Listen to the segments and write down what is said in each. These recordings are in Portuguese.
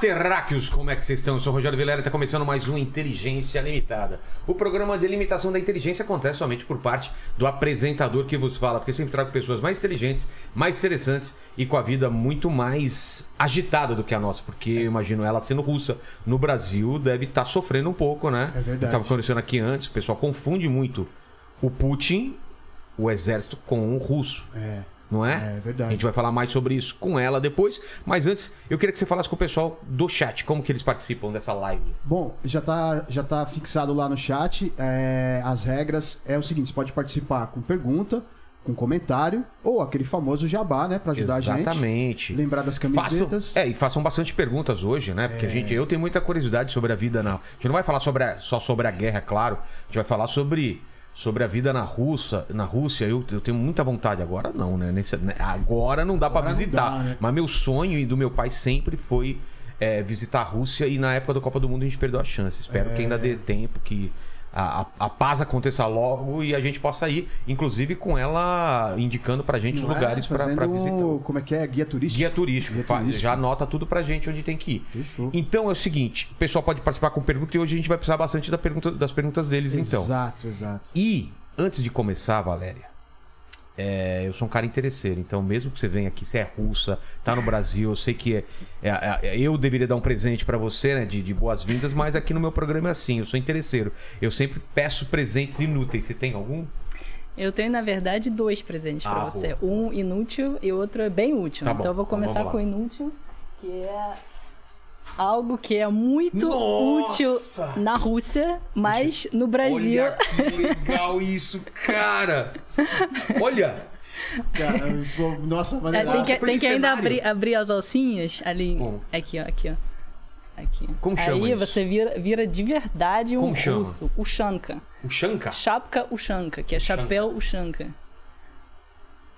Terráqueos! Como é que vocês estão? Eu sou o Rogério Vilela e está começando mais um Inteligência Limitada. O programa de limitação da inteligência acontece somente por parte do apresentador que vos fala, porque sempre trago pessoas mais inteligentes, mais interessantes e com a vida muito mais agitada do que a nossa, porque eu imagino ela sendo russa no Brasil deve estar sofrendo um pouco, né? É verdade. Estava acontecendo aqui antes, o pessoal confunde muito o Putin, o exército, com o russo É. não é? É verdade. A gente vai falar mais sobre isso com ela depois. Mas antes, eu queria que você falasse com o pessoal do chat, como que eles participam dessa live. Bom, já tá, já tá fixado lá no chat. é, as regras é o seguinte: você pode participar com pergunta, com comentário, ou aquele famoso jabá, né? Pra ajudar a gente. Exatamente. Lembrar das Façam, camisetas. é, e façam bastante perguntas hoje, né? Porque a gente, eu tenho muita curiosidade sobre a vida na. A gente não vai falar sobre a- só sobre a guerra, é claro. A gente vai falar sobre, sobre a vida na Rússia. Na Rússia, eu, eu tenho muita vontade. Agora não, né? Nesse- né? agora não dá não visitar. dá, né? Mas meu sonho e do meu pai sempre foi é, visitar a Rússia. E na época da Copa do Mundo a gente perdeu a chance. Espero que ainda dê tempo, que a, a- paz aconteça logo e a gente possa ir. Inclusive com ela indicando pra gente Não os é? lugares pra, pra Fazendo, visitar. Como é que é? Guia turístico? Guia turístico, Guia turístico. já anota tudo pra gente onde tem que ir. Fechou. Então é o seguinte, o pessoal pode participar com pergunta e hoje a gente vai precisar bastante da pergunta- das perguntas deles, então. Exato, exato. E, antes de começar, Valéria, é, eu sou um cara interesseiro, então mesmo que você venha aqui, você é russa, tá no Brasil, eu sei que é, é- é- eu deveria dar um presente pra você, né, de, de boas-vindas, mas aqui no meu programa é assim, eu sou interesseiro. Eu sempre peço presentes inúteis. Você tem algum? Eu tenho, na verdade, dois presentes Ah, pra você. boa. Um inútil e outro bem útil. Tá bom, então eu vou então começar lá. com o inútil, que é algo que é muito Nossa! útil na Rússia, mas no Brasil. Olha que legal isso, cara! Olha! Cara, nossa, É, maneira. tem que, tem que ainda abrir, abrir as alcinhas ali. Como? Aqui, ó, aqui, ó. Aqui. Como chama Aí isso? você vira, vira de verdade um Como chama? russo. O Shanka. O Shanka? Chapka Ushanka, que é Ushanka. chapéu Ushanka.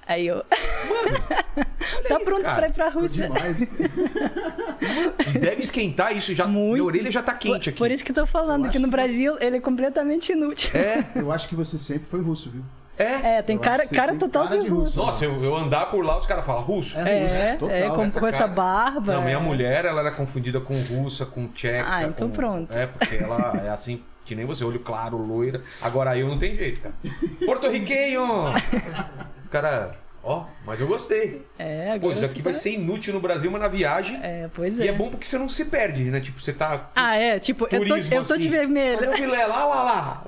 Aí eu. tá isso, pronto cara. pra ir pra Rússia. deve esquentar isso já. Muito. Minha orelha já tá quente aqui. Por isso que eu tô falando Eu que no que Brasil ele é completamente inútil. É, Eu acho que você sempre foi russo, viu? é. É, tem Eu cara, você cara tem total cara de de russo. russo. Nossa, eu, eu andar por lá, os caras falam russo? É, É, russo, total. é com, Essa com essa barba. Não, minha é. mulher, ela era confundida com russa, com tcheca. Ah, então com- pronto. É, porque ela é assim, que nem você, olho claro, loira. Agora eu não tem jeito, cara. Porto-riquenho! Os caras, ó, mas eu gostei. É, Pô, agora isso aqui vai ser inútil no Brasil, mas na viagem. É, pois E é. é bom porque você não se perde, né? Tipo, você tá. Ah, é, tipo, eu tô, eu tô de assim. vermelho. Cadê o Vilela? Lá, lá, lá.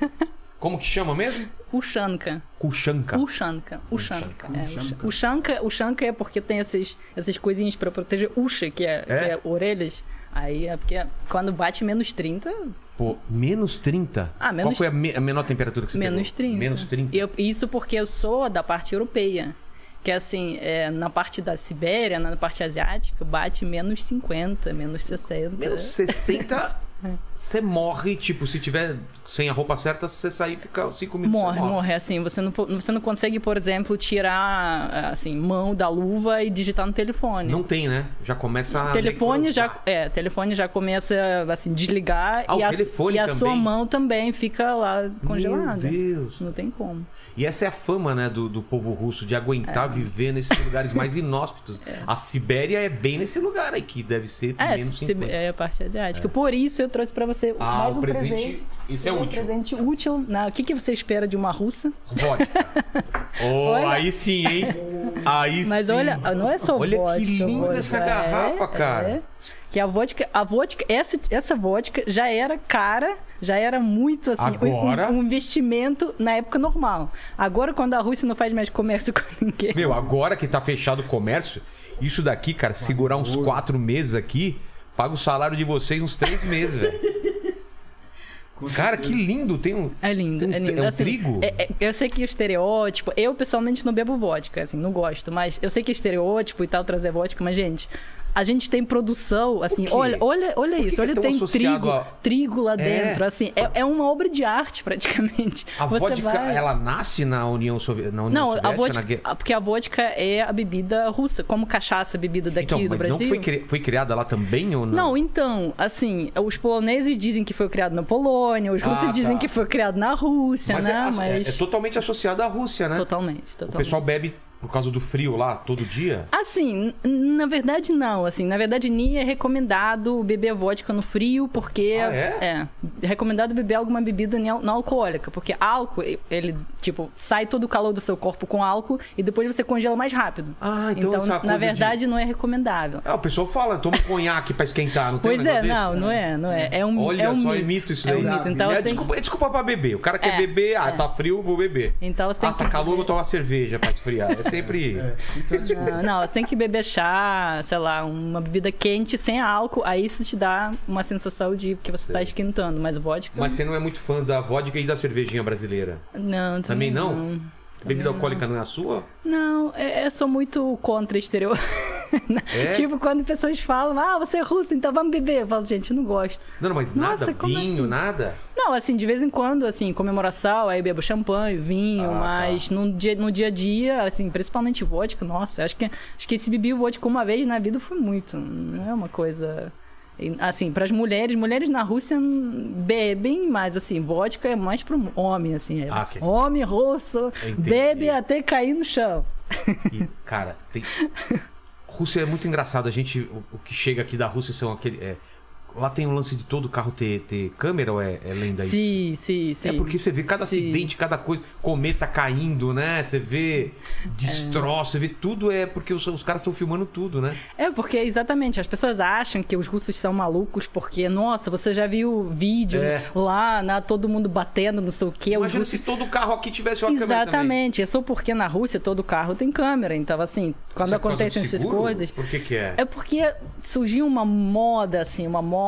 Como que chama mesmo? Ushanka. Kuchanka. Ushanka. Ushanka. É. Ushanka. Ushanka é porque tem essas, essas coisinhas pra proteger Usha, que é, É? que é orelhas. Aí é porque quando bate menos 30, Pô, menos 30? Ah, menos- Qual foi a, me- a menor temperatura que você menos pegou? 30. Menos 30. E eu- isso porque eu sou da parte europeia. Que é assim, é, na parte da Sibéria, na parte asiática, bate menos 50, menos 60. Menos 60, você morre. Tipo, se tiver sem a roupa certa, você sair e ficar 5 minutos. Morre, você morre, assim, você não, você não consegue, por exemplo, tirar, assim, mão da luva e digitar no telefone. Não tem, né? Já começa a. telefone já, é, telefone já começa assim desligar Ah, o e a, e a sua mão também fica lá congelada. Meu Deus. Não tem como. E essa é a fama, né, do, do povo russo, de aguentar viver nesses lugares mais inóspitos. A Sibéria é bem nesse lugar aí, que deve ser É, menos se- 50. é a parte asiática. Por isso eu trouxe pra você Ah, mais o um presente. presente. Isso é um útil. presente útil. Na, o que, que você espera de uma russa? Vodka. Oh, Olha- aí sim, hein? Aí Mas sim. olha, não é só Olha vodka. que linda vodka. essa garrafa, É, cara. é. Que a vodka, a vodka, essa, essa vodka já era cara, já era muito assim, um- Agora? um, um investimento na época normal. Agora, quando a Rússia não faz mais comércio com ninguém. Meu, agora que tá fechado o comércio, isso daqui, cara, segurar uns quatro meses aqui, paga o salário de vocês uns três meses, velho. Cara, que lindo. Tem um. É lindo, tem um- é lindo. É um Assim, trigo? é- é- eu sei que o estereótipo. Eu, pessoalmente, não bebo vodka, assim, não gosto. Mas eu sei que é estereótipo e tal, trazer vodka, mas, gente, a gente tem produção, assim, O olha, olha, olha isso, é olha, tão tem trigo, a- trigo lá É. dentro, assim, é, é uma obra de arte praticamente. A Você vodka, vai- ela nasce na União, Sovi... na União Não, a Soviética? vodka, na porque a vodka é a bebida russa, como cachaça, bebida daqui Então, do mas Brasil. não foi, cri- foi criada lá também ou não? Não, então, assim, os poloneses dizem que foi criado na Polônia, os Ah, russos dizem tá. que foi criado na Rússia, Mas, né? é, asso- é- Mas é totalmente associado à Rússia, né? totalmente, O totalmente. pessoal bebe por causa do frio lá, todo dia? Assim, na verdade não, assim, na verdade nem é recomendado beber vodka no frio, porque Ah, é? é recomendado beber alguma bebida não alcoólica, porque álcool, ele tipo sai todo o calor do seu corpo com álcool e depois você congela mais rápido. Ah, então essa na coisa de- verdade não é recomendável. É, o pessoal fala, toma conhaque pra esquentar, não tem um Pois é, não, desse? não é, não é. É um, Olha é um só, mito. é mito isso é um mito. Então é, tem desculpa, é desculpa pra beber. O cara quer É, beber, ah, é. tá frio, vou beber. Então você tem ah, tá que calor, beber- vou tomar cerveja pra esfriar. É sempre... Então, desculpa. Não, não, você tem que beber chá, sei lá, uma bebida quente sem álcool, aí isso te dá uma sensação de que você está esquentando, mas vodka. Mas você não é muito fã da vodka e da cervejinha brasileira? Não, Também também, não? Bebida alcoólica não é a sua? Não, é- eu sou muito contra exterior. É? tipo, quando pessoas falam, ah, você é russo, então vamos beber. Eu falo, gente, eu não gosto. Não, não, mas Nossa, nada? Vinho, assim? nada? Não, assim, de vez em quando, assim, comemoração, aí eu bebo champanhe, vinho, Ah, tá. mas no, dia, no dia a dia, assim, principalmente vodka, nossa, acho que, acho que se bebi vodka uma vez na vida foi muito. Não é uma coisa. Assim, para as mulheres, mulheres na Rússia bebem, mas assim, vodka é mais para homem, assim. É Ah, ok. Homem russo, bebe até cair no chão. E, cara, tem. Rússia é muito engraçado. A gente. O, o que chega aqui da Rússia são aquele. é, Lá tem um lance de todo carro ter, ter câmera ou é, é lenda isso? Sim, sim, sim. É porque você vê cada Sim. acidente, cada coisa, cometa caindo, né? Você vê destroço, você vê tudo é porque os, os caras estão filmando tudo, né? É, porque exatamente, as pessoas acham que os russos são malucos porque, nossa, você já viu o vídeo É. lá, né, todo mundo batendo, não sei o quê. Imagina russos... se todo carro aqui tivesse uma câmera também. Exatamente, é só porque na Rússia todo carro tem câmera, então assim, quando é acontecem essas coisas... Por que que é? É porque surgiu uma moda, assim, uma moda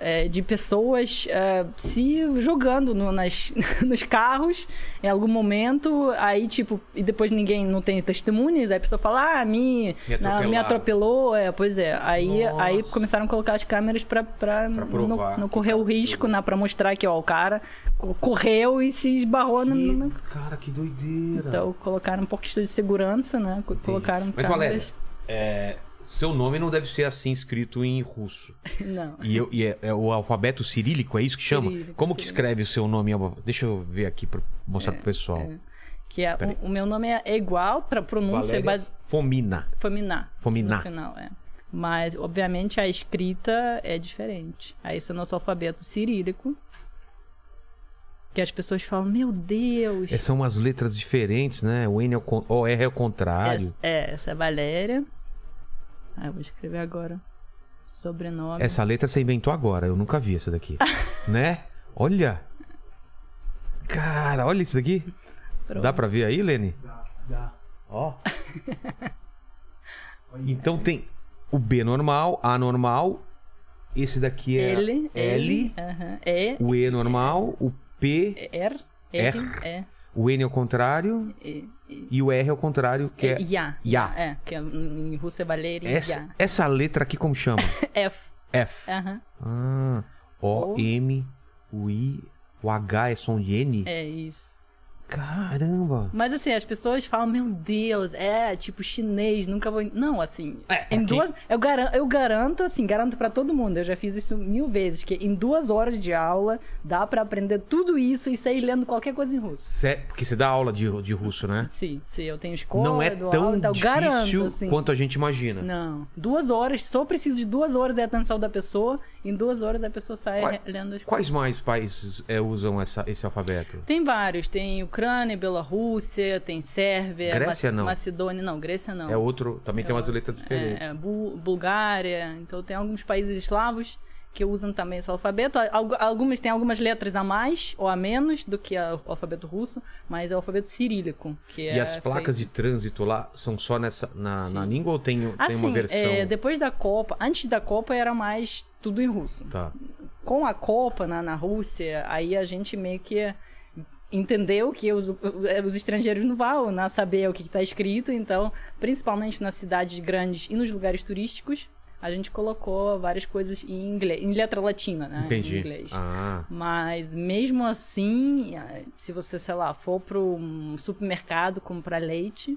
é, de pessoas é, se jogando no- nas, nos carros em algum momento, aí, tipo, e depois ninguém não tem testemunhas, aí a pessoa fala, ah, me, Me na- me atropelou, é, pois é. Aí, Nossa. aí começaram a colocar as câmeras pra, pra, Pra não, provar não que correr o risco, né, pra mostrar que, ó, o cara co- correu e se esbarrou no... no- Que- Cara, que doideira. Então colocaram um pouco de segurança, né, co- colocaram Mas, Valéria, câmeras... é, seu nome não deve ser assim escrito em russo. Não. E, eu- e é, é o alfabeto cirílico, é isso que chama? Cirílico, Como que escreve o seu nome? Deixa eu ver aqui pra mostrar pro pessoal. é. Que é, o, o meu nome é igual para pronúncia, mas Fomina. Fominá. Fominá. No final, é. Mas, obviamente, a escrita é diferente. Aí esse é o nosso alfabeto cirílico. Que as pessoas falam, meu Deus. É, são umas letras diferentes, né? O N é o, o R é o contrário. Essa, é, essa é Valéria. Ah, eu vou escrever agora. Sobrenome. Essa letra você inventou agora, eu nunca vi essa daqui. né? Olha! Cara, olha isso daqui. Pronto. Dá pra ver aí, Lene? Dá, dá. Ó. Então tem o B normal, A normal, esse daqui é L, L, aham, E, o E normal, o P, R, R. R, E, o N ao contrário E, E, e o R ao contrário, que é. Ya. Ya. É, que é, em russo é Valéria Essa, essa letra aqui como chama? F. F. Aham. Ah, O, O. M, o I, o H é som de N? É isso. Caramba! Mas assim, as pessoas falam, meu Deus, é tipo chinês, nunca vou. Não, assim. É, pra em duas. Eu garanto, eu garanto, assim, garanto pra todo mundo. Eu já fiz isso mil vezes, que em duas horas de aula dá pra aprender tudo isso e sair lendo qualquer coisa em russo. Sé- Porque você dá aula de, de russo, né? Sim, sim, eu tenho escola, Não é tão aula, então eu garanto, difícil assim. quanto a gente imagina. Não. Duas horas, só preciso de duas horas é a atenção da pessoa. Em duas horas a pessoa sai lendo as Quais mais países é, usam essa- esse alfabeto? Tem vários. Tem Ucrânia, Bielorrússia, tem Sérvia, Grécia, Mac- não. Macedônia. Não, Grécia não. É outro, também tem umas letras diferentes. É, é, Bu- Bulgária. Então tem alguns países eslavos que usam também esse alfabeto. Algu- Algumas têm algumas letras a mais ou a menos do que o alfabeto russo, mas é o alfabeto cirílico. Que E é as placas feito- de trânsito lá são só nessa na, na língua ou tem, tem Assim, uma versão? é, depois da Copa, antes da Copa era mais tudo em russo. Tá. com a Copa na, na Rússia, aí a gente meio que entendeu que os, os estrangeiros não vão né, saber o que está escrito, então, principalmente nas cidades grandes e nos lugares turísticos, a gente colocou várias coisas em inglês, em letra latina, né? Entendi. Em inglês. Ah, Mas mesmo assim, eh, se você, sei lá, for para um supermercado comprar leite,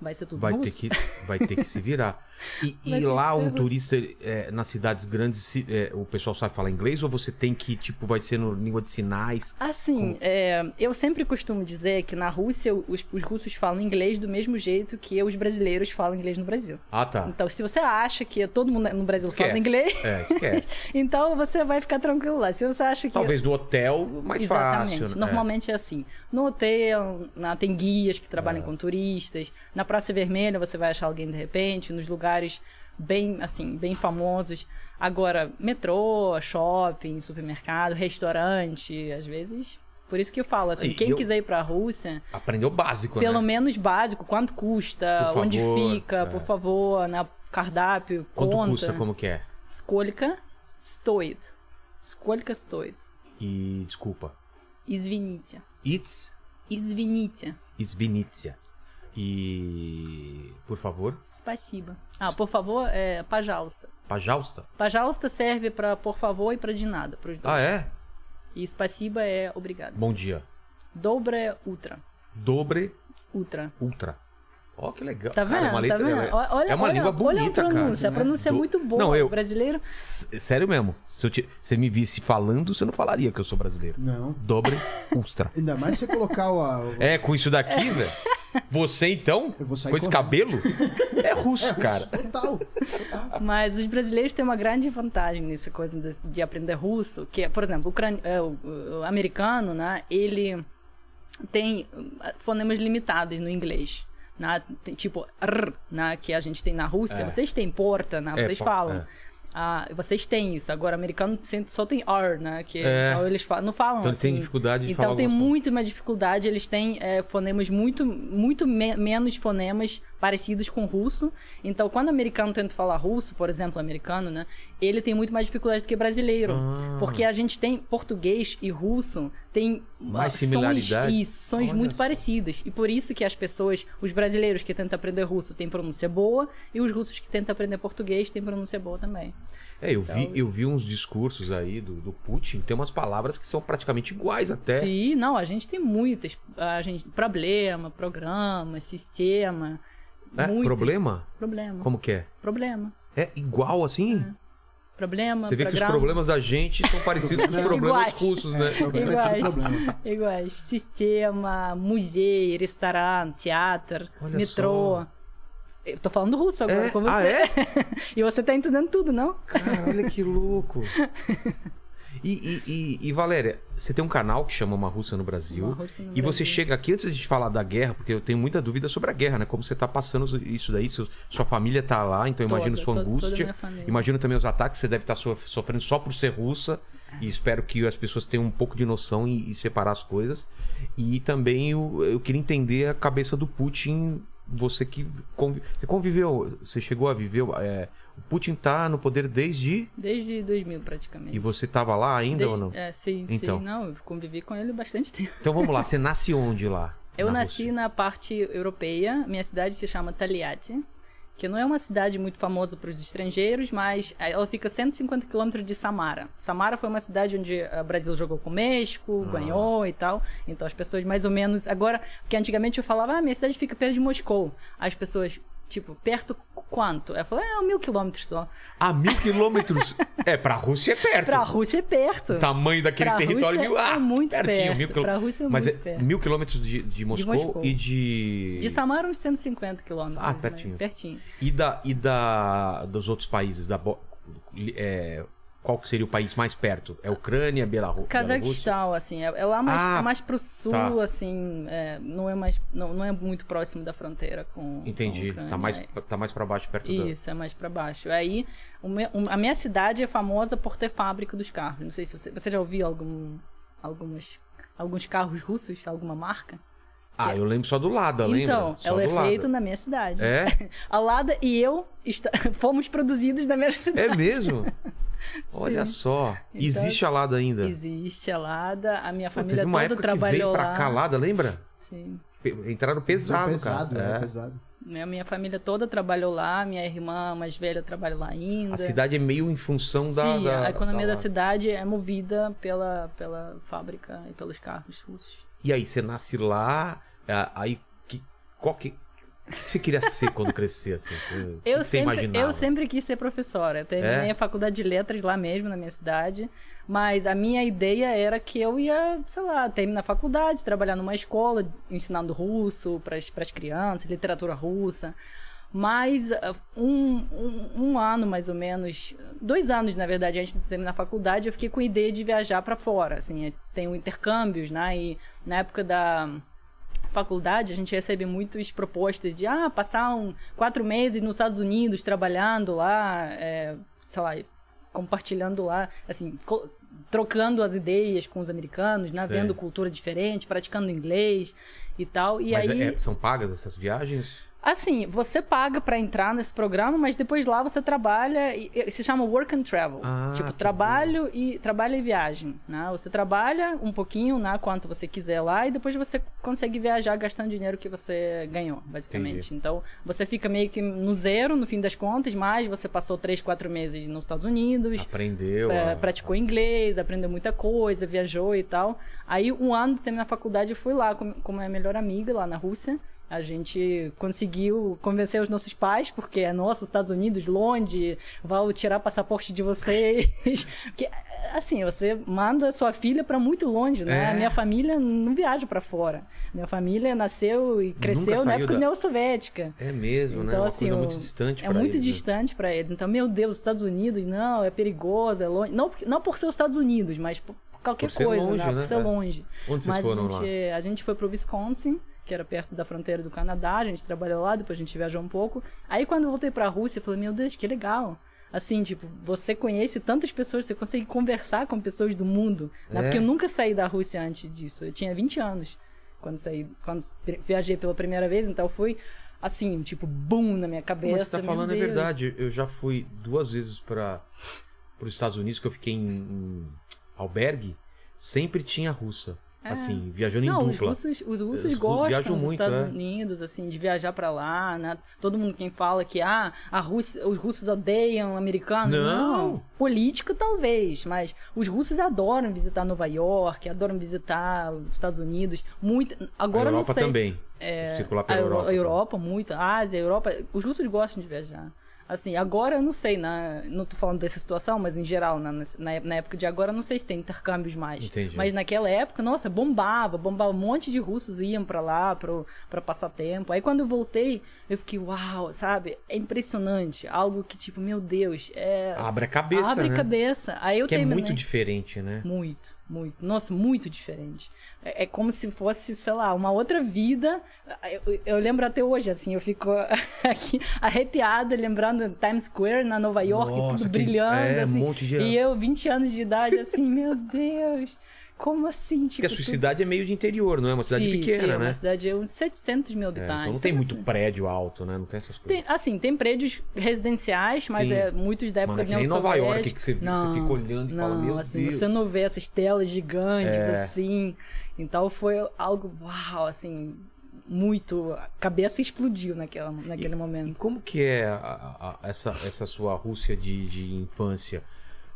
vai ser tudo vai russo. ter, que, vai ter que se virar. E, e lá um turista, é, nas cidades grandes, se- é, o pessoal sabe falar inglês ou você tem que, tipo, vai ser no língua de sinais? Assim, é, eu sempre costumo dizer que na Rússia os, os russos falam inglês do mesmo jeito que os brasileiros falam inglês no Brasil. Ah, tá. Então, se você acha que todo mundo no Brasil Esquece. fala inglês, É, então você vai ficar tranquilo lá. Se você acha que Talvez do hotel, mais Exatamente. fácil. né? Normalmente é. assim. No hotel, na, tem guias que trabalham É. com turistas. Na Praça Vermelha você vai achar alguém de repente. Nos lugares bem, assim, bem famosos. Agora, metrô, shopping, supermercado, restaurante, às vezes. Por isso que eu falo, assim, E quem eu- quiser ir pra Rússia, É. Aprendeu o básico, pelo né? menos básico, quanto custa, Por onde favor, fica, é. por favor, na cardápio, Quanto conta. custa, como que é? Сколько стоит? Сколько стоит? E, desculpa, Извините. it's, Извините. it's Vinícia. E. Por favor. Spasiba. Ah, por favor, é pajausta. Pajausta? Pajausta serve para por favor e para de nada, dois. Ah, é? E spasiba é obrigado. Bom dia. Dobre é ultra. Dobre. Ultra. Ultra. Ó, oh, que legal. Tá vendo? Cara, é uma, tá letra, tá vendo? É, olha, é uma olha, língua bonita, olha a pronúncia. Cara. A pronúncia é muito boa. Não, eu, brasileiro. Sério mesmo. Se te, você me visse falando, você não falaria que eu sou brasileiro. Não. Dobre, ultra. Ainda mais se você colocar o. A. É, com isso daqui, é. velho. Você então, Eu vou sair com esse cabelo, é russo, cara. Total. total. Mas os brasileiros têm uma grande vantagem nessa coisa de, de aprender russo, que é, por exemplo, o, é, o- o americano, né, ele tem uh, fonemas limitados no inglês. Né? Tem, tipo, R, né, que a gente tem na Rússia. É. Vocês têm porta, né? É, Vocês falam. é. Ah, vocês têm isso. Agora, americano só tem R, né? Que É. então eles fa- não falam Então assim. dificuldade de Então falar tem algumas muito mais dificuldade. Eles têm é, fonemas muito, muito me- menos fonemas parecidos com russo. Então, quando o americano tenta falar russo, por exemplo, americano, né? Ele tem muito mais dificuldade do que brasileiro. Ah. Porque a gente tem português e russo tem Mais ah, similaridade? Sons, isso, sons Olha muito só. parecidas. E por isso que as pessoas, os brasileiros que tentam aprender russo têm pronúncia boa e os russos que tentam aprender português têm pronúncia boa também. É, eu vi, Então- eu vi uns discursos aí do, do Putin, tem umas palavras que são praticamente iguais até. Sim, não, a gente tem muitas. A gente, problema, programa, sistema. É, muitas. problema? Problema. Como que é? Problema. É igual assim? Problema, Você vê que os programa. problemas da gente são parecidos com os problemas Iguais. russos, né? Problema é tudo Iguais. problema. Iguais. Sistema, museu, restaurante, teatro, Olha metrô. só. Eu tô falando russo agora É? com você. Ah, é? e você tá entendendo tudo, não? Cara, olha que louco. E, e, e- e, Valéria, você tem um canal que chama Uma Rússia no Brasil. Uma Rússia no e você Brasil. chega aqui, antes de gente falar da guerra, porque eu tenho muita dúvida sobre a guerra, né? Como você tá passando isso daí, seu- sua família tá lá, então eu Toda, imagino sua toda- toda angústia. família. imagino também os ataques que você deve estar so- sofrendo só por ser russa. E espero que as pessoas tenham um pouco de noção e, e separar as coisas. E também eu, eu queria entender a cabeça do Putin. Você que convi- você conviveu, você chegou a viver. é, o Putin tá no poder desde. Desde 2000, praticamente. E você tava lá ainda Desde- ou não? É, sim, Então. sim. Não, eu convivi com ele bastante tempo. Então vamos lá, você nasce onde lá? Eu na nasci Rússia? na parte europeia. Minha cidade se chama Taliati, que não é uma cidade muito famosa para os estrangeiros, mas ela fica a 150 quilômetros de Samara. Samara foi uma cidade onde o Brasil jogou com o México, Ah. ganhou e tal. Então as pessoas mais ou menos. Agora, porque antigamente eu falava, ah, minha cidade fica perto de Moscou. As pessoas. Tipo, perto quanto? Eu falei, é, mil quilômetros só. Ah, mil quilômetros? é, pra Rússia é perto. Pra Rússia é perto. O tamanho daquele Pra território Rússia mil. Ah, é muito pertinho, perto. mil quilômetros. Pra Rússia é Mas muito é perto. mil quilômetros de, de, Moscou Moscou. e de. De Samara, uns 150 quilômetros. Ah, né? pertinho. Pertinho. E da e da dos outros países da é, qual que seria o país mais perto? É Ucrânia, Belarus? Cazaquistão, assim, é, é lá mais, Ah, é mais pro sul, tá. assim, é, não é mais, não, não é muito próximo da fronteira com. Entendi. com a Ucrânia, tá mais é. tá mais para baixo perto do Isso, é mais pra baixo. Aí, meu- a minha cidade é famosa por ter fábrica dos carros. Não sei se você, você já ouviu algum, algumas, alguns carros russos, alguma marca? Ah, eu lembro só do Lada, lembra? Então, Só ela é feita na minha cidade. É? A Lada e eu fomos produzidos na mesma cidade. É mesmo? Olha Sim. só. Então, Existe a Lada ainda. Existe a Lada, a minha Pô, família teve uma toda época que veio trabalhou pra lá. cá, Lada, lembra? Sim. Entraram pesado, pesado, cara. é, É. pesado. Né? Minha família toda trabalhou lá, minha irmã mais velha trabalha lá ainda. A cidade é meio em função da. Sim, da a economia da, da cidade é movida pela, pela fábrica e pelos carros russos. E aí, você nasce lá, é, aí que, qual que, o que você queria ser quando crescer? Assim? Você, Eu, que sempre, eu sempre quis ser professora. Eu terminei É? a faculdade de letras lá mesmo, na minha cidade. Mas a minha ideia era que eu ia, sei lá, terminar a faculdade, trabalhar numa escola, ensinando russo para as crianças, literatura russa. Mas ah, um, um, um ano, mais ou menos, dois anos, na verdade, antes de terminar a faculdade, eu fiquei com a ideia de viajar para fora. Assim, tem intercâmbios, né? E na época da faculdade, a gente recebe muitas propostas de ah, passar um, quatro meses nos Estados Unidos trabalhando lá, é, sei lá, compartilhando lá, assim, trocando as ideias com os americanos, né? Sei. Vendo cultura diferente, praticando inglês e tal. E Mas aí, é- são pagas essas viagens? Assim, você paga pra entrar nesse programa, mas depois lá você trabalha, e, e se chama work and travel. Ah, tipo, trabalho e trabalho e viagem, né? Você trabalha um pouquinho, né, quanto você quiser lá e depois você consegue viajar gastando dinheiro que você ganhou, basicamente. Entendi. Então, você fica meio que no zero no fim das contas, mas você passou três, quatro meses nos Estados Unidos, Aprendeu? é, a- praticou inglês, aprendeu muita coisa, viajou e tal. Aí, um ano de terminar a faculdade, eu fui lá com, com minha melhor amiga, lá na Rússia. A gente conseguiu convencer os nossos pais, porque é nosso, Estados Unidos, longe, vão tirar passaporte de vocês. Porque, assim, você manda sua filha para muito longe, né? É. A minha família não viaja para fora. Minha família nasceu e cresceu na saiu época da- União Soviética. É mesmo, né? Então, Uma assim, coisa muito distante É pra muito eles, né? distante para eles. Então, meu Deus, os Estados Unidos, não, é perigoso, é longe. Não, não por ser os Estados Unidos, mas por qualquer Por coisa, longe, né? né? Por ser É. longe. Onde vocês mas foram a gente, a gente foi pro Wisconsin, que era perto da fronteira do Canadá, a gente trabalhou lá, depois a gente viajou um pouco. Aí quando eu voltei pra Rússia, eu falei, meu Deus, que legal. Assim, tipo, você conhece tantas pessoas, você consegue conversar com pessoas do mundo. Né? É. Porque eu nunca saí da Rússia antes disso. Eu tinha 20 anos quando saí, quando viajei pela primeira vez, então foi assim, tipo, boom na minha cabeça. Mas você tá falando é Deus. verdade. Eu já fui duas vezes para os Estados Unidos, que eu fiquei em, em albergue, sempre tinha russa. Assim, viajando É. Não, em os dupla. russos, os russos Eles gostam dos muito, Estados é. Unidos, assim, de viajar pra lá, né? Todo mundo quem fala que ah, a Rússia, os russos odeiam americanos. Não. Político talvez, mas os russos adoram visitar Nova York, adoram visitar os Estados Unidos. Muito, agora a eu não Europa sei. também. É, Circular a pela Euro- Europa. a Europa, muito. A Ásia, a Europa. Os russos gostam de viajar. Assim, agora eu não sei, na, não tô falando dessa situação, mas em geral, na, na, na época de agora, eu não sei se tem intercâmbios mais. Entendi. Mas naquela época, nossa, bombava, bombava. Um monte de russos iam pra lá pro, pra passar tempo. Aí quando eu voltei, eu fiquei, uau, sabe? É impressionante. Algo que, tipo, meu Deus, é. Abre a cabeça, Abre né? cabeça. Aí eu Que é terminei. muito diferente, né? Muito, muito. Nossa, muito diferente. É, é como se fosse, sei lá, uma outra vida. Eu, eu lembro até hoje, assim, eu fico aqui arrepiada, lembrando Times Square na Nova York, Nossa, tudo que- brilhando, é, um assim. monte de- E eu, 20 anos de idade, assim, meu Deus. Como assim? Tipo, Porque a sua tudo- cidade é meio de interior, não é uma cidade Sim, pequena, sim, é né? uma cidade de uns 700 mil É, habitantes. então não tem muito assim. prédio alto, né? Não tem essas coisas. Tem, assim, tem prédios residenciais, mas Sim. é muitos da época Mano, é que Nova York, que você- você fica olhando e não, fala, "Meu assim, Deus." Você não vê essas telas gigantes, É. assim. Então foi algo, uau, assim, muito... A cabeça explodiu naquela, naquele E momento. como que é a- a- essa, essa sua Rússia de, de infância?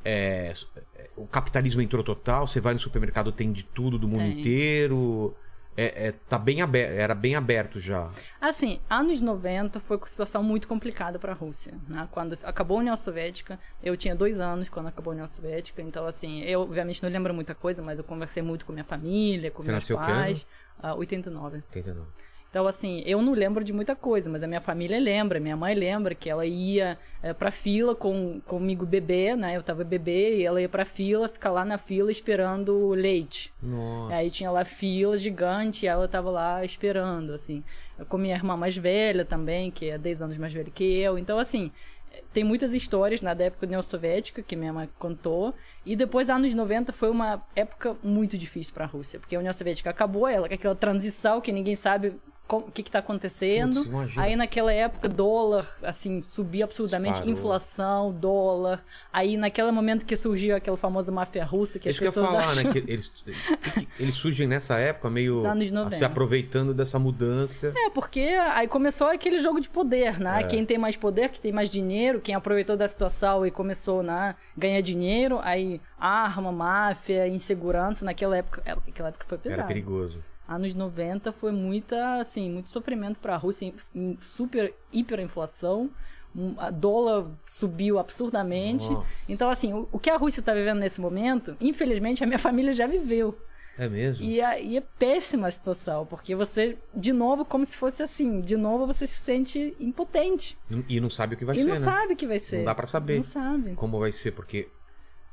É, é, o capitalismo entrou total? Você vai no supermercado, tem de tudo do mundo Tem. inteiro? É, é, tá bem aberto, era bem aberto já. Assim, anos 90 foi uma situação muito complicada para a Rússia. Né? Quando acabou a União Soviética, eu tinha dois anos quando acabou a União Soviética, então assim, eu obviamente não lembro muita coisa, mas eu conversei muito com minha família, com Você meus nasceu que pais. Ah, 89. Entendeu? Então, assim, eu não lembro de muita coisa, mas a minha família lembra, minha mãe lembra que ela ia é, pra fila com, comigo bebê, né? Eu tava bebê e ela ia pra fila, ficar lá na fila esperando o leite. Nossa. Aí tinha lá fila gigante e ela tava lá esperando, assim. Eu com minha irmã mais velha também, que é 10 anos mais velha que eu. Então, assim, tem muitas histórias né, da época da União Soviética que minha mãe contou. E depois, anos 90, foi uma época muito difícil para a Rússia, porque a União Soviética acabou, ela, aquela transição que ninguém sabe o que está acontecendo. Putz, aí naquela época, dólar, assim, subia absurdamente, Disparou. inflação, dólar. Aí naquele momento que surgiu aquela famosa máfia russa, que É as isso que eu ia pessoas falar, acham... né? Que eles, eles surgem nessa época meio Anos 90. se aproveitando dessa mudança. É, porque aí começou aquele jogo de poder, né? É. Quem tem mais poder, que tem mais dinheiro, quem aproveitou da situação e começou né, a ganhar dinheiro, aí arma, máfia, insegurança, naquela época, é, naquela época foi pesado. Era perigoso. Anos 90 foi muita, assim, muito sofrimento para a Rússia, super hiperinflação, a dólar subiu absurdamente. Então, assim, o, o que a Rússia está vivendo nesse momento, infelizmente a minha família já viveu. É mesmo? E, a- e é péssima a situação, porque você, de novo, como se fosse assim, de novo você se sente impotente. E não sabe o que vai e ser, não né? sabe o que vai ser. Não dá pra saber. Não sabe. Como vai ser, porque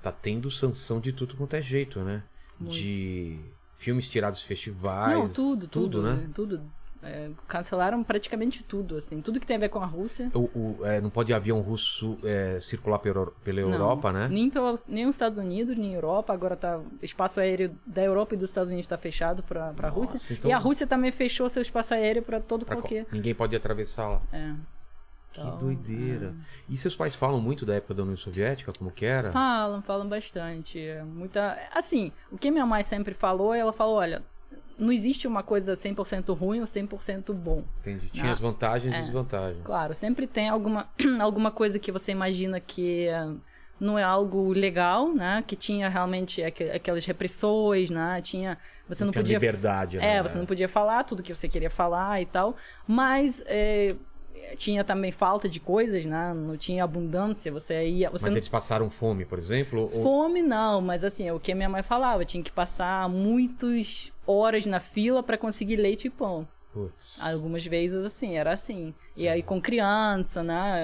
tá tendo sanção de tudo quanto é jeito, né? De filmes tirados de festivais. Não, tudo, tudo, né? Tudo. É, cancelaram praticamente tudo, assim. Tudo que tem a ver com a Rússia. O, o- é, não pode avião russo é, circular pela, pela Não. Europa, né? Nem, pela, nem os Estados Unidos, nem Europa. Agora tá. Espaço aéreo da Europa e dos Estados Unidos está fechado para a Rússia. então- E a Rússia também fechou seu espaço aéreo para todo Pra qualquer. qual- Ninguém pode atravessar lá. É. Que Então, doideira. E seus pais falam muito da época da União Soviética, como que era? Falam, falam bastante. É Muita... Assim, o que minha mãe sempre falou, ela falou, olha, não existe uma coisa 100% ruim ou 100% bom. Entendi. Tinha Não. as vantagens e É. desvantagens. Claro, sempre tem alguma, alguma coisa que você imagina que eh, não é algo legal, né? Que tinha realmente aqu- aquelas repressões, né? Tinha... Você não, tinha podia... liberdade, né? É, você não podia falar tudo que você queria falar e tal. Mas... eh, tinha também falta de coisas, né? Não tinha abundância, você ia... Você Mas não eles passaram fome, por exemplo? ou- Fome não, mas assim, é o que a minha mãe falava, tinha que passar muitas horas na fila para conseguir leite e pão. Putz. Algumas vezes assim, era assim. E aí com criança, né?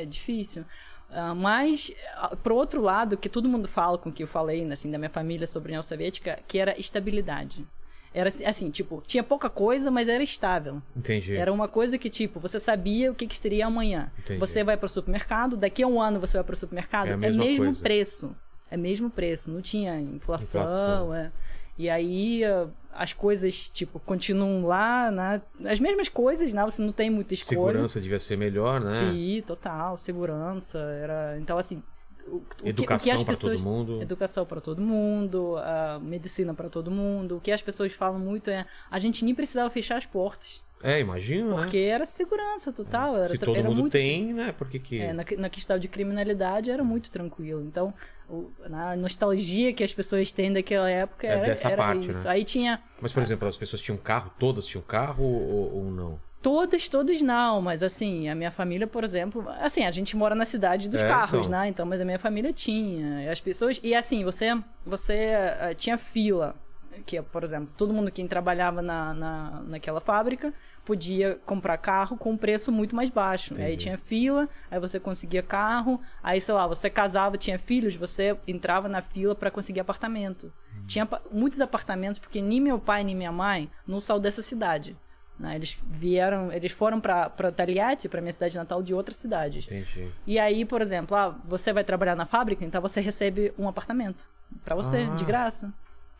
É, difícil. Ah, mas, ah, pro outro lado, que todo mundo fala com o que eu falei, assim, da minha família sobre a União Soviética, que era estabilidade. Era assim, tipo, tinha pouca coisa, mas era estável. Entendi. Era uma coisa que, tipo, você sabia o que, que seria amanhã. Entendi. Você vai para o supermercado, daqui a um ano você vai para o supermercado, É é, mesmo coisa. preço. É mesmo preço, não tinha inflação. Inflação. é. E aí ah, as coisas, tipo, continuam lá, né? As mesmas coisas, né? Você não tem muita escolha. Segurança devia ser melhor, né? Sim, total, segurança. Era... Então, assim, o, o que- o que, Educação pra pessoas... todo mundo. Educação para todo mundo, medicina para todo mundo. O que as pessoas falam muito é a gente nem precisava fechar as portas. É, imagina, Porque era segurança total. Era, Se todo era mundo muito, tem, né? Por que que... é, na, na questão de criminalidade era muito tranquilo. Então, o- na nostalgia que as pessoas têm daquela época É era, dessa era parte, isso. né? Aí tinha Mas, por exemplo, as pessoas tinham carro? Todas tinham carro ou, ou não? Todas, todas não, mas assim, a minha família, por exemplo, assim, a gente mora na cidade dos É, carros, então. né? Então, mas a minha família tinha. As pessoas. E assim, você, você eh, tinha fila. Que, por exemplo, todo mundo quem trabalhava na, na, naquela fábrica podia comprar carro com um preço muito mais baixo. Aí Entendi. tinha fila, aí você conseguia carro, aí sei lá, você casava, tinha filhos, você entrava na fila para conseguir apartamento. Hum. Tinha muitos apartamentos, porque nem meu pai nem minha mãe não saiu dessa cidade. Né? Eles vieram, eles foram para Taliate, para minha cidade natal, de outras cidades. Entendi. E aí, por exemplo, ah, você vai trabalhar na fábrica, então você recebe um apartamento para você, Ah. de graça.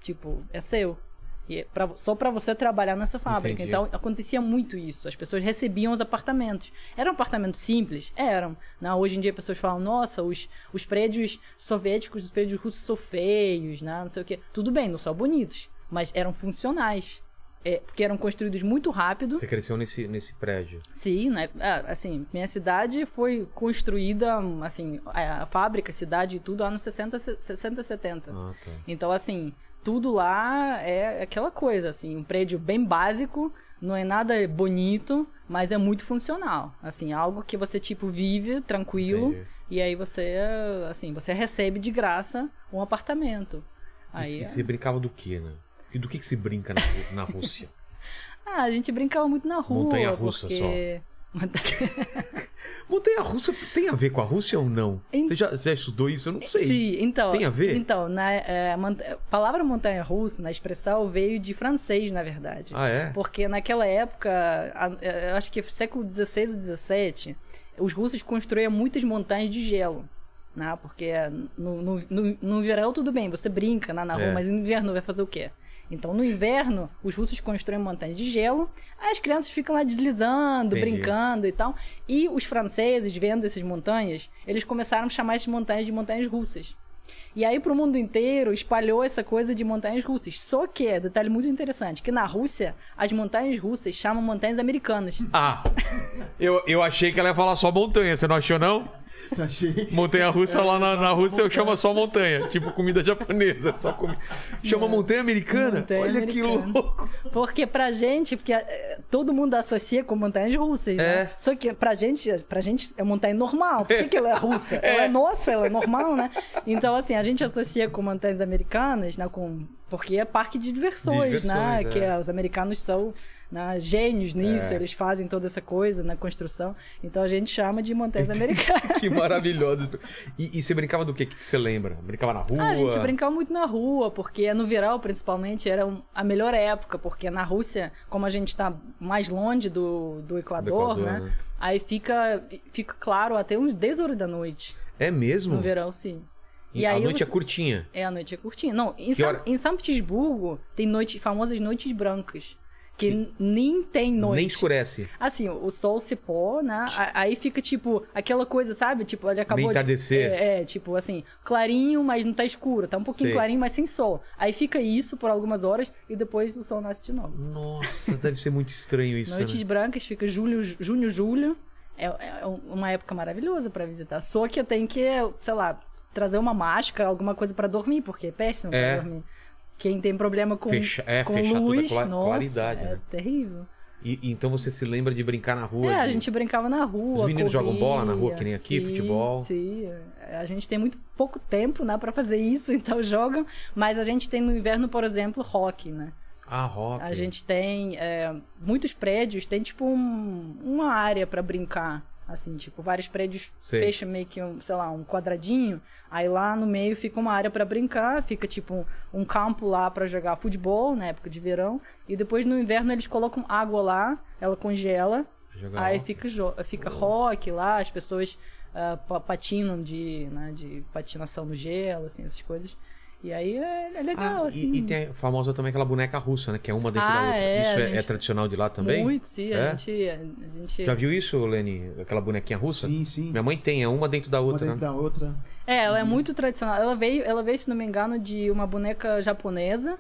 Tipo, é seu. E é pra- só para você trabalhar nessa fábrica. Entendi. Então, acontecia muito isso. As pessoas recebiam os apartamentos. Eram apartamentos simples? Eram. Né? Hoje em dia, as pessoas falam, nossa, os, os prédios soviéticos, os prédios russos são feios, né? não sei o quê. Tudo bem, não são bonitos, mas eram funcionais. É, porque eram construídos muito rápido. Você cresceu nesse, nesse prédio. Sim, né? Ah, assim, minha cidade foi construída, assim, a, a fábrica, a cidade e tudo, anos 60, 60, 70. Ah, tá. Então, assim, tudo lá é aquela coisa, assim, um prédio bem básico, não é nada bonito, mas é muito funcional. Assim, algo que você, tipo, vive tranquilo Entendi. e aí você, assim, você recebe de graça um apartamento. E, Aí, e você brincava do quê, né? E do que, que se brinca na, na Rússia? Ah, a gente brincava muito na rua. Montanha-russa porque... Montanha-russa tem a ver com a Rússia ou não? Em- Você, já, você já estudou isso? Eu não sei. Sim, então. Tem a ver? Então, na, é, mont- a palavra montanha-russa, na expressão, veio de francês, na verdade. Ah, é? Porque naquela época, a- é, eu acho que século XVI ou XVII, os russos construíam muitas montanhas de gelo. Né? Porque no, no, no, no verão tudo bem, você brinca né, na rua, É. mas no inverno vai fazer o quê? Então, no inverno, os russos constroem montanhas de gelo, as crianças ficam lá deslizando, Entendi. brincando e tal. E os franceses, vendo essas montanhas, eles começaram a chamar essas montanhas de montanhas russas. E aí, pro mundo inteiro, espalhou essa coisa de montanhas russas. Só que, detalhe muito interessante, que na Rússia, as montanhas russas chamam montanhas americanas. Ah, eu, eu achei que ela ia falar só montanha, você não achou não? Achei. Montanha russa lá na, na Rússia eu chamo só montanha, tipo comida japonesa, só comi... Chama montanha americana? Montanha Olha que americana. louco. Porque pra gente, porque eh, todo mundo associa com montanhas russas, né? É. Só que pra gente, pra gente é montanha normal. Por que, que ela é russa? Ela é nossa, ela é normal, né? Então, assim, a gente associa com montanhas americanas, né? Com... Porque é parque de diversões, De né? diversões, Que é. os americanos são né, gênios nisso, É. eles fazem toda essa coisa na construção. Então a gente chama de montanhas americanas. Que maravilhoso. E, e você brincava do quê? O que, você lembra? Brincava na rua? Ah, a gente brincava muito na rua, porque no verão, principalmente, era a melhor época, porque na Rússia, como a gente está mais longe do, do Equador, Do Equador, né? né? Aí fica, fica claro até uns 10 horas da noite. É mesmo? No verão, sim. E a noite você- é curtinha. É, a noite é curtinha. Não, em, São, em São Petersburgo tem noite, famosas noites brancas. Que, n- nem tem noite. Nem escurece. Assim, o sol se pôr, né? Aí fica, tipo, aquela coisa, sabe? Tipo, ele acabou Meio de... É, é, tipo, assim, clarinho, mas não tá escuro. Tá um pouquinho Sei. clarinho, mas sem sol. Aí fica isso por algumas horas e depois o sol nasce de novo. Nossa, deve ser muito estranho isso, Noites né? brancas, fica julho, junho, julho. É, é uma época maravilhosa pra visitar. Só que eu tenho que, sei lá, trazer uma máscara, alguma coisa pra dormir, porque é péssimo É. pra dormir. Quem tem problema com, Fecha- é, com fechar toda a luz, nossa, claridade, é né? terrível. E, então você se lembra de brincar na rua? É, a de- gente brincava na rua. Os meninos jogam bola na rua, corria. que nem aqui, Sim, futebol? Sim, a gente tem muito pouco tempo, né, para fazer isso, então jogam. Mas a gente tem no inverno, por exemplo, rock, né? Ah, rock. A gente tem é, muitos prédios, tem tipo um- uma área para brincar. Assim, tipo, vários prédios Sei. fecham meio que, um, sei lá, um quadradinho. Aí lá no meio fica uma área para brincar, fica tipo um, um campo lá para jogar futebol na época de verão. E depois no inverno eles colocam água lá, ela congela. Jogar Aí rock. fica, fica rock lá, as pessoas pa- patinam de, né, de patinação no gelo, assim, essas coisas. E aí é, é legal, Ah, assim. e, e tem a famosa também aquela boneca russa, né? Que é uma dentro da Ah, outra. é, isso é, é gente- tradicional de lá também? Muito, sim. É? A gente. A gente... Já viu isso, Leni? Aquela bonequinha russa? Sim, sim. Minha mãe tem, é uma dentro da Uma outra, dentro né? da outra. É, ela é muito tradicional. Ela veio, ela veio, se não me engano, de uma boneca japonesa,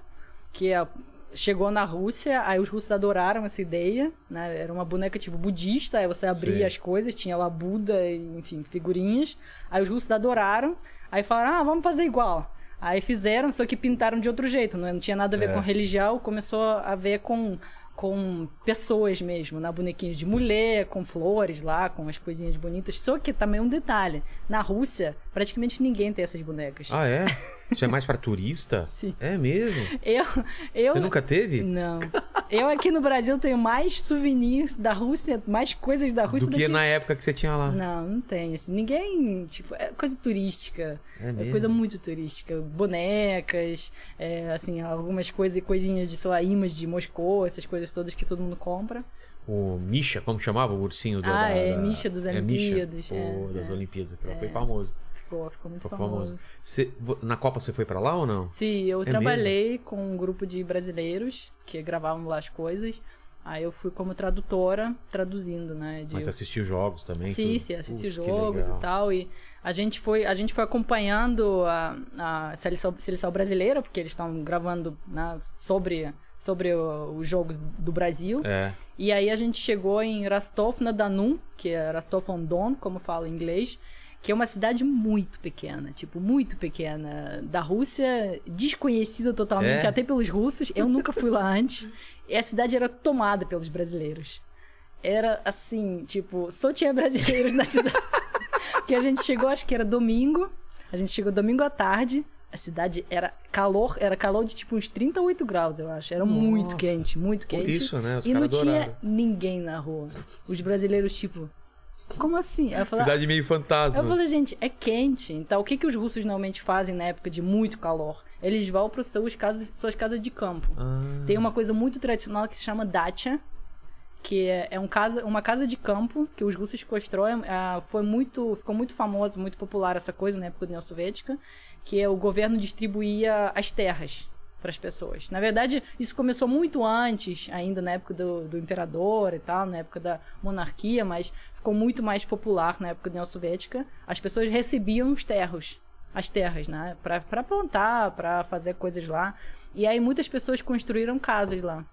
que é- chegou na Rússia, aí os russos adoraram essa ideia, né? Era uma boneca tipo budista, aí você abria Sim. as coisas, tinha lá Buda, enfim, figurinhas. Aí os russos adoraram, aí falaram, ah, vamos fazer igual. Aí fizeram, só que pintaram de outro jeito, não, não tinha nada a ver É. com religião, começou a ver com, com pessoas mesmo, na bonequinhas de mulher, com flores lá, com as coisinhas bonitas. Só que também um detalhe, na Rússia, praticamente ninguém tem essas bonecas. Ah, é? Isso é mais pra turista? Sim. É mesmo? Eu, eu Você nunca teve? Não. Eu aqui no Brasil tenho mais souvenirs da Rússia, mais coisas da Rússia Do que na época que você tinha lá. Não, não tem. Assim, ninguém. Tipo, é coisa turística. É É, mesmo? coisa muito turística. Bonecas, é, assim, algumas coisas, coisinhas de, sei lá, imãs de Moscou, essas coisas todas que todo mundo compra. O Misha, como chamava o ursinho do, Ah, da, é, da- Misha dos é, Misha. Olimpíadas, é, das é. Olimpíadas, aquilo foi famoso. Ficou, ficou muito Ficou famoso. famoso. Você- vo- na Copa você foi pra lá ou não? Sim, eu É trabalhei com um grupo de brasileiros que gravavam lá as coisas. Aí eu fui como tradutora, traduzindo, né? de- Mas assistiu jogos também? Sim, tudo? sim, assisti Putz, jogos e tal. E a gente foi, a gente foi acompanhando a, a seleção, seleção brasileira, porque eles estão gravando né, sobre, sobre os jogos do Brasil. É. E aí a gente chegou em Rostov-na-Don, que é Rostov-on-Don, como fala em inglês, que é uma cidade muito pequena, tipo, muito pequena, da Rússia, desconhecida totalmente, É? até pelos russos. Eu nunca fui lá antes. E a cidade era tomada pelos brasileiros. Era assim, tipo, só tinha brasileiros na cidade. que a gente chegou, acho que era domingo. A gente chegou domingo à tarde. A cidade era calor, era calor de tipo uns 38 graus, eu acho. Era muito Nossa. quente, muito Por quente. isso, né? Os e não tinha ninguém na rua. Os brasileiros, tipo, como assim? Falei, Cidade meio fantasma. eu falei, gente, é quente. Então, o que, que os russos normalmente fazem na época de muito calor? Eles vão para suas casas, suas casas de campo. Ah, Tem uma coisa muito tradicional que se chama dacha, que é, é um casa, uma casa de campo que os russos constroem. ah, foi muito, ficou muito famoso, muito popular essa coisa na época da União Soviética, que é o governo distribuía as terras. Para as pessoas. Na verdade, isso começou muito antes, ainda na época do, do imperador e tal, na época da monarquia, mas ficou muito mais popular na época da União Soviética. As pessoas recebiam os terros, as terras, né, para plantar, para fazer coisas lá. E aí muitas pessoas construíram casas lá.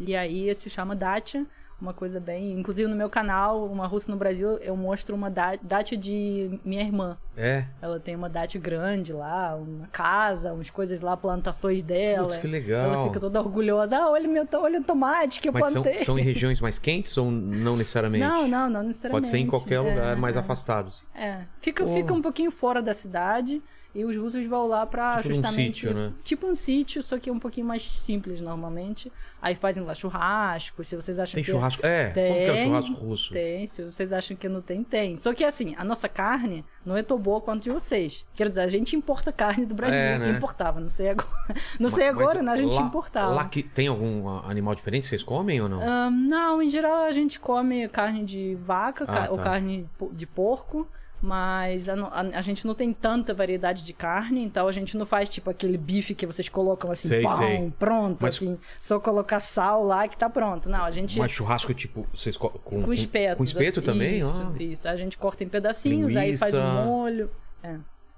E aí se chama dacha, uma coisa bem. Inclusive no meu canal, Uma Russa no Brasil, eu mostro uma da- dacha de minha irmã. É. Ela tem uma dacha grande lá, uma casa, umas coisas lá, plantações dela. Putz, que legal. Ela fica toda orgulhosa. Ah, olha, meu, to- olha o tomate que eu Mas são, plantei. são em regiões mais quentes ou não necessariamente? Não, não, não necessariamente. Pode ser em qualquer É, lugar mais é. afastados. É, fica, Porra. fica um pouquinho fora da cidade e os russos vão lá pra Tipo justamente. sítio, né? Tipo um sítio, só que um pouquinho mais simples normalmente. Aí fazem lá churrasco, se vocês acham Tem que. churrasco. É, como que é o Tem, churrasco russo? Tem, se vocês acham que não tem, tem. Só que assim, a nossa carne não é tão boa quanto de vocês. Quer dizer, a gente importa carne do Brasil. É, né? Importava, não sei agora. Não sei Mas- agora, mas né? A gente lá, importava. Lá que tem algum animal diferente que vocês comem ou não? Ahn, não, em geral a gente come carne de vaca Ah, ca- ou tá. carne de porco, mas a, a- a gente não tem tanta variedade de carne, então a gente não faz tipo aquele bife que vocês colocam assim, Sei, pão, sei. pronto, Mas- assim, só colocar sal lá que tá pronto. Não, a gente Mas churrasco, tipo, vocês co- com, com espetos. Com espeto assim, também? Isso, Ah. isso. A gente corta em pedacinhos, aí faz Linguiça. um molho. É,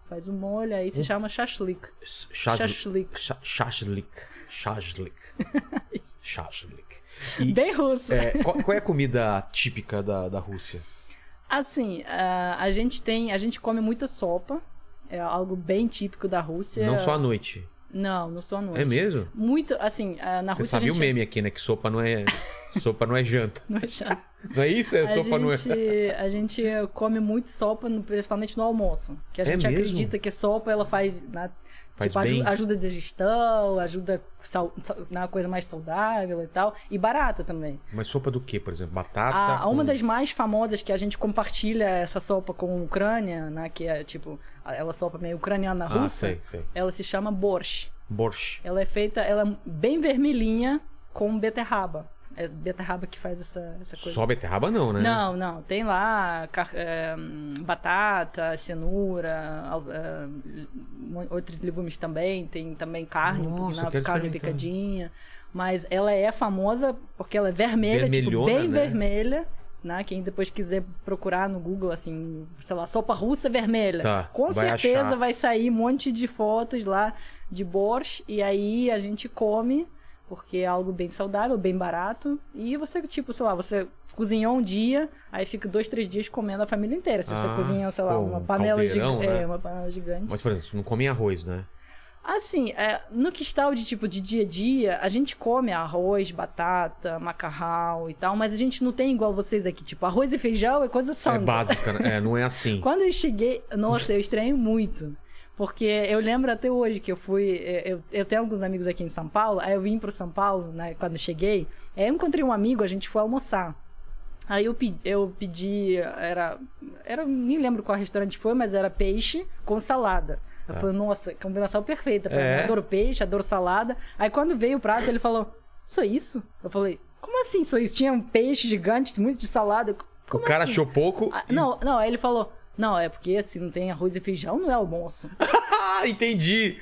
faz um molho, aí se chama shashlik. Chas- Shashlik. cha- Shashlik. Shashlik. Shashlik. E, Bem russo. é, qual, qual é a comida típica da, da Rússia? Assim, a, a gente tem, a gente come muita sopa. É algo bem típico da Rússia. Não só à noite. Não, não só à noite. É mesmo? Muito, assim, na Você Rússia sabe a o gente... meme aqui, né? Que sopa não é. sopa não é janta. Não é chato. Não é isso? É, A sopa não é. gente, a gente come muito sopa, principalmente no almoço. Que a É gente mesmo? acredita que sopa ela faz, né, Faz tipo, bem. ajuda a digestão, ajuda sal, sal- na coisa mais saudável e tal. E barata também. Mas sopa do quê, por exemplo? Batata? A, a uma com- das mais famosas que a gente compartilha essa sopa com a Ucrânia, né, que é tipo, ela sopa meio ucraniana Ah, russa, sei, sei. ela se chama borscht. Borscht. Ela é feita, ela é bem vermelhinha com beterraba. É beterraba que faz essa, essa coisa. Só beterraba não, né? Não, não. Tem lá é, batata, cenoura, é, outros legumes também. Tem também carne, Nossa, na- carne picadinha. Mas ela é famosa porque ela é vermelha, tipo, bem né? vermelha. Né? Quem depois quiser procurar no Google, assim, sei lá, sopa russa vermelha. Tá, Com vai certeza achar. vai sair um monte de fotos lá de borscht. E aí a gente come, porque é algo bem saudável, bem barato. E você, tipo, sei lá, você cozinhou um dia, aí fica dois, três dias comendo a família inteira. Se você Ah, cozinha, sei lá, pô, uma um panela gigante. né? É, uma panela gigante. Mas, por exemplo, não comem arroz, né? Assim, é, no que está de tipo de dia a dia, a gente come arroz, batata, macarrão e tal, mas a gente não tem igual vocês aqui, tipo, arroz e feijão é coisa É santa. básica, né? É, não é assim. Quando eu cheguei, nossa, eu estranho muito. Porque eu lembro até hoje que eu fui. Eu, eu tenho alguns amigos aqui em São Paulo, aí eu vim pro São Paulo, né, quando eu cheguei. Aí eu encontrei um amigo, a gente foi almoçar. Aí eu pedi, eu pedi era, era. Nem lembro qual restaurante foi, mas era peixe com salada. Eu falei, nossa, combinação perfeita. Pra É? Eu adoro peixe, adoro salada. Aí quando veio o prato, ele falou: Só isso? Eu falei, como assim só isso? Tinha um peixe gigante, muito de salada. Como o cara assim? achou pouco. Ah, e- Não, não, aí ele falou: Não, é porque se não tem arroz e feijão, não é almoço. Entendi.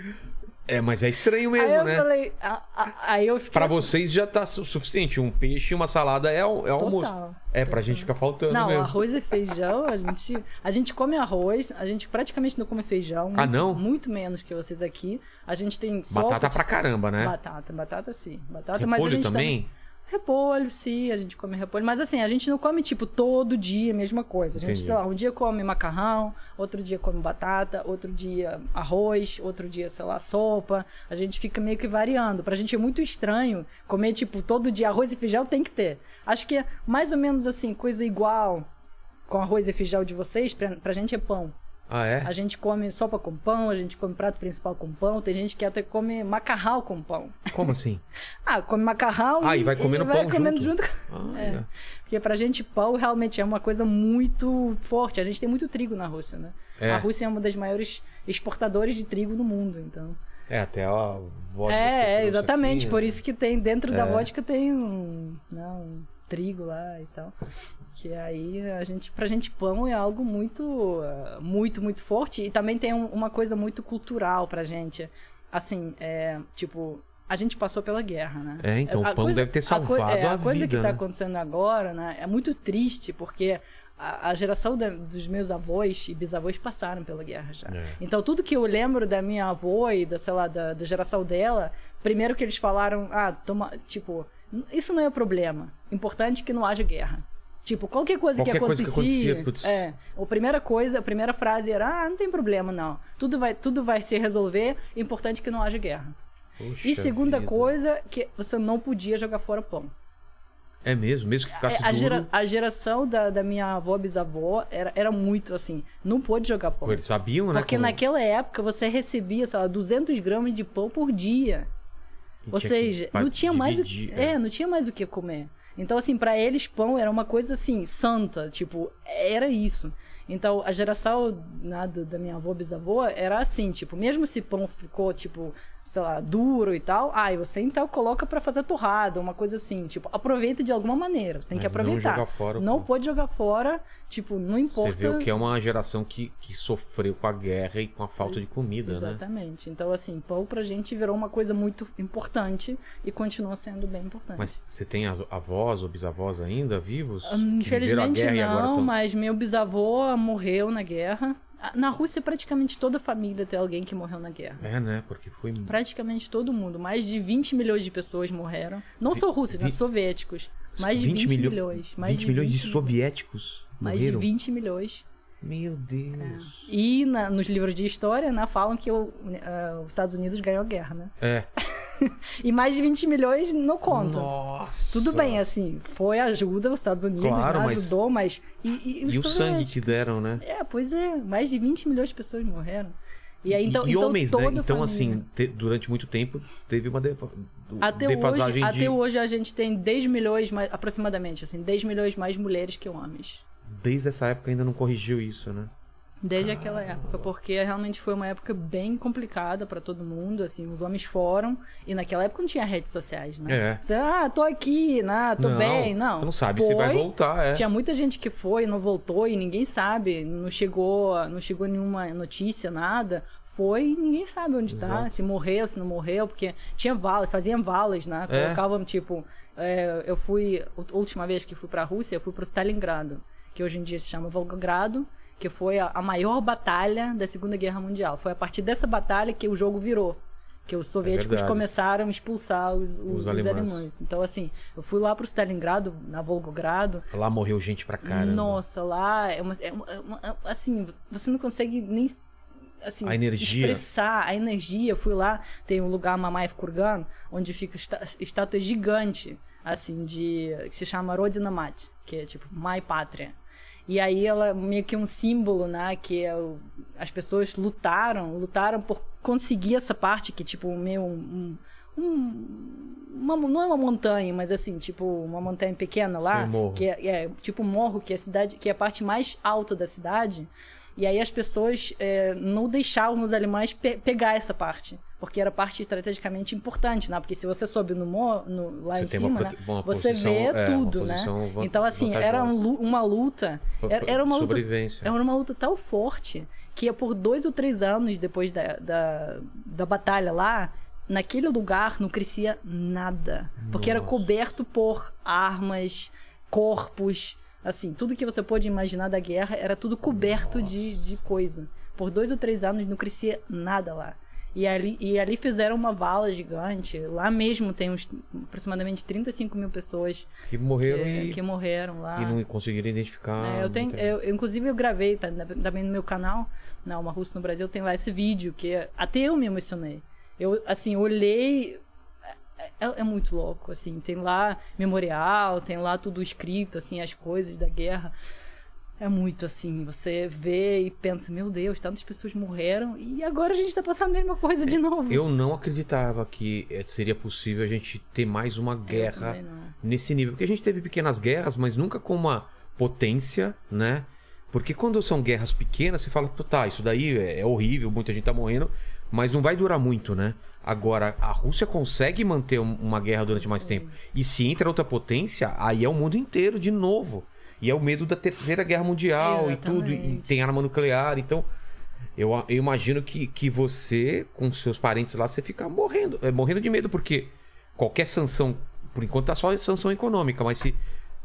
É, mas é estranho mesmo, aí eu né? falei, ah, ah, aí eu fiquei. Pra assim, vocês já tá su- suficiente. Um peixe e uma salada é, é almoço. Total, É, pra gente ficar faltando Não, mesmo. arroz e feijão, a gente, a gente come arroz, a gente praticamente não come feijão. Ah, muito- não? Muito menos que vocês aqui. A gente tem sopa Batata de- pra caramba, né? Batata, batata sim. Batata, mas a Repolho gente também? Repolho, sim, a gente come repolho. Mas assim, a gente não come, tipo, todo dia a mesma coisa. A gente, Entendi. sei lá, um dia come macarrão, outro dia come batata, outro dia arroz, outro dia, sei lá, sopa. A gente fica meio que variando. Pra gente é muito estranho comer, tipo, todo dia arroz e feijão tem que ter. Acho que é mais ou menos assim, coisa igual com arroz e feijão de vocês, pra, pra gente é pão. Ah, é? A gente come sopa com pão, a gente come prato principal com pão, tem gente que até come macarrão com pão. Como assim? Ah, come macarrão Ah, e vai comendo vai pão comendo junto? junto. Ah, É. é. Porque pra gente pão realmente é uma coisa muito forte. A gente tem muito trigo na Rússia, né? É. A Rússia é uma das maiores exportadores de trigo no mundo, então. É, até a vodka. é, é, exatamente. aqui, Por né? isso que tem dentro da É. vodka tem um, né, um trigo lá e tal. Que aí a gente, pra gente pão é algo muito, muito, muito forte e também tem um- uma coisa muito cultural pra gente. assim, é, tipo, a gente passou pela guerra, né? É, então A o pão deve ter a coi- salvado é, a, a coisa vida, que está né? acontecendo agora, né, é muito triste, porque a, a geração da- dos meus avós e bisavós passaram pela guerra já. É. Então, tudo que eu lembro da minha avó e da, sei lá, da, da geração dela, primeiro que eles falaram, ah, toma, tipo, isso não é problema. Importante que não haja guerra. Tipo, qualquer coisa Qualquer que coisa que acontecia, acontecia, é, a primeira coisa, a primeira frase era, ah, não tem problema não. Tudo vai, tudo vai se resolver, importante que não haja guerra. Poxa E segunda vida. coisa, que você não podia jogar fora pão. É mesmo, mesmo que ficasse É, a, duro. gera- a geração da, da minha avó bisavó era, era muito assim, não pôde jogar pão. Eles sabiam, né? Porque como- naquela época você recebia, sei lá, 200 gramas de pão por dia. e Ou seja, não tinha mais o dividir, que, é, não tinha mais o que comer. Então assim, pra eles pão era uma coisa assim santa, tipo, era isso. Então a geração né, da minha avó bisavó era assim, tipo, mesmo se pão ficou tipo, sei lá, duro e tal, aí você então coloca pra fazer torrada, uma coisa assim, tipo, aproveita de alguma maneira, você tem que Mas não aproveitar. jogar fora não pode jogar fora, tipo, não importa. Você vê o que é uma geração que, que sofreu com a guerra e com a falta de comida, né? Exatamente. Então, assim, pão pra gente virou uma coisa muito importante e continua sendo bem importante. Mas você tem avós ou bisavós ainda vivos? Hum, que Infelizmente e não, tão- mas meu bisavô morreu na guerra. Ah, Na Rússia, praticamente toda família tem alguém que morreu na guerra. É, né? Porque foi. Praticamente todo mundo. Mais de 20 milhões de pessoas morreram. Não só russos, né? vi- Soviéticos. Mais de 20, milho- milhões. Mais 20 milhões de 20 soviéticos Mais de morreram? 20 milhões. Meu Deus. E na- nos livros de história, né, falam que o- eh, os Estados Unidos ganhou a guerra, né? É. E mais de 20 milhões não conta. Nossa. Tudo bem, assim, foi ajuda, os Estados Unidos Claro, né, mas- ajudou, mas. E, e, E o sangue que deram, né? É, pois é, mais de 20 milhões de pessoas morreram. E aí, então, e então homens, né? Então, família. assim, te- durante muito tempo teve uma defa- Até hoje, defasagem de. até hoje a gente tem 10 milhões, mais, aproximadamente, assim, 10 milhões mais mulheres que homens. Desde essa época ainda não corrigiu isso, né? Desde aquela época, porque realmente foi uma época bem complicada pra todo mundo, assim, os homens foram, e naquela época não tinha redes sociais, né? É. Você, ah, tô aqui, né, tô não, bem, não. Não sabe se vai Foi, voltar, é. Tinha muita gente que foi não voltou e ninguém sabe, não chegou, não chegou nenhuma notícia, nada. Foi e ninguém sabe onde tá, Exato. se morreu, se não morreu, porque tinha valas, faziam valas, né? É. Colocavam, tipo, é, eu fui, a última vez que fui pra Rússia, eu fui pro Stalingrado, que hoje em dia se chama Volgogrado, que foi a, a maior batalha da Segunda Guerra Mundial. Foi a partir dessa batalha que o jogo virou. Que os soviéticos verdade. começaram a expulsar os, os, os alemães. alemães. Então, assim, eu fui lá pro Stalingrado, na Volgogrado, Lá morreu gente pra caramba. nossa, lá é uma, é uma- é uma- é- assim, você não consegue nem assim, A energia. expressar a energia. Eu fui lá, tem um lugar Mamai Kurgan, onde fica esta, estátua gigante, assim, de que se chama Rodina Mat, que é tipo Mãe Pátria. E aí ela meio que um símbolo, né, que é o- as pessoas lutaram, lutaram por conseguir essa parte que tipo meio um, um- uma, não é uma montanha, mas assim, tipo uma montanha pequena lá, Sim, um morro. que é, é tipo um morro que é a cidade, que é a parte mais alta da cidade. E aí as pessoas é, não deixavam os alemães pe- pegar essa parte, porque era parte estrategicamente importante, né? Porque se você sobe no no- lá Você em cima, né? você posição- vê é, tudo, né? Então assim era um uma luta, era, era uma luta, era uma luta tão forte que por dois ou três anos depois da, da, da batalha lá, naquele lugar não crescia nada. Porque era Nossa. coberto por armas, corpos, assim, tudo que você pode imaginar da guerra era tudo coberto de, de coisa. Por dois ou três anos não crescia nada lá. E ali, e ali fizeram uma vala gigante. Lá mesmo tem uns, aproximadamente 35 mil pessoas Que morreram que, e, que morreram lá. e não conseguiram identificar. É, eu tenho, eu, eu, inclusive eu gravei tá, também no meu canal, na Uma Russa no Brasil, tem lá esse vídeo que até eu me emocionei. Eu assim olhei, é, é- é muito louco, assim, tem lá memorial, tem lá tudo escrito, assim, as coisas da guerra. É muito assim, você vê e pensa, meu Deus, tantas pessoas morreram e agora a gente tá passando a mesma coisa de novo. Eu não acreditava que eh, seria possível a gente ter mais uma guerra nesse nível. Porque a gente teve pequenas guerras, mas nunca com uma potência, né? Porque quando são guerras pequenas, você fala, tá, isso daí é, é horrível, muita gente tá morrendo, mas não vai durar muito, né? Agora, a Rússia consegue manter um- uma guerra durante mais tempo. E se entra outra potência, aí é o mundo inteiro de novo. E é o medo da terceira guerra mundial e tudo. E Exatamente. tem arma nuclear, então. Eu, eu imagino que, que você, com seus parentes lá, você fica morrendo, é, morrendo de medo, porque qualquer sanção, por enquanto tá só sanção econômica, mas se.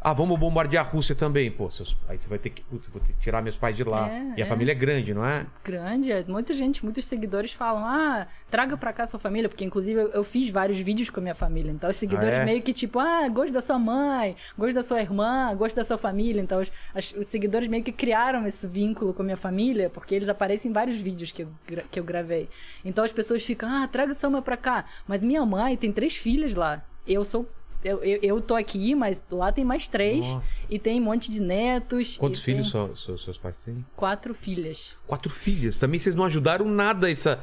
Ah, vamos bombardear a Rússia também, pô. Seus, aí você vai ter que. Putz, vou ter que tirar meus pais de lá. É, e a é. família é grande, não é? grande. é, Muita gente, muitos seguidores falam: ah, traga pra cá sua família, porque inclusive eu, eu fiz vários vídeos com a minha família. Então os seguidores Ah, é? meio que tipo, ah, gosto da sua mãe, gosto da sua irmã, gosto da sua família. Então os, as- os seguidores meio que criaram esse vínculo com a minha família, porque eles aparecem em vários vídeos que eu, que eu gravei. Então as pessoas ficam, ah, traga sua mãe pra cá. Mas minha mãe tem três filhas lá. Eu sou. Eu, eu, eu tô aqui, mas lá tem mais três. Nossa. E tem um monte de netos. Quantos e tem filhos só- só- seus pais têm? Quatro filhas. Quatro filhas. Também vocês não ajudaram nada essa.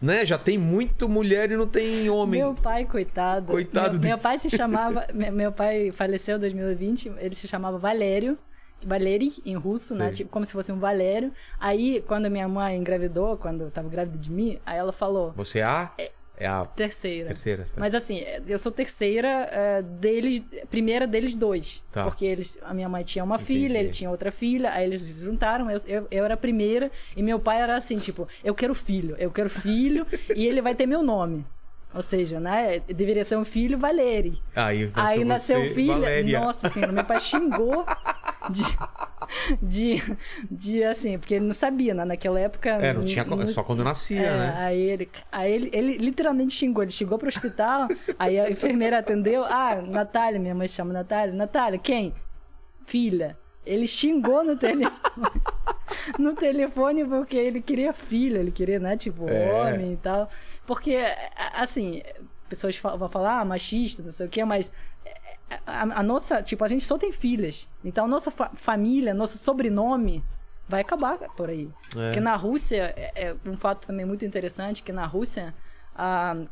Né? Já tem muito mulher e não tem homem. Meu pai, coitado. Coitado Meu, dele. meu pai se chamava. me- meu pai faleceu em 2020, ele se chamava Valério. Valeri, em russo, né? Sei. Tipo, como se fosse um Valério. Aí, quando minha mãe engravidou, quando eu tava grávida de mim, aí ela falou, Você é a. É a terceira. terceira. tá? Mas assim, eu sou terceira é, deles, primeira deles dois. Tá. Porque eles, a minha mãe tinha uma Entendi. filha, ele tinha outra filha, aí eles se juntaram, eu, eu, eu era a primeira, e meu pai era assim, tipo, eu quero filho, eu quero filho, e ele vai ter meu nome. Ou seja, né? Deveria ser um filho Valeri. Aí nasceu, Aí nasceu você, filha. Valéria. Nossa senhora, meu pai xingou de, de, de assim, porque ele não sabia, né? Naquela época. É, não tinha. não- Só quando nascia, é, né? Aí ele, aí ele, ele literalmente xingou. Ele chegou pro hospital, aí a enfermeira atendeu. Ah, Natália, minha mãe se chama Natália. Natália, quem? Filha. Ele xingou no telefone. no telefone porque ele queria filha, ele queria, né, tipo, É. homem e tal. Porque, assim, pessoas vão falar, ah, machista, não sei o quê, mas a, a nossa, tipo, a gente só tem filhas. Então, a nossa fa- família, nosso sobrenome vai acabar por aí. É. Porque na Rússia, é, é um fato também muito interessante, que na Rússia,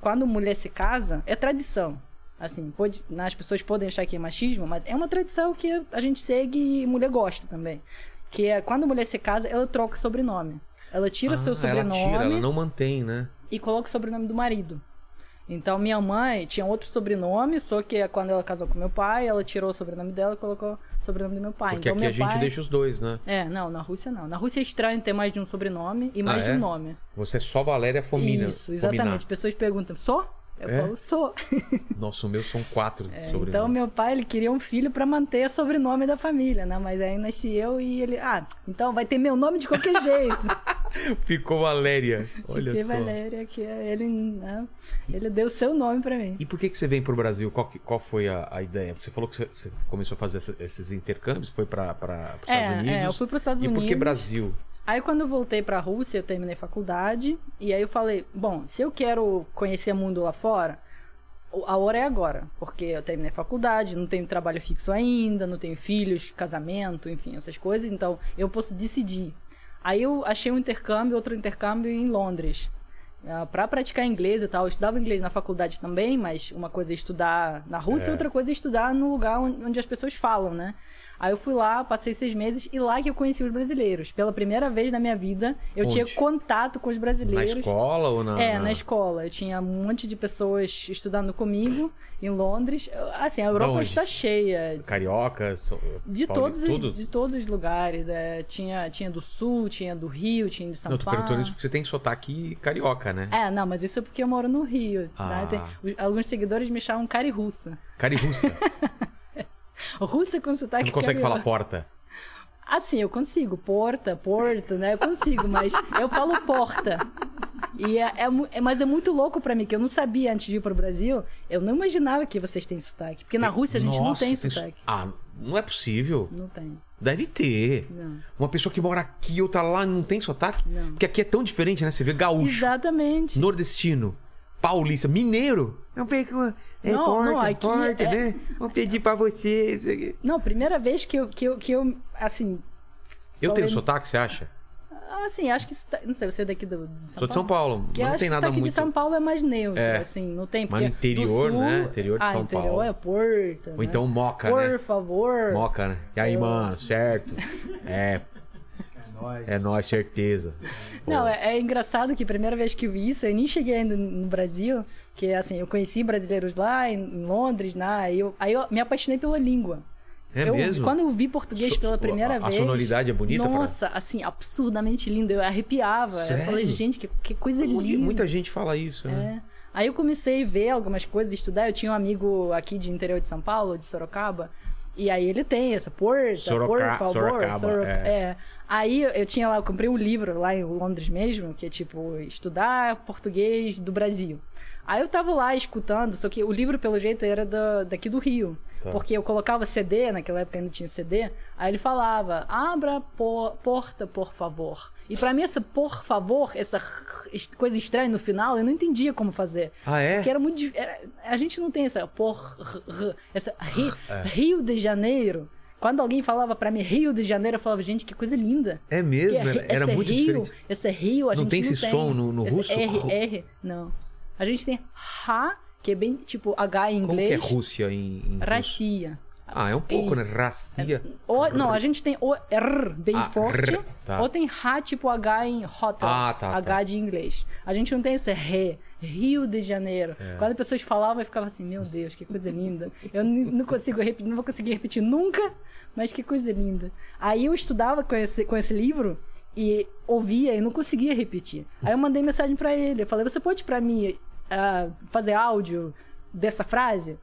quando mulher se casa, é tradição. Assim, pode, né, as pessoas podem achar que é machismo, mas é uma tradição que a gente segue e mulher gosta também. Que é, quando mulher se casa, ela troca sobrenome. Ela tira seu Ah, ela sobrenome tira, ela não mantém, né? e coloca o sobrenome do marido. Então, minha mãe tinha outro sobrenome, só que quando ela casou com meu pai, ela tirou o sobrenome dela e colocou o sobrenome do meu pai. Porque então, aqui a gente pai... deixa os dois, né? É, não, na Rússia não. Na Rússia é estranho ter mais de um sobrenome e mais Ah, de é? um nome. Você é só Valéria Fomina. Isso, exatamente. Fominar. Pessoas perguntam, só? Eu É? falo, sou. Nossa, o meu são quatro É, sobrenomes. então, meu pai, ele queria um filho pra manter o sobrenome da família, né? Mas aí nasci eu e ele, ah, então vai ter meu nome de qualquer jeito. Ficou Valéria. Olha Fiquei só. Valéria, que é ele, né? ele deu seu nome pra mim. E por que, que você vem pro Brasil? Qual, que- qual foi a, a ideia? Porque você falou que você, você começou a fazer essa- esses intercâmbios, foi para os Estados É, Unidos. é, eu fui pros Estados e por que Unidos. Brasil? Aí quando eu voltei pra Rússia, eu terminei faculdade, e aí eu falei, bom, se eu quero conhecer o mundo lá fora, o- a hora é agora, porque eu terminei faculdade, não tenho trabalho fixo ainda, não tenho filhos, casamento, enfim, essas coisas, então eu posso decidir. Aí eu achei um intercâmbio, outro intercâmbio em Londres. ah, Pra praticar inglês e tal, eu estudava inglês na faculdade também, mas uma coisa é estudar na Rússia, É. outra coisa é estudar no lugar onde as pessoas falam, né? Aí eu fui lá, passei seis meses e lá que eu conheci os brasileiros. Pela primeira vez na minha vida, eu Onde? tinha contato com os Na brasileiros. escola ou na. É, na- na escola. Eu tinha um monte de pessoas estudando comigo em Londres. Eu- Assim, a Europa está cheia Cariocas? de todos, os, de todos os lugares. É, tinha, tinha do Sul, tinha do Rio, tinha de São Não, tô Paulo. perguntando isso porque você tem sotaque carioca, né? É, não, mas isso é porque eu moro no Rio. Ah. né? Tem- alguns seguidores me chamam cari russa. Carirussa. Russa com Você sotaque não consegue carioca. falar porta. Assim, eu consigo. Porta, porta, né? Eu consigo, mas eu falo porta. E é, é é- mas é muito louco pra mim, que eu não sabia antes de ir pro Brasil. Eu não imaginava que vocês têm sotaque. Porque na Tem- Rússia a gente não Nossa, tem so- sotaque. Ah, não é possível. Não tem. Deve ter. Não. Uma pessoa que mora aqui ou tá lá não tem sotaque? Não. Porque aqui é tão diferente, né? Você vê gaúcho, Exatamente. nordestino, paulista, mineiro. Eu pego. É Não, porta, não, aqui porta, é- né? Vou pedir pra você. Não, primeira vez que eu, que eu, que eu assim... Eu tenho sotaque, você acha? Assim, acho que... tá- Não sei, você é daqui do, de São Sou de São Paulo. Porque mas não acho tem que nada sotaque muito. de São Paulo é mais neutro, É. assim, não tem. Mas Porque no interior, do sul, né? Interior de ah, São interior Paulo. é porta. Ou né? então moca, Por né? favor. Moca, né? E aí, Eu- mano, certo? É, É é nóis, certeza. Não, é, é engraçado que a primeira vez que eu vi isso, eu nem cheguei ainda no Brasil, que assim, eu conheci brasileiros lá em, Londres, né? Aí eu, aí eu me apaixonei pela língua. É eu, mesmo? Quando eu vi português So- pela primeira a- a vez. sonoridade é bonita pra- Nossa, assim, absurdamente lindo. Eu arrepiava. Sério? Eu falei, gente, que, que coisa Muita- linda. Muita gente fala isso, né? É. Aí eu comecei a ver algumas coisas, estudar. Eu tinha um amigo aqui de interior de São Paulo, de Sorocaba. E aí ele tem essa porta, Soroca- por favor, Sorocaba, Soro- é. é. Aí eu tinha lá, eu comprei um livro lá em Londres mesmo, que é tipo estudar português do Brasil. Aí eu tava lá escutando, só que o livro, pelo jeito, era da- daqui do Rio. Tá. Porque eu colocava CD, naquela época ainda tinha CD, aí ele falava, abra a po- porta, por favor. E pra mim, essa por favor, essa coisa estranha no final, eu não entendia como fazer. Ah, é? Porque era muito. era- a gente não tem essa por. essa ri- É. Rio de Janeiro. Quando alguém falava pra mim Rio de Janeiro, eu falava, gente, que coisa linda. É mesmo? Que Era, era esse muito Rio, diferente. Esse Rio, a Não gente tem não esse som no- no Esse russo? R, R, não. A gente tem Ha, que é bem tipo H em Como inglês. que é Rússia em, em? Racia. Ah, é um pouco, Isso. né? Racia. O, não, a gente tem o R bem Ah, forte, R, tá. ou tem H tipo H em hotel, Ah, tá, H tá. de inglês. A gente não tem esse Re, Rio de Janeiro. É. Quando as pessoas falavam, eu ficava assim, meu Deus, que coisa linda. Eu não consigo repetir, não vou conseguir repetir nunca, mas que coisa linda. Aí eu estudava com esse, com esse livro e ouvia e não conseguia repetir. Aí eu mandei mensagem pra ele, eu falei, você pode pra mim ah, fazer áudio dessa frase?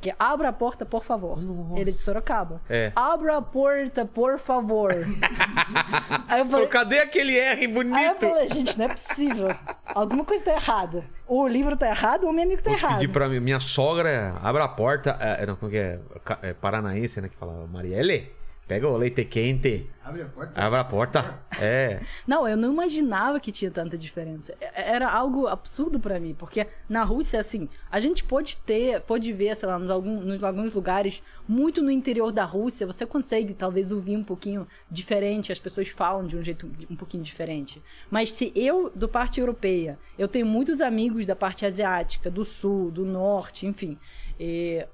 Que é, abra a porta, por favor. Ele é de Sorocaba. É. Abra a porta, por favor. aí eu Pô, falei, cadê aquele R aí eu bonito? falei, gente, não é possível. Alguma coisa tá errada. Ou o livro tá errado, ou o meu amigo tá Posso errado. pedir pra minha sogra, abra a porta. É, não, como que é? É paranaense, né? Que fala, Marielle, pega o leite quente. Abre a porta. Abra a porta. É. Não, eu não imaginava que tinha tanta diferença. Era algo absurdo pra mim, porque na Rússia, assim, a gente pode ter, pode ver, sei lá, nos, algum, nos alguns lugares, muito no interior da Rússia, você consegue talvez ouvir um pouquinho diferente, as pessoas falam de um jeito um pouquinho diferente. Mas se eu, do parte europeia, eu tenho muitos amigos da parte asiática, do sul, do norte, enfim. e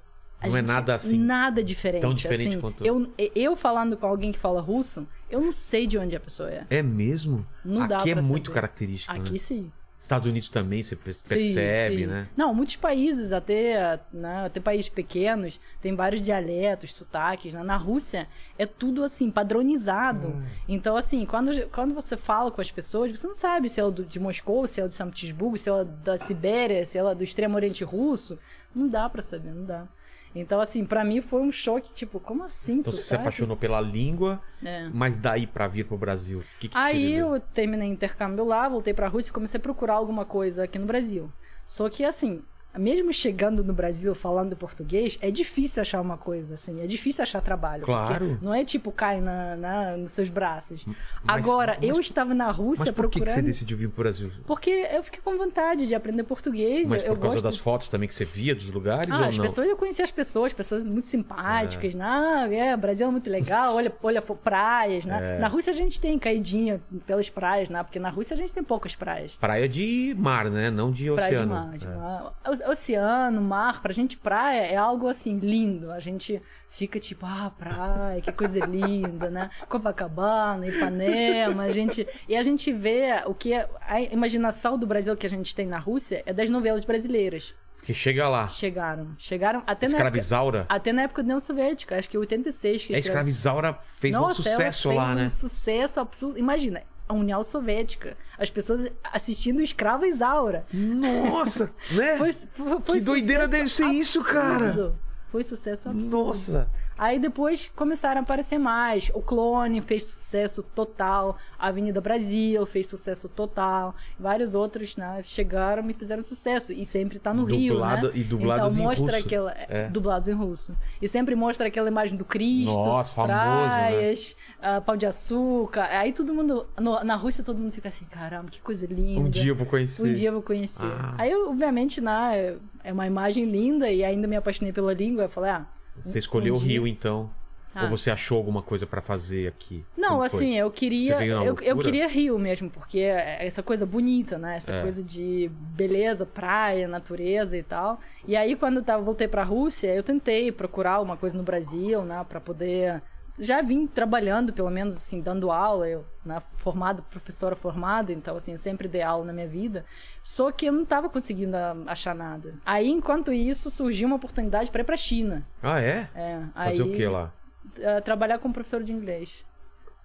Não é nada assim, Nada diferente. tão diferente assim. quanto- Eu, eu falando com alguém que fala russo, eu não sei de onde a pessoa é. É mesmo? Não dá Aqui é pra muito saber. característico. Aqui né? sim. Estados Unidos também, você per- Sim, percebe, sim. né? Não, muitos países, até, né, até países pequenos, tem vários dialetos, sotaques. Né? Na Rússia é tudo assim, padronizado. Hum. Então, assim, quando, quando você fala com as pessoas, você não sabe se é do- de Moscou, se é de São Petersburgo, se é da Sibéria, se é do Extremo Oriente Russo. Não dá pra saber, não dá. Então, assim, pra mim foi um choque, tipo, como assim? Então você se apaixonou pela língua, É. mas daí pra vir pro Brasil, o que, que Aí eu terminei intercâmbio lá, voltei pra Rússia e comecei a procurar alguma coisa aqui no Brasil. Só que assim, mesmo chegando no Brasil falando português, é difícil achar uma coisa assim, é difícil achar trabalho. Claro. Não é tipo cai na, na- nos seus braços. Mas- Agora, mas- eu estava na Rússia Mas por que, que procurando. você decidiu vir pro Brasil? Porque eu fiquei com vontade de aprender português. Mas por causa gosto... das fotos também que você via dos lugares Ah, ou as não? pessoas, eu conheci as pessoas, pessoas muito simpáticas, né? Ah, é, Brasil é muito legal, olha, olha praias, né? É. Na Rússia a gente tem caidinha pelas praias, né? Porque na Rússia a gente tem poucas praias. Praia de mar, né? Não de Praia de oceano. mar, de É. mar. Oceano, mar, pra gente praia é algo assim lindo. A gente fica tipo, ah, praia, que coisa linda, né? Copacabana, Ipanema, a gente e a gente vê o que é- a imaginação do Brasil que a gente tem na Rússia é das novelas brasileiras. Que chega lá. Chegaram, chegaram até na época, Escravizaura. até na época da União Soviética, acho que em 86 que É, escreve- Escravizaura fez um Nossa, ela sucesso lá, né? um sucesso absurdo. Imagina, a União Soviética, as pessoas assistindo Escrava Isaura. Nossa, né? Foi, foi, foi Que doideira deve ser isso, cara. absurdo. Foi sucesso absurdo. Nossa. Aí depois começaram a aparecer mais. O Clone fez sucesso total. A Avenida Brasil fez sucesso total. Vários outros né, chegaram e fizeram sucesso. E sempre tá no Rio, Dublado- né? e dublados então em mostra russo. aquela... É. Dublados em russo. E sempre mostra aquela imagem do Cristo. Nossa, famoso, né? praias, ah, pau de açúcar. Aí todo mundo... no- na Rússia todo mundo fica assim, caramba, que coisa linda. Um dia eu vou conhecer. Um dia eu vou conhecer. Ah. Aí, obviamente, né, é uma imagem linda e ainda me apaixonei pela língua. Eu falei, ah. Você escolheu o Rio, então. Ah. Ou você achou alguma coisa pra fazer aqui? Não, assim, eu queria. Eu, eu queria Rio mesmo, porque é essa coisa bonita, né? Essa É. coisa de beleza, praia, natureza e tal. E aí, quando eu tava, voltei pra Rússia, eu tentei procurar uma coisa no Brasil, né? Pra poder já vim trabalhando, pelo menos assim, dando aula, eu, né, formada, professora formada, então assim, eu sempre dei aula na minha vida, só que eu não estava conseguindo a- achar nada. Aí, enquanto isso, surgiu uma oportunidade para ir para China. Ah, é? É, Fazer aí, o que lá? eh, trabalhar como professor de inglês.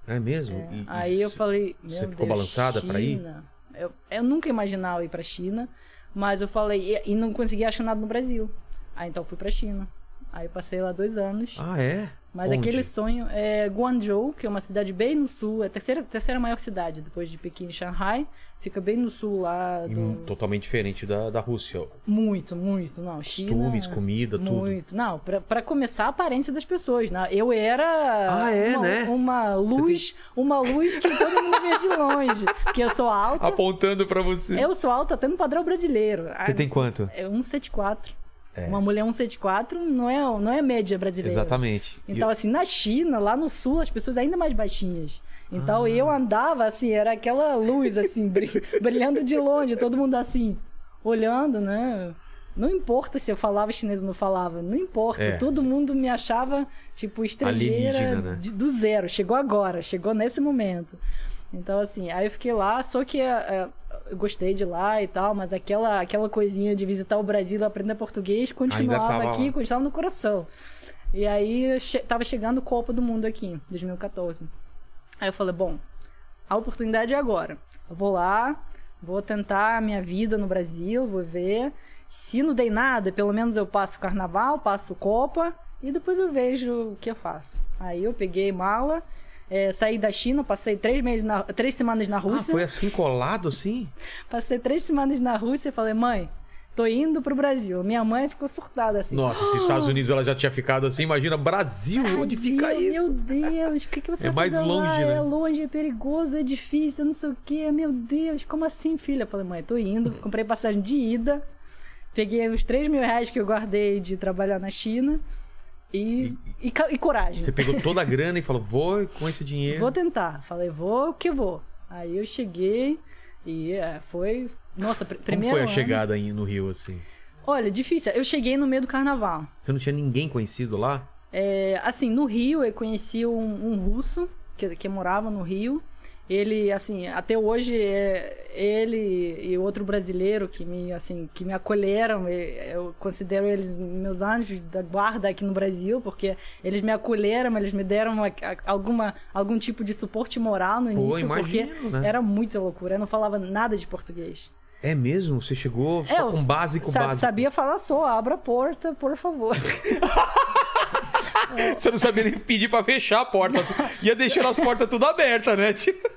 É mesmo? E- e Aí eu falei, meu Você ficou Deus, balançada pra ir? Eu, eu nunca imaginava ir pra China, mas eu falei, e, e não consegui achar nada no Brasil. Aí então fui pra China. Aí passei lá dois anos. Ah, é? Mas Onde? aquele sonho é Guangzhou, que é uma cidade bem no sul, é a terceira, terceira maior cidade depois de Pequim e Shanghai. Fica bem no sul lá do. Totalmente diferente da, da Rússia. Muito, muito. Não, China. Costumes, comida, tudo. Muito. Não, pra, pra começar a aparência das pessoas. Né? Eu era Ah, é, uma, né? uma luz, uma luz que todo mundo via de longe. Porque eu sou alta. Apontando pra você. Eu sou alta até no padrão brasileiro. Você tem quanto? É 174. Uma mulher 174 não é, não é média brasileira. Exatamente. Então, assim, na China, lá no sul, as pessoas ainda mais baixinhas. Ah. Então, eu andava, assim, era aquela luz, assim, bri- brilhando de longe, todo mundo assim, olhando, né? Não importa se eu falava chinês ou não falava, não importa. É. Todo mundo me achava, tipo, estrangeira né? de- do zero. Chegou agora, chegou nesse momento. Então, assim, aí eu fiquei lá, só que é, eu gostei de lá e tal, mas aquela, aquela coisinha de visitar o Brasil e aprender português continuava aqui, lá. continuava no coração. E aí che tava chegando Copa do Mundo aqui, 2014. Aí eu falei, bom, a oportunidade é agora. Eu vou lá, vou tentar a minha vida no Brasil, vou ver. Se não dei nada, pelo menos eu passo carnaval, passo Copa e depois eu vejo o que eu faço. Aí eu peguei mala, eh, saí da China, passei três, meses na, três semanas na Ah, Rússia. foi assim colado assim? Passei três semanas na Rússia e falei, mãe, tô indo pro Brasil. Minha mãe ficou surtada assim. Nossa, se Estados Unidos ela já tinha ficado assim, imagina Brasil, onde fica Brasil, isso? Meu Deus, o que, que você É vai mais fazer lá? longe, né? É longe, é perigoso, é difícil, não sei o quê. Meu Deus, como assim, filha? Eu falei, mãe, tô indo. Comprei passagem de ida. Peguei os 3 mil reais que eu guardei de trabalhar na China. E, e, e coragem. Você pegou toda a grana e falou, vou com esse dinheiro. Vou tentar. Falei, vou que vou. Aí eu cheguei e é, foi... Nossa, pr Como primeiro foi a chegada aí no Rio assim? Olha, difícil. Eu cheguei no meio do carnaval. Você não tinha ninguém conhecido lá? É, assim, no Rio eu conheci um, um russo que, que morava no Rio. Ele, assim, até hoje, é, ele e outro brasileiro que me, assim, que me acolheram, eu considero eles meus anjos da guarda aqui no Brasil, porque eles me acolheram, eles me deram uma- alguma, algum tipo de suporte moral no Pô, início, porque imagino, né? era muita loucura, eu não falava nada de português. É mesmo? Você chegou só É, com básico, sa- básico. Sabia falar só, abra a porta, por favor. Você não sabia nem pedir pra fechar a porta. Ia deixando as portas tudo abertas, né? Tipo...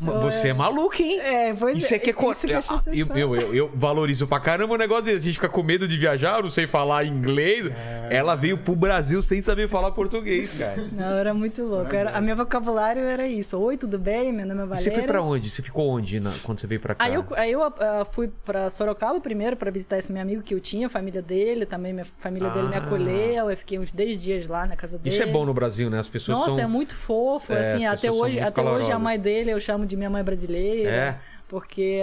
Você é maluco, hein? É, pois Isso é que é isso que as cor- pessoas eu, eu, eu, eu valorizo pra caramba o negócio desse. A gente fica com medo de viajar, eu não sei falar inglês. É. Ela veio pro Brasil sem saber falar português, cara. Não, era muito louco. Era, a meu vocabulário era isso. Oi, tudo bem? Meu nome é E Valéria. você foi pra onde? Você ficou onde na- quando você veio pra cá? Aí eu, aí eu ah, fui pra Sorocaba primeiro pra visitar esse meu amigo que eu tinha, a família dele, também minha família dele me Ah. acolheu. Eu fiquei uns 10 dias lá na casa dele. Isso é bom no Brasil, né? As pessoas Nossa, são... é muito fofo, É, assim, as até hoje, até hoje a mãe dele eu chamo de minha mãe brasileira. É. Porque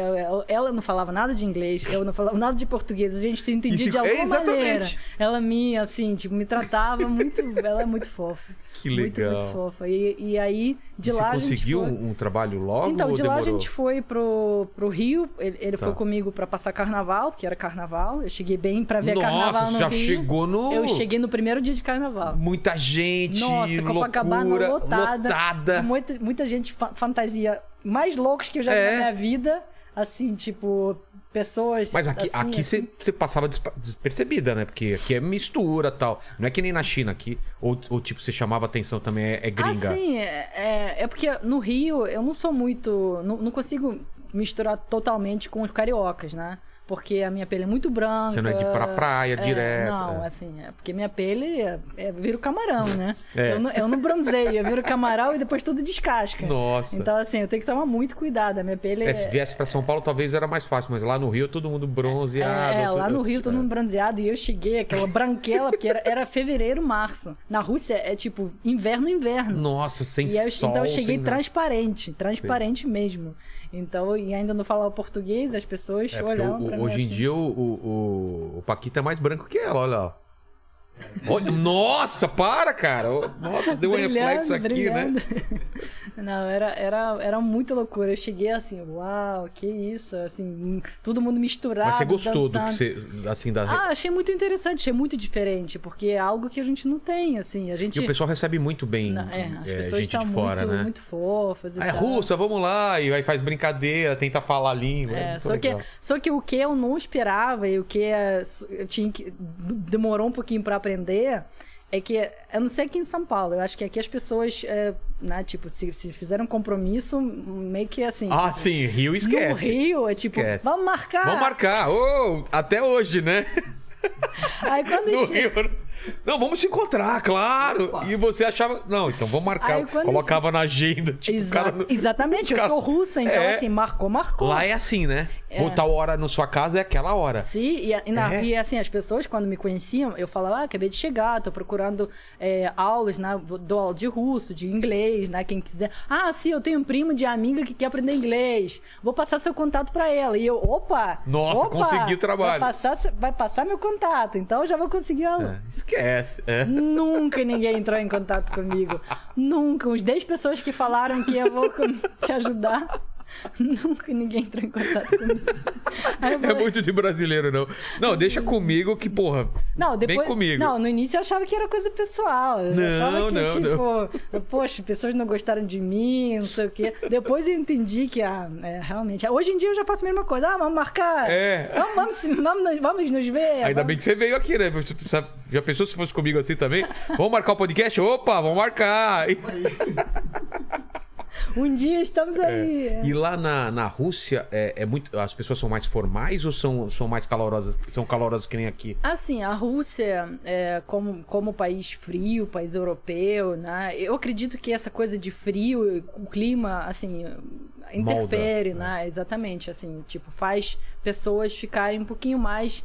ela, não falava nada de inglês, eu não falava nada de português, a gente se entendia Isso- de alguma é, exatamente. maneira. Ela me, assim, tipo, me tratava muito, ela é muito fofa. Que Muito, legal. muito fofa. E, e aí, de E lá você a gente conseguiu foi... um, trabalho logo Então, de lá a demorou? gente foi pro, pro Rio. Ele, ele Tá. foi comigo pra passar carnaval, que era carnaval. Eu cheguei bem pra ver Nossa, carnaval no já Rio. chegou no... Eu cheguei no primeiro dia de carnaval. Muita gente, Nossa, Copacabana loucura, lotada. lotada. Muita, muita gente fa- fantasia mais loucos que eu já vi É. na minha vida. Assim, tipo, pessoas. Mas aqui, assim, aqui assim. você, você passava despercebida, né? Porque aqui é mistura tal. Não é que nem na China aqui. Ou, ou tipo, você chamava atenção também, é, é Ah, gringa. sim. É, é, é porque no Rio eu não sou muito. Não, não consigo misturar totalmente com os cariocas, né? Porque a minha pele é muito branca. Você não é de ir pra praia É, direto. Não, é. assim, é porque minha pele é, é, vira o camarão, né? É. Eu, não, eu não bronzeio, eu viro camarão e depois tudo descasca. Nossa. Então, assim, eu tenho que tomar muito cuidado. A minha pele É, se viesse pra São Paulo, talvez era mais fácil, mas lá no Rio todo mundo bronzeado. É, é, lá no Rio todo mundo bronzeado e eu cheguei, aquela branquela, porque era, era fevereiro, março. Na Rússia é tipo inverno, inverno. Nossa, sem E eu- sol. então eu cheguei transparente, transparente mesmo. Então, e ainda não falava português, as pessoas É, olhavam o- hoje em assim. dia o, o, o, Paquito é mais branco que ela, olha lá. Olha, nossa, para, cara. Nossa, deu um Brilhando, reflexo aqui, né? brilhando. Não, era, era, era muito loucura. Eu cheguei assim, uau, que isso, assim, todo mundo misturado. Mas você gostou do que dançando. você. Assim, da. Ah, achei muito interessante, achei muito diferente, porque é algo que a gente não tem, assim. A gente. E o pessoal recebe muito bem Não, é, as é, pessoas de fora, muito, né? muito fofas. E Ah, é russa, vamos lá. E aí faz brincadeira, tenta falar a língua. É, É, só, que, só que o que eu não esperava e o que é, eu tinha que, demorou um pouquinho pra aprender é que, eu não sei aqui em São Paulo, eu acho que aqui as pessoas, é, né, tipo, se, se fizeram compromisso, meio que assim. Ah, tipo, sim, Rio esquece. No Rio, é tipo, Esquece. vamos marcar. Vamos marcar. Ô, até hoje, né? Aí quando No chega- Rio. Não, vamos se encontrar, claro. Opa. E você achava. Não, então vamos marcar. Aí Colocava na agenda. Tipo, Exa- cara Exatamente, eu cara- sou russa, então É. assim, marcou, marcou. Lá é assim, né? É. Tal hora na sua casa é aquela hora. Sim, e, e, na- É? e, assim, as pessoas, quando me conheciam, eu falava, ah, acabei de chegar, tô procurando é, aulas, né? Dou aula de russo, de inglês, né? Quem quiser. Ah, sim, eu tenho um primo de amiga que quer aprender inglês. Vou passar seu contato pra ela. E eu, opa! Nossa, opa, consegui o trabalho. Vai passar, vai passar meu contato, então eu já vou conseguir aula. É, esquece. É. Nunca ninguém entrou em contato comigo. Nunca. Uns 10 pessoas que falaram que eu vou te ajudar. Nunca ninguém entrou em contato comigo. É falei, muito de brasileiro, não. Não, deixa comigo que, porra. Não, depois. Vem comigo. Não, no início eu achava que era coisa pessoal. Eu Não, achava que, não, tipo, poxa, pessoas não gostaram de mim, não sei o quê. Depois eu entendi que, ah, é, realmente. Hoje em dia eu já faço a mesma coisa. Ah, vamos marcar. É. Vamos, vamos, vamos, nos- vamos nos ver. Ainda vamos- bem que você veio aqui, né? Já pensou se fosse comigo assim também? Vamos marcar o podcast? Opa, vamos marcar! Um dia estamos aí. e lá na, na Rússia, é, é muito, as pessoas são mais formais ou são, são mais calorosas? São calorosas que nem aqui? Assim, a Rússia, é, como, como país frio, país europeu, né? Eu acredito que essa coisa de frio, o clima, assim, interfere, Molda, né? Exatamente, assim, tipo, faz pessoas ficarem um pouquinho mais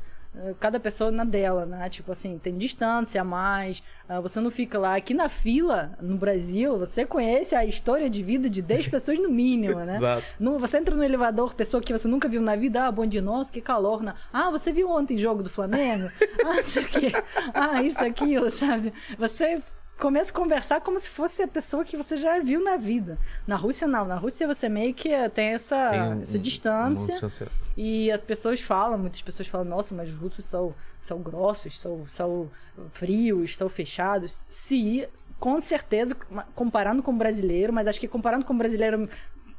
cada pessoa na dela, né? Tipo assim, tem distância a mais, ah, você não fica lá. Aqui na fila, no Brasil, você conhece a história de vida de 10 pessoas no mínimo, né? Exato. No- você entra no elevador, pessoa que você nunca viu na vida, ah, bom dia, nossa, que calor. Né? Ah, você viu ontem jogo do Flamengo? Ah, isso aqui. Ah, isso, aquilo, sabe? Você começa a conversar como se fosse a pessoa que você já viu na vida. Na Rússia, não. Na Rússia, você meio que tem essa, Tem um- essa distância. um. E as pessoas falam, muitas pessoas falam, nossa, mas os russos são, são grossos, são, são frios, são fechados. Sim, com certeza, comparando com o brasileiro, mas acho que comparando com o brasileiro,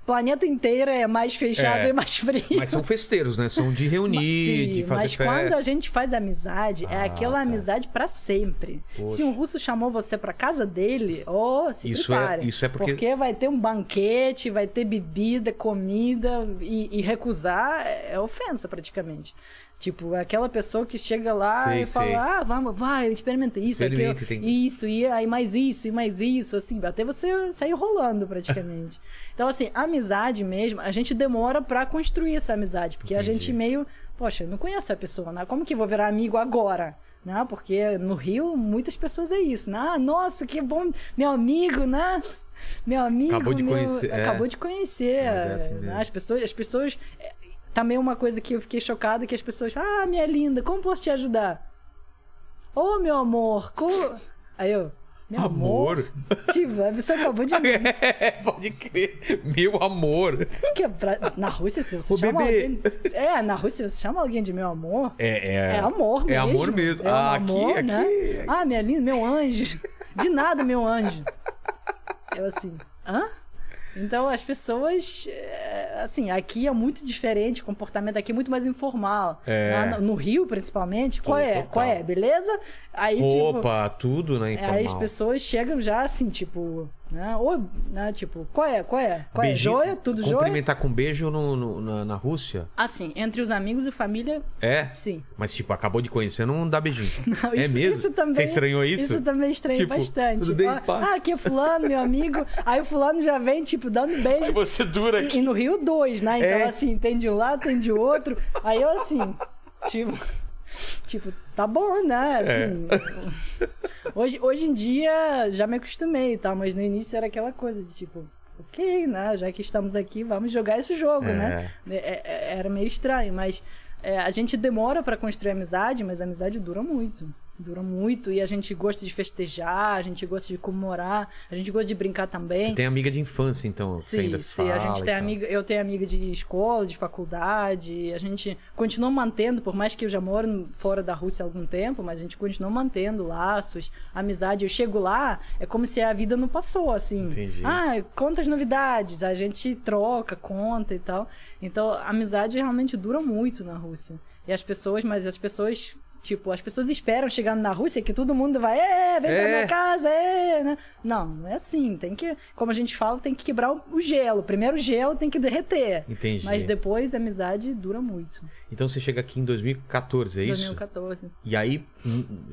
planeta inteiro é mais fechado É. e mais frio. Mas são festeiros, né? São de reunir, Sim, de fazer mas festa. quando a gente faz amizade, é Ah, aquela tá. amizade pra sempre. Poxa. Se um russo chamou você pra casa dele, oh, se Isso é- prepare. isso é porque- vai ter um banquete, vai ter bebida, comida e, e recusar é, é ofensa praticamente. Tipo, aquela pessoa que chega lá Sei, e fala, sei. ah, vamos, vai, experimenta isso, Experimente, aquilo, tem- isso, e aí mais isso, e mais isso, assim, até você sair rolando praticamente. então, assim, amizade mesmo, a gente demora pra construir essa amizade, porque a Entendi. gente meio, poxa, não conhece a pessoa, né? Como que eu vou virar amigo agora? Né? Porque no Rio, muitas pessoas é isso, né? Ah, nossa, que bom, meu amigo, né? Meu amigo, Acabou de meu- conhecer, é. acabou de conhecer. É assim né? As pessoas, as pessoas é, também uma coisa que eu fiquei chocada que as pessoas, ah, minha linda, como posso te ajudar? Ô, meu amor, co... aí eu, meu amor, Amor? você acabou de É, pode crer. Meu amor. que é pra- na Rússia se você Ô, chama bebê. alguém, é, na Rússia você chama alguém de meu amor, É, é, é amor mesmo. É amor mesmo. É um ah, amor, aqui, né? aqui. Ah, minha linda, meu anjo. De nada, meu anjo. Eu assim, hã? Então as pessoas, é, assim, aqui é muito diferente, o comportamento aqui é muito mais informal. É. No, Rio, principalmente, qual Pô, é? total. Qual é? Beleza? Aí, tipo, Roupa, tudo, né? Informal. aí as pessoas chegam já assim, tipo, né? Ou, né? Tipo, qual é? Qual é? Qual é? Joia? Tudo joia? Cumprimentar com beijo no, no- na, na Rússia? Assim, entre os amigos e família, É? sim. Mas, tipo, acabou de conhecer, não dá beijinho. Não, é isso- mesmo? Isso também, Você estranhou isso? Isso também estranhei Tipo, bastante. tudo bem, ah, ah, aqui é fulano, meu amigo. Aí o fulano já vem, tipo, dando Aí beijo. você dura E, aqui. e no Rio, dois, né? Então, É. assim, tem de um lado, tem de outro. Aí eu, assim, tipo... Tipo, tá bom, né? Assim, É. hoje, hoje em dia já me acostumei tal, mas no início era aquela coisa de tipo, ok, né? Já que estamos aqui, vamos jogar esse jogo, né? É- é- Era meio estranho, mas é, a gente demora pra construir amizade, mas a amizade dura muito. Dura muito e a gente gosta de festejar, a gente gosta de comemorar, a gente gosta de brincar também. Você tem amiga de infância, então, você Sim, ainda se sim, fala a gente tem amiga, eu tenho amiga de escola, de faculdade, a gente continua mantendo, por mais que eu já moro fora da Rússia há algum tempo, mas a gente continua mantendo laços, amizade. Eu chego lá, é como se a vida não passou, assim. Entendi. Ah, conta as novidades, a gente troca, conta e tal. Então, a amizade realmente dura muito na Rússia. E as pessoas, mas as pessoas Tipo, as pessoas esperam chegando na Rússia que todo mundo vai, é, vem pra É. minha casa, é, né? Não, não é assim. Tem que, como a gente fala, tem que quebrar o- gelo. Primeiro o gelo tem que derreter. Entendi. Mas depois a amizade dura muito. Então você chega aqui em 2014, é isso? 2014. E aí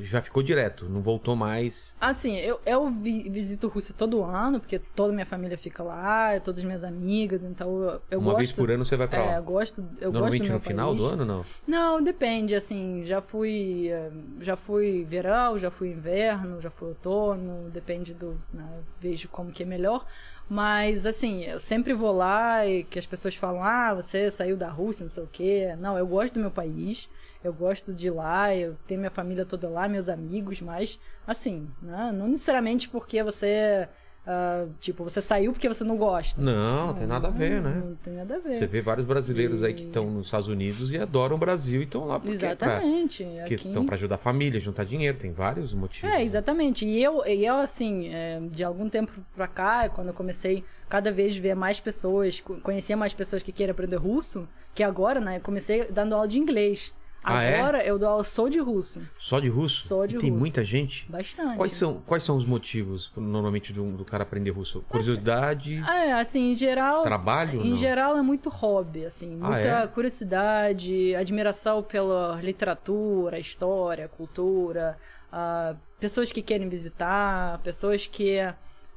já ficou direto, não voltou mais. Assim, eu, eu vi- visito Rússia todo ano, porque toda minha família fica lá, todas as minhas amigas, então eu, eu Uma gosto... vez por ano você vai pra É, lá. eu gosto, eu Normalmente gosto no final país. do ano, não? Não, depende, assim, já fui, eh, já fui verão, já fui inverno, já fui outono, depende do, né, vejo como que é melhor, mas assim, eu sempre vou lá e que as pessoas falam, ah, você saiu da Rússia, não sei o quê, não, eu gosto do meu país, eu gosto de ir lá, eu tenho minha família toda lá, meus amigos, mas assim, né, não necessariamente porque você, ah, tipo, você saiu porque você não gosta. Não, não tem nada a ver, né? Não tem nada a ver. Você vê vários brasileiros aí que estão nos Estados Unidos e adoram o Brasil e estão lá porque é pra- Exatamente. que aqui- estão para ajudar a família, juntar dinheiro, tem vários motivos. É, exatamente. E eu, e eu assim, é, de algum tempo pra cá, quando eu comecei cada vez ver mais pessoas, co- conhecer mais pessoas que querem aprender russo, que agora, né, comecei dando aula de inglês. Ah, é? Agora eu dou aula só de russo. Só de russo? Só de E tem russo. muita gente? Bastante. Quais são, quais são os motivos, normalmente, do, do cara aprender russo? Curiosidade, É, assim, em geral. trabalho? Em geral é muito hobby, assim, Ah, muita é? curiosidade, admiração pela literatura, história, cultura, ah, pessoas que querem visitar, pessoas que,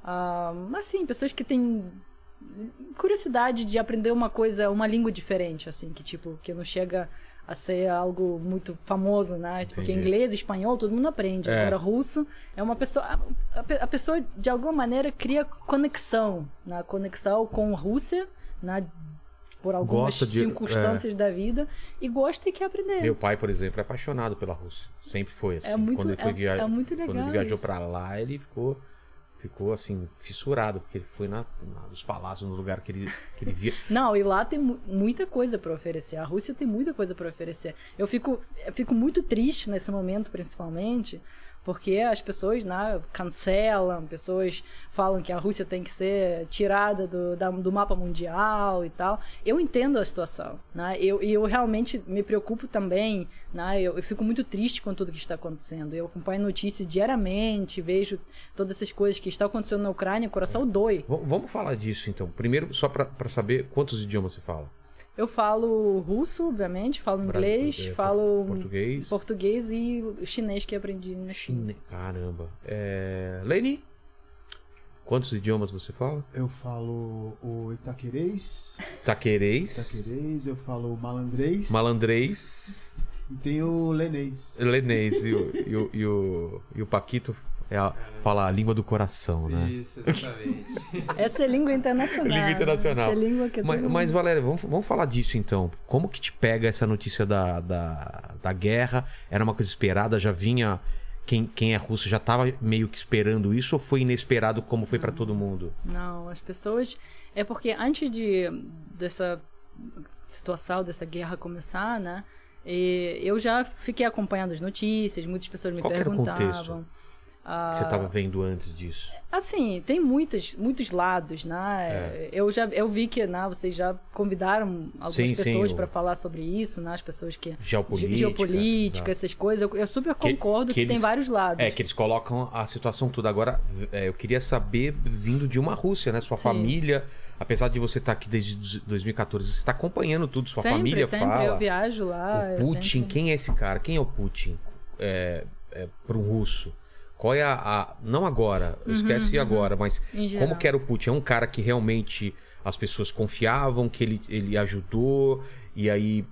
ah, assim, pessoas que têm curiosidade de aprender uma coisa, uma língua diferente, assim, que tipo, que não chega a ser algo muito famoso, né? Porque Entendi. inglês, espanhol, todo mundo aprende. É. Agora, russo é uma pessoa. a- A, pe- a pessoa, de alguma maneira, cria conexão, né? Conexão com a Rússia, né? Por algumas de- circunstâncias da vida e gosta e quer aprender. Meu pai, por exemplo, é apaixonado pela Rússia. Sempre foi assim. É muito- quando ele foi é- via... é muito Quando ele legal viajou pra lá, ele ficou, ficou assim, fissurado, porque ele foi na, na- nos palácios, no lugar que ele, que ele via. Não, e lá tem mu- muita coisa para oferecer. A Rússia tem muita coisa para oferecer. Eu fico, eu fico muito triste nesse momento, principalmente, porque as pessoas né, cancelam, pessoas falam que a Rússia tem que ser tirada do, da- do mapa mundial e tal. Eu entendo a situação, né? Eu, e eu realmente me preocupo também, né? Eu, eu fico muito triste com tudo que está acontecendo. Eu acompanho notícias diariamente, vejo todas essas coisas que estão acontecendo na Ucrânia, o coração dói. V- vamos falar disso, então. Primeiro, só pra saber quantos idiomas você fala. Eu falo russo, obviamente, falo inglês, Brasi- é, falo português. português e chinês que aprendi na China. Caramba. É... Leni? Quantos idiomas você fala? Eu falo o itaquerês, Taquerês. itaquerês, eu falo o malandrês Malandrês. e tem o lenês. Lenês. E o, e o, e o, e o Paquito é a- fala a língua do coração, né? Isso, exatamente. Essa é língua internacional. Língua internacional. Essa é língua que Mas, mas, Valéria, vamos, vamos falar disso então. Como que te pega essa notícia da, da, da guerra? Era uma coisa esperada? Já vinha. Quem, quem é russo já estava meio que esperando isso ou foi inesperado como foi para todo mundo? Não, as pessoas. É porque antes de dessa situação, dessa guerra começar, né? e eu já fiquei acompanhando as notícias, muitas pessoas me Qual que era o perguntavam. contexto? Ah, Que você estava vendo antes disso? Assim, tem muitas, muitos lados, né? É. Eu já eu vi que né, vocês já convidaram algumas Sim, pessoas para falar sobre isso, né? As pessoas que Geopolítica. ge- geopolítica, exato. essas coisas. Eu, eu super Que- concordo que que, tem eles- vários lados. É, que eles colocam a situação toda. Agora, é, eu queria saber, vindo de uma Rússia, né? Sua Sim. família, apesar de você estar aqui desde 2014, você está acompanhando tudo, sua sempre, família sempre fala. eu viajo lá. O Putin, sempre- quem é esse cara? Quem é o Putin é, é, para um russo? Qual é a, a- Não agora, esquece agora, mas Uhum, Em geral. como que era o Putin? É um cara que realmente as pessoas confiavam, que ele, ele ajudou, e aí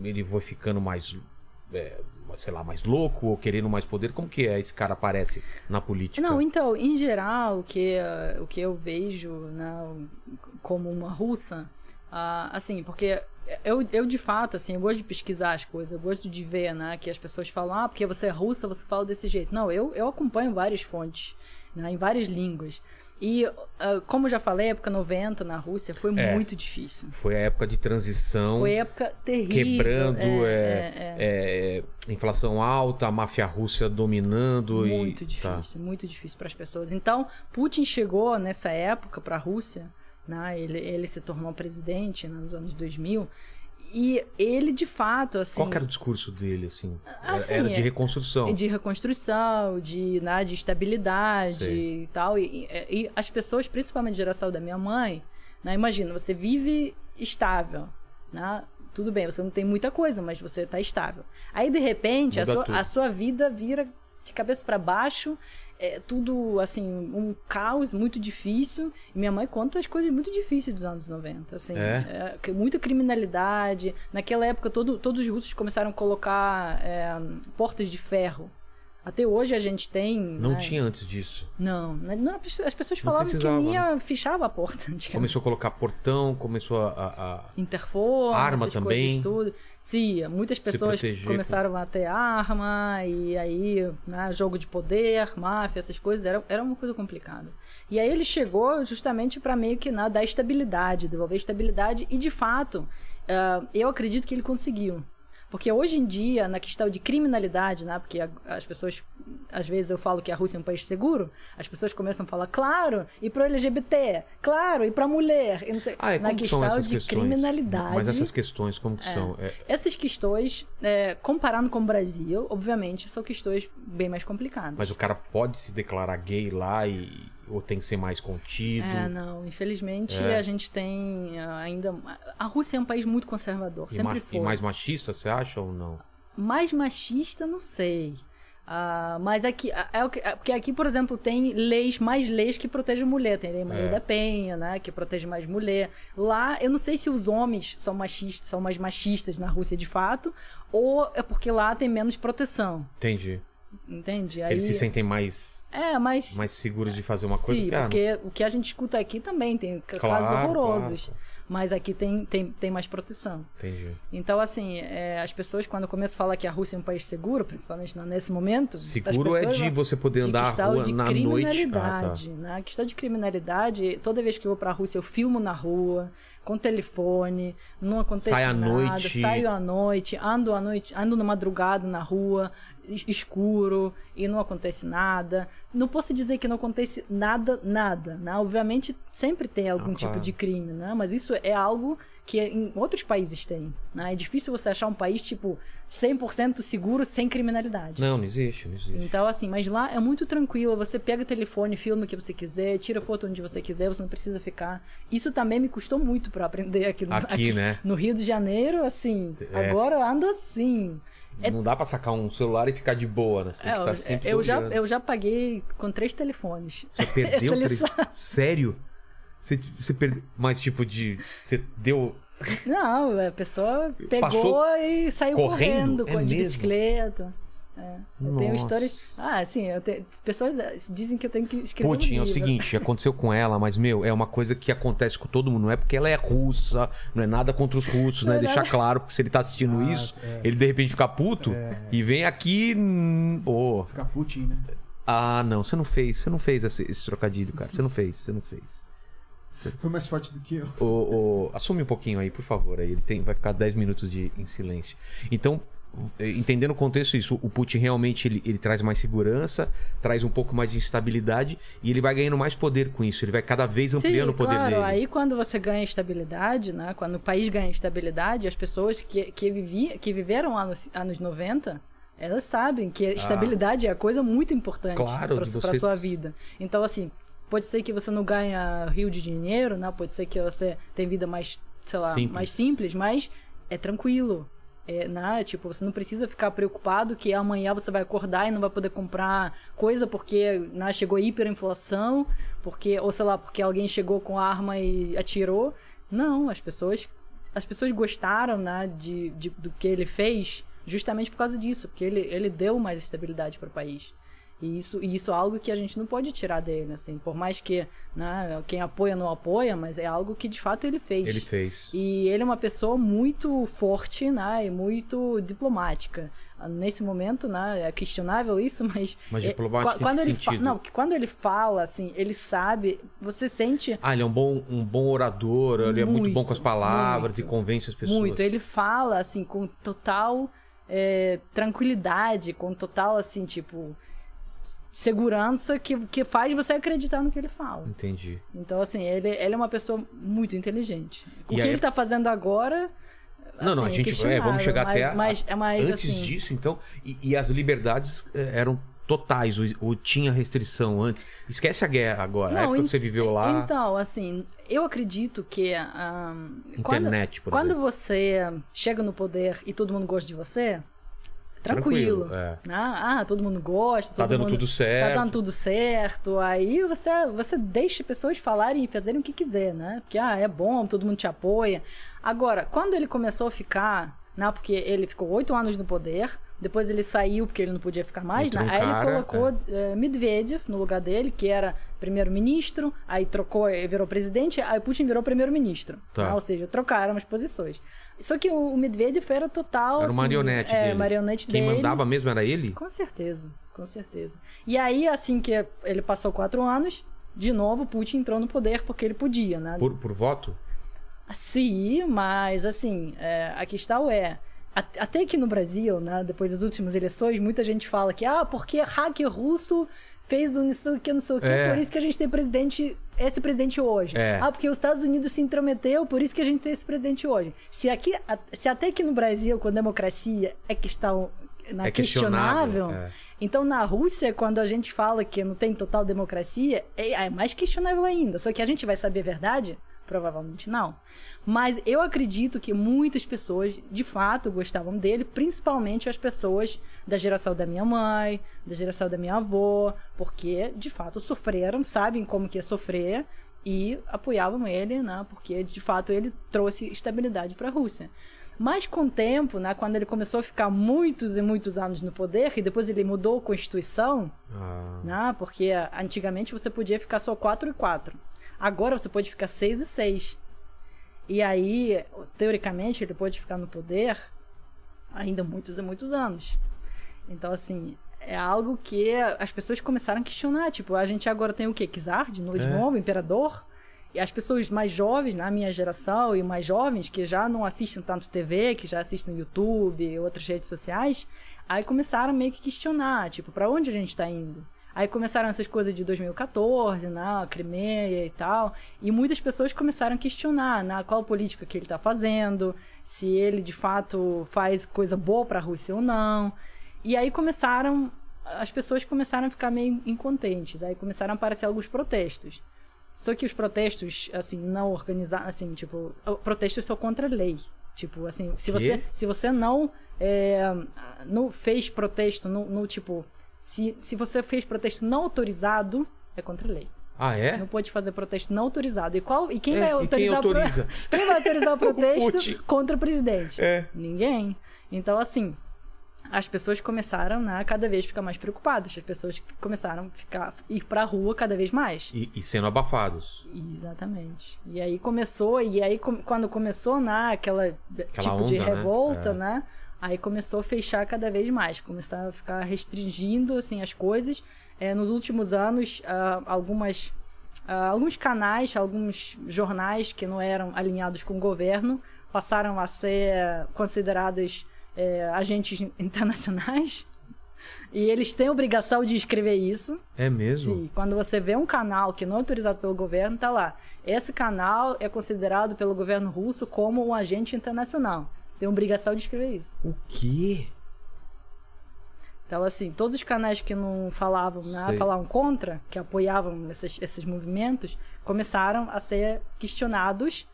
ele foi ficando mais. é, sei lá, mais louco ou querendo mais poder? Como que é esse cara aparece na política? Não, então, em geral, o que, eh, o que eu vejo né, como uma russa, ah, assim, porque eu, eu, de fato, assim, eu gosto de pesquisar as coisas, eu gosto de ver, né, que as pessoas falam, ah, porque você é russa, você fala desse jeito. Não, eu, eu acompanho várias fontes, né, em várias línguas. E, uh, como já falei, a época 90 na Rússia foi É. muito difícil. Foi a época de transição. Foi época terrível. Quebrando, é, é, é, é. é, inflação alta, a máfia russa dominando. Muito e, difícil, Tá. muito difícil para as pessoas. Então, Putin chegou nessa época para a Rússia, né? ele, ele se tornou presidente né, nos anos 2000, e ele, de fato, assim... Qual era o discurso dele, assim? Era- Assim, era de é- reconstrução. de reconstrução, de, né, de estabilidade Sei. e tal. E, e- e as pessoas, principalmente a geração da minha mãe, né, imagina, você vive estável, né? Tudo bem, você não tem muita coisa, mas você está estável. Aí, de repente, a sua, a sua vida vira de cabeça para baixo, é tudo, assim, um caos muito difícil. Minha mãe conta as coisas muito difíceis dos anos 90, assim. É? é, muita criminalidade. Naquela época, todo, todos os russos começaram a colocar é, portas de ferro. Até hoje a gente tem. Não né? tinha antes disso. Não, né? Não, as pessoas falavam que precisava, né? fechava a porta. Começou a colocar portão, começou a. a- Interfone, Arma também. coisas tudo. Sim, muitas pessoas proteger começaram a ter arma e aí, né, jogo de poder, máfia, essas coisas, era, era uma coisa complicada. E aí ele chegou justamente para meio que né, dar estabilidade, devolver estabilidade e de fato, ah, eu acredito que ele conseguiu. Porque hoje em dia, na questão de criminalidade, né? Porque as pessoas, às vezes eu falo que a Rússia é um país seguro, as pessoas começam a falar, claro, e pro LGBT, claro, e pra mulher. e não sei- Ah, na questão de questões? criminalidade. Mas essas questões, como que são? É, Essas questões, é, comparando com o Brasil, obviamente, são questões bem mais complicadas. mas o cara pode se declarar gay lá e. Ou tem que ser mais contido? É, não. Infelizmente, É. a gente tem ah, ainda. A Rússia é um país muito conservador, e, sempre foi. e mais machista, você acha ou não? Mais machista, não sei. Ah, mas aqui, é o que- é porque aqui, por exemplo, tem leis, mais leis que protegem mulher. Tem lei Maria É. da Penha, né? Que protege mais mulher. Lá, eu não sei se os homens são machistas, são mais machistas na Rússia de fato, ou é porque lá tem menos proteção. Entendi. Entende? Aí, Eles se sentem mais, É, mas. mais seguros de fazer uma coisa Sim, ah, porque o que a gente escuta aqui também tem Claro, casos horrorosos. claro. Mas aqui tem, tem, tem mais proteção. Entendi. Então, assim, é, as pessoas, quando começam a falar que a Rússia é um país seguro, principalmente na- nesse momento. Seguro é pessoas de vão- você poder de andar questão rua de na noite. Ah, tá. criminalidade, né? A questão de criminalidade, toda vez que eu vou pra Rússia, eu filmo na rua, com telefone, não acontece Sai à nada, noite. saio à noite, ando à noite, ando na madrugada na rua, escuro, e não acontece nada. Não posso dizer que não acontece nada, nada, né? Obviamente sempre tem algum Ah, tipo claro. de crime, né? Mas isso é algo que em outros países tem, né? É difícil você achar um país, tipo, 100% seguro, sem criminalidade. Não, não existe, não existe. Então, assim, mas lá é muito tranquilo. Você pega o telefone, filma o que você quiser, tira foto onde você quiser, você não precisa ficar. Isso também me custou muito para aprender aqui no, Aqui, né? no Rio de Janeiro, assim. É. Agora eu ando assim. É- Não dá pra sacar um celular e ficar de boa, né? Você tem É, que estar eu, sempre eu já, eu já paguei com três telefones. Você perdeu três... Sério? Você, você perdeu... Mas, tipo, de... Você deu... Não, a pessoa pegou Passou e saiu correndo? correndo, É com de mesmo? bicicleta. É, eu tenho histórias. Ah, assim, eu tenho... as pessoas dizem que eu tenho que escrever. um Putin, é o seguinte, aconteceu com ela, mas, meu, é uma coisa que acontece com todo mundo. Não é porque ela é russa, não é nada contra os russos, né? Não é Deixar nada. claro, porque se ele tá assistindo Exato, isso, é. ele de repente fica puto e vem aqui. Ô, Ficar Putin, né? ah, não, você não fez, você não fez esse, esse trocadilho, cara. Você não fez, você não fez. Foi mais forte do que eu. Ô, ô, assume um pouquinho aí, por favor. Aí ele tem, vai ficar 10 minutos de, em silêncio. Então, eh, entendendo o contexto isso, o Putin realmente ele, ele traz mais segurança, traz um pouco mais de instabilidade e ele vai ganhando mais poder com isso. Ele vai cada vez ampliando Sim, o poder claro. dele. Aí quando você ganha estabilidade, né? Quando o país ganha estabilidade, as pessoas que, que, vivi, que viveram anos, anos 90, elas sabem que a estabilidade é a coisa muito importante Ah. Claro, para você- sua vida. Então, assim, pode ser que você não ganha rio de dinheiro, né? Pode ser que você tenha vida mais, sei lá, Simples. mais simples, mas é tranquilo. É, né? Tipo, você não precisa ficar preocupado que amanhã você vai acordar e não vai poder comprar coisa porque né, chegou hiperinflação, porque, ou sei lá, porque alguém chegou com arma e atirou. Não, as pessoas as pessoas gostaram né, de, de- do que ele fez justamente por causa disso, porque ele, ele deu mais estabilidade para o país. E isso, e isso é algo que a gente não pode tirar dele, assim. Por mais que né, quem apoia não apoia, mas é algo que de fato ele fez. Ele fez. E ele é uma pessoa muito forte, né? E muito diplomática. Nesse momento, né? É questionável isso, mas. Mas é, diplomática quando ele sentido? Não, que quando ele fala, assim, ele sabe. Você sente. Ah, ele é um bom, um bom orador, ele é muito Muito, bom com as palavras muito. e convence as pessoas. Muito. Ele fala, assim, com total é, tranquilidade, com total, assim, tipo. Segurança que, que faz você acreditar no que ele fala. Entendi. Então, assim, ele, ele é uma pessoa muito inteligente. O E que aí- ele tá fazendo agora. Não, não, a assim, gente é, vamos chegar mas, até a- Mas, é mais, antes assim, disso, então, e, e as liberdades eh, eram totais, ou, ou tinha restrição antes. Esquece a guerra agora, a época que você viveu lá, Então, assim, eu acredito que. ah, internet, por quando, quando exemplo. você chega no poder e todo mundo gosta de você, tranquilo. Tranquilo, é. né? Ah, todo mundo gosta. Tá todo dando mundo- tudo certo. Tá dando tudo certo. Aí você, você deixa pessoas falarem e fazerem o que quiser, né? Porque, ah, é bom, todo mundo te apoia. Agora, quando ele começou a ficar, né? Porque ele ficou oito anos no poder, depois ele saiu porque ele não podia ficar mais, né? um Aí cara, ele colocou eh, Medvedev no lugar dele, que era primeiro-ministro, aí trocou e virou presidente, aí Putin virou primeiro-ministro. Tá. né? Ou seja, trocaram as posições. Só que o, Medvedev era total. Era o assim, marionete é, dele. marionete Quem dele. mandava mesmo era ele? Com certeza, com certeza. E aí, assim que ele passou quatro anos, de novo Putin entrou no poder porque ele podia, né? Por, por voto? Sim, mas assim, é, a questão é. A- Até que no Brasil, né, depois das últimas eleições, muita gente fala que, ah, porque hacker russo fez um não sei o que, não sei o que, É. por isso que a gente tem presidente, esse presidente hoje. É. Ah, porque os Estados Unidos se intrometeu, por isso que a gente tem esse presidente hoje. Se, aqui, a- se até que no Brasil, com democracia, é questão na É questionável, questionável, é. então, na Rússia, quando a gente fala que não tem total democracia, é, é mais questionável ainda. Só que a gente vai saber a verdade? Provavelmente não. Mas eu acredito que muitas pessoas, de fato, gostavam dele, principalmente as pessoas da geração da minha mãe, da geração da minha avó, porque, de fato, sofreram, sabem como que é sofrer e apoiavam ele, né? Porque, de fato, ele trouxe estabilidade para a Rússia. Mas com o tempo, né, quando ele começou a ficar muitos e muitos anos no poder, e depois ele mudou a Constituição, Ah, né, porque antigamente você podia ficar só 4 e 4. Agora você pode ficar 6 e 6. E aí, teoricamente, ele pode ficar no poder ainda muitos e muitos anos. Então, assim, é algo que as pessoas começaram a questionar. Tipo, a gente agora tem o quê? Novo, de É. novo, imperador? E as pessoas mais jovens, na minha geração, e mais jovens, que já não assistem tanto TV, que já assistem YouTube e outras redes sociais, aí começaram meio que questionar, tipo, para onde a gente tá indo? Aí começaram essas coisas de 2014, né, a Crimeia e tal, e muitas pessoas começaram a questionar, né, qual política que ele tá fazendo, se ele de fato faz coisa boa para a Rússia ou não. E aí começaram as pessoas começaram a ficar meio incontentes, aí começaram a aparecer alguns protestos. Só que os protestos, assim, não organizados, assim, tipo, protestos são contra a lei. Tipo, assim, se Quê? você, se você não, é, não fez protesto, no, no, tipo, se, se você fez protesto não autorizado, é contra a lei. ah é? Não pode fazer protesto não autorizado. E, qual, e quem É, vai e quem autorizar o pro- autoriza? quem vai autorizar o protesto contra o presidente? É. Ninguém. Então, assim, as pessoas começaram né, a cada vez ficar mais preocupadas. As pessoas começaram a ficar, ir pra rua cada vez mais. E, e sendo abafados. Exatamente. E aí começou, e aí quando começou né, aquela, tipo de onda, né? revolta, É. né? Aí começou a fechar cada vez mais, começar a ficar restringindo assim as coisas. É, nos últimos anos, ah, algumas ah, alguns canais, alguns jornais que não eram alinhados com o governo passaram a ser considerados é, agentes internacionais. E eles têm obrigação de escrever isso. É mesmo? Sim, quando você vê um canal que não é autorizado pelo governo, tá lá. Esse canal é considerado pelo governo russo como um agente internacional. Tem obrigação de escrever isso. O quê? Então, assim, todos os canais que não falavam, Sei. falavam contra, que apoiavam esses, esses movimentos, começaram a ser questionados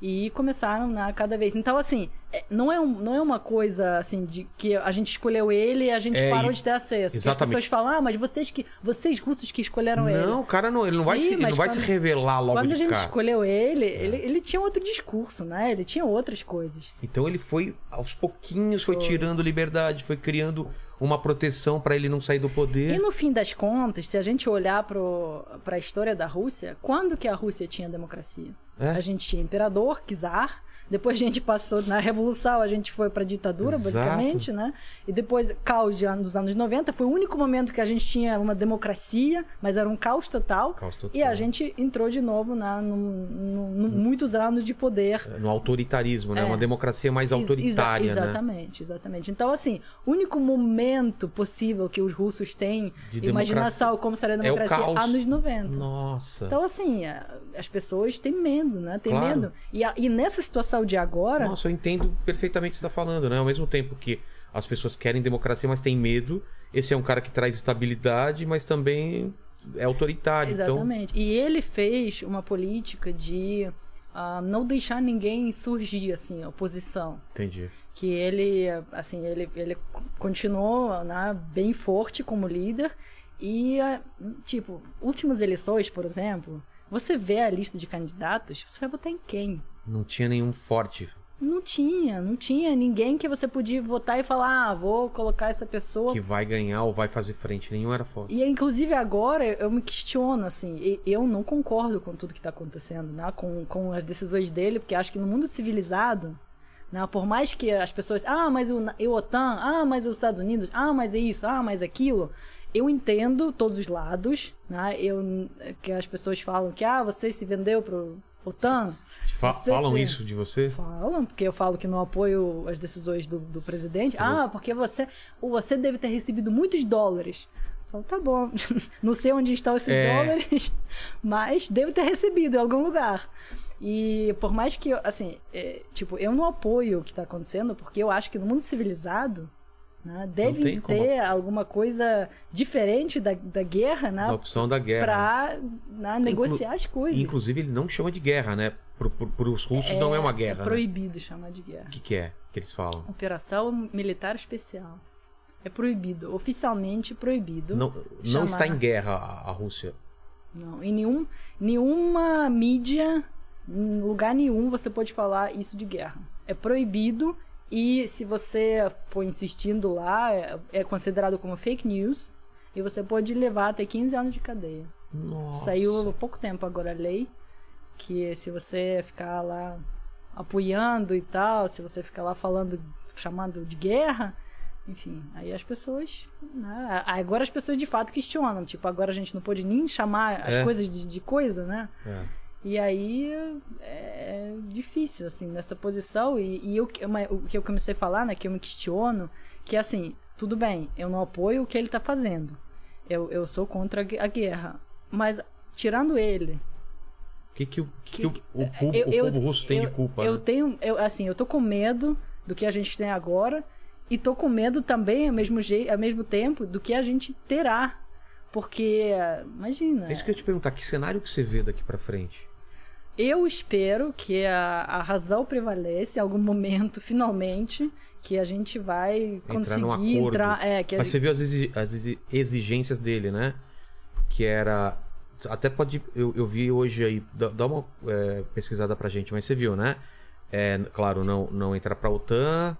e começaram né, cada vez. Então, assim, é, não, é um, não é uma coisa assim de que a gente escolheu ele e a gente É, parou de ter acesso. Que as Exatamente. pessoas falam, ah, mas vocês que vocês russos que escolheram ele. Não, o cara não, ele não vai, Sim, se, ele não vai quando- se revelar logo Quando de a gente cara. É. escolheu ele, ele, ele tinha outro discurso, né? Ele tinha outras coisas. Então ele foi, aos pouquinhos, foi, tirando liberdade, foi criando uma proteção pra ele não sair do poder. E no fim das contas, se a gente olhar para a história da Rússia, quando que a Rússia tinha democracia? É. A gente tinha imperador, czar, depois a gente passou na revolução, a gente foi para ditadura, Exato. basicamente, né? E depois caos de an- dos anos 90, foi o único momento que a gente tinha uma democracia, mas era um caos total. Caos total. E a gente entrou de novo na no, no- no- muitos anos de poder No autoritarismo, né? É. Uma democracia mais Ex- autoritária, exa- né? Exatamente, exatamente. Então, assim, o único momento possível que os russos têm De imaginação democracia. como seria a É democracia caos. anos 90. Nossa. Então, assim, as pessoas têm medo, né? Tem Claro. medo. E, e nessa situação de agora, Nossa, eu entendo perfeitamente o que você está falando, né? Ao mesmo tempo que as pessoas querem democracia, mas têm medo, esse é um cara que traz estabilidade, mas também é autoritário. Então, Exatamente. E ele fez uma política de ah, não deixar ninguém surgir, assim, oposição. entendi. Que ele assim ele, ele continuou né, bem forte como líder e eh, tipo últimas eleições por exemplo você vê a lista de candidatos você vai votar em quem Não tinha nenhum forte não tinha não tinha ninguém que você podia votar e falar ah vou colocar essa pessoa que vai ganhar ou vai fazer frente. Nenhum era forte. e inclusive agora eu me questiono assim, eu não concordo com tudo que está acontecendo, né? Com, com as decisões dele, porque acho que no mundo civilizado, né? Por mais que as pessoas, ah, mas o, o OTAN, ah, mas os Estados Unidos, ah, mas é isso, ah, mas aquilo, eu entendo todos os lados, né? Eu que as pessoas falam que ah, você se vendeu pro OTAN, Fa- Você falam isso de você? Falam, porque eu falo que não apoio as decisões do, do presidente. Sim. Ah, porque você, você deve ter recebido muitos dólares. Eu falo, tá bom, não sei onde estão esses É. dólares, mas devo ter recebido em algum lugar. E por mais que, assim, é, tipo, eu não apoio o que está acontecendo, porque eu acho que no mundo civilizado, né, deve tem como- ter alguma coisa diferente da, da guerra, né, Da opção da guerra. pra né, negociar as coisas. Inclusive, ele não chama de guerra, né? Pro, pros russos não é uma guerra. É né? proibido chamar de guerra. O que, que é que eles falam? Operação Militar Especial. É proibido, oficialmente proibido. Não, não chamar- está em guerra a, a Rússia. Não, em nenhum, nenhuma mídia, em lugar nenhum você pode falar isso de guerra. É proibido e se você for insistindo lá, é, é considerado como fake news e você pode levar até 15 anos de cadeia. Nossa. Saiu há pouco tempo agora a lei que se você ficar lá apoiando e tal, se você ficar lá falando, chamando de guerra, enfim, aí as pessoas. né, Agora as pessoas de fato questionam. Tipo, agora a gente não pode nem chamar as É. coisas de, de coisa, né? É. E aí é difícil, assim, nessa posição. E, e eu, uma- o que eu comecei a falar, né, que eu me questiono, que assim, tudo bem, eu não apoio o que ele tá fazendo. Eu, eu sou contra a gue- a guerra. Mas, tirando ele. O que, que, o, que que o, que- o, povo, eu- o eu- povo russo tem eu- de culpa? Eu né? tenho, eu, assim, eu tô com medo do que a gente tem agora. E tô com medo também, ao mesmo, jeito, ao mesmo tempo, do que a gente terá. Porque, imagina. É isso que eu ia te perguntar, que cenário que você vê daqui pra frente? Eu espero que a, a razão prevaleça em algum momento, finalmente, que a gente vai Entrar num conseguir entrar. É, que a Mas gente- você viu as, exi- as exi- exigências dele, né? Que era. Até pode. Eu, eu vi hoje aí. Dá, dá uma é, pesquisada pra gente, mas você viu, né? É, claro, não, não entrar pra OTAN.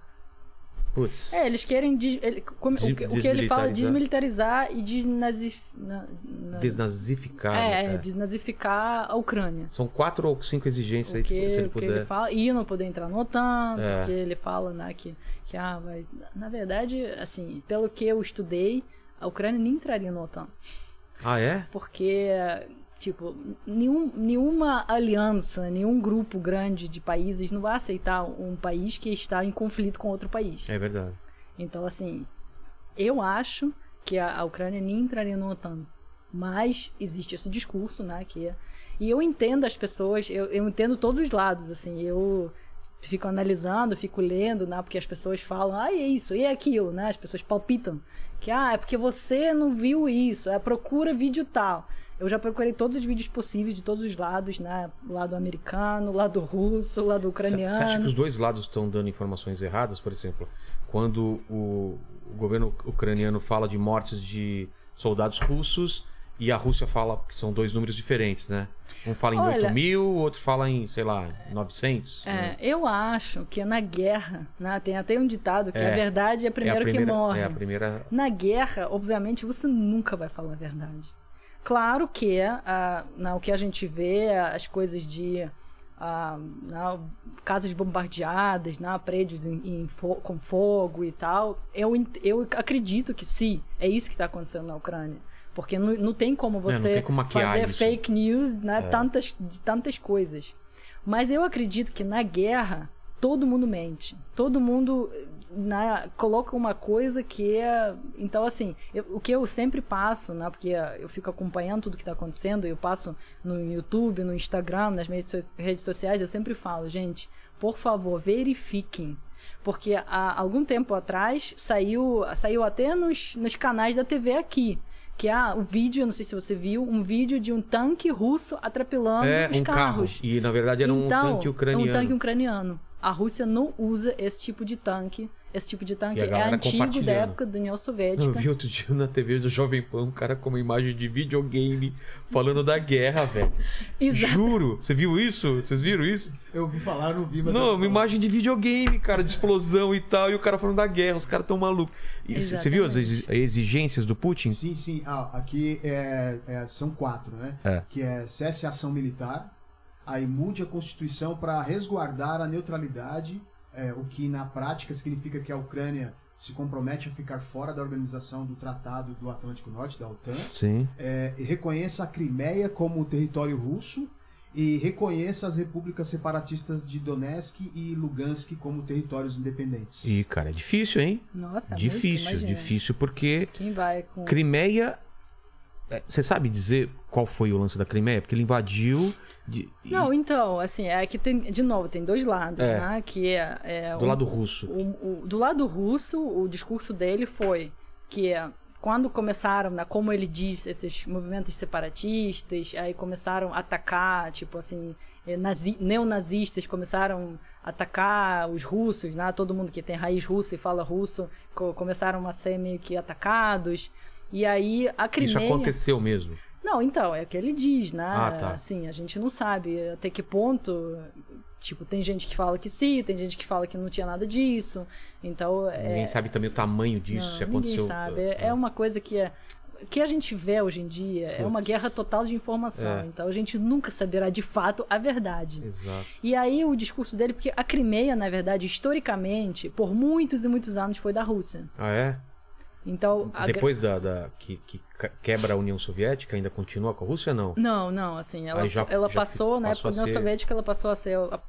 Putz. É, eles querem. des- ele- como- o, que, o que ele fala, desmilitarizar e desnazi, na- na- Desnazificar. é, né? é, desnazificar a Ucrânia. São quatro ou cinco exigências aí, Porque, se ele o que puder. ele fala, e não poder entrar no OTAN, É. porque ele fala, né, que, que ah, vai. Na verdade, assim, pelo que eu estudei, a Ucrânia nem entraria no OTAN. Ah, é? Porque, tipo, nenhum, nenhuma aliança, nenhum grupo grande de países não vai aceitar um país que está em conflito com outro país. É verdade. Então, assim, eu acho que a, a Ucrânia nem entraria no OTAN. Mas existe esse discurso, né? Que, e eu entendo as pessoas, eu, eu entendo todos os lados, assim, eu fico analisando, fico lendo, né? Porque as pessoas falam, ah, é isso, e é aquilo, né? As pessoas palpitam. Que, ah, é porque você não viu isso, é procura vídeo tal. Eu já procurei todos os vídeos possíveis de todos os lados, né? Lado americano, lado russo, lado ucraniano. Você acha que os dois lados estão dando informações erradas, por exemplo? Quando o, governo ucraniano fala de mortes de soldados russos e a Rússia fala que são dois números diferentes, né? Um fala em Olha- 8 mil, o outro fala em, sei lá, 900. É, né? eu acho que na guerra, né, tem até um ditado que É. a verdade é É a primeiro primeira, que morre. É a primeira. Na guerra, obviamente, você nunca vai falar a verdade. Claro que ah, na, o que a gente vê, as coisas de ah, casas bombardeadas, prédios em- em fo- com fogo e tal, eu, eu acredito que sim, é isso que está acontecendo na Ucrânia. Porque não, não tem como não você tem como fazer isso. fake news né, É. tantas, de tantas coisas. Mas eu acredito que na guerra todo mundo mente. Todo mundo né, coloca uma coisa que é. Então, assim, eu- o que eu sempre passo, né? Porque eu fico acompanhando tudo que está acontecendo, eu passo no YouTube, no Instagram, nas redes so- redes sociais, eu sempre falo, gente, por favor, verifiquem. Porque há algum tempo atrás saiu, saiu até nos, nos canais da TV aqui. Que é o vídeo, eu não sei se você viu, um vídeo de um tanque russo atrapalhando É os um carro. carros. E na verdade era um Então, tanque ucraniano. É um tanque ucraniano. A Rússia não usa esse tipo de tanque. Esse tipo de tanque é antigo da época da União Eu Soviética. vi outro dia na TV do Jovem Pan um cara com uma imagem de videogame falando da guerra, velho. Juro. Você viu isso? Vocês viram isso? Eu ouvi falar, não vi, mas. Não, eu- uma imagem de videogame, cara, de explosão e tal, e o cara falando da guerra, os caras tão malucos. E Você viu as exi- exigências do Putin? Sim, sim. Ah, aqui é, é- são quatro, né? É. Que é cesse a ação militar, aí mude a Constituição para resguardar a neutralidade, é, o que na prática significa que a Ucrânia se compromete a ficar fora da organização do Tratado do Atlântico Norte, da OTAN. Sim. É, e reconheça a Crimeia como território russo e reconheça as repúblicas separatistas de Donetsk e Lugansk como territórios independentes. E, cara, é difícil, hein? Nossa, muito, difícil, imagina. difícil, porque Quem vai com. Crimeia. é, Você sabe dizer qual foi o lance da Crimeia? Porque ele invadiu. De- e- Não, então, assim, é que tem, de novo, tem dois lados, É. né? Que é. é do um- lado russo. o- o- do lado russo, o discurso dele foi que é, quando começaram, né, como ele diz, esses movimentos separatistas, aí começaram a atacar, tipo assim, eh, nazi- neonazistas começaram a atacar os russos, né, todo mundo que tem raiz russa e fala russo, co- começaram a ser meio que atacados. E aí a Crimeia... Isso aconteceu mesmo. Não, então, é o que ele diz, né? Ah, tá. Assim, a gente não sabe até que ponto. Tipo, tem gente que fala que sim, tem gente que fala que não tinha nada disso. Então, é. Ninguém sabe também o tamanho disso, não, se aconteceu. Ninguém sabe. É, é uma coisa que é. que a gente vê hoje em dia é uma guerra total de informação. É. Então a gente nunca saberá de fato a verdade. Exato. E aí o discurso dele, porque a Crimeia, na verdade, historicamente, por muitos e muitos anos foi da Rússia. Ah, é? Então, a Depois da, da- que, que quebra a União Soviética, ainda continua com a Rússia não? Não, não, assim, ela, já- ela já passou, na passou a União ser- Soviética, ela passou a ser a,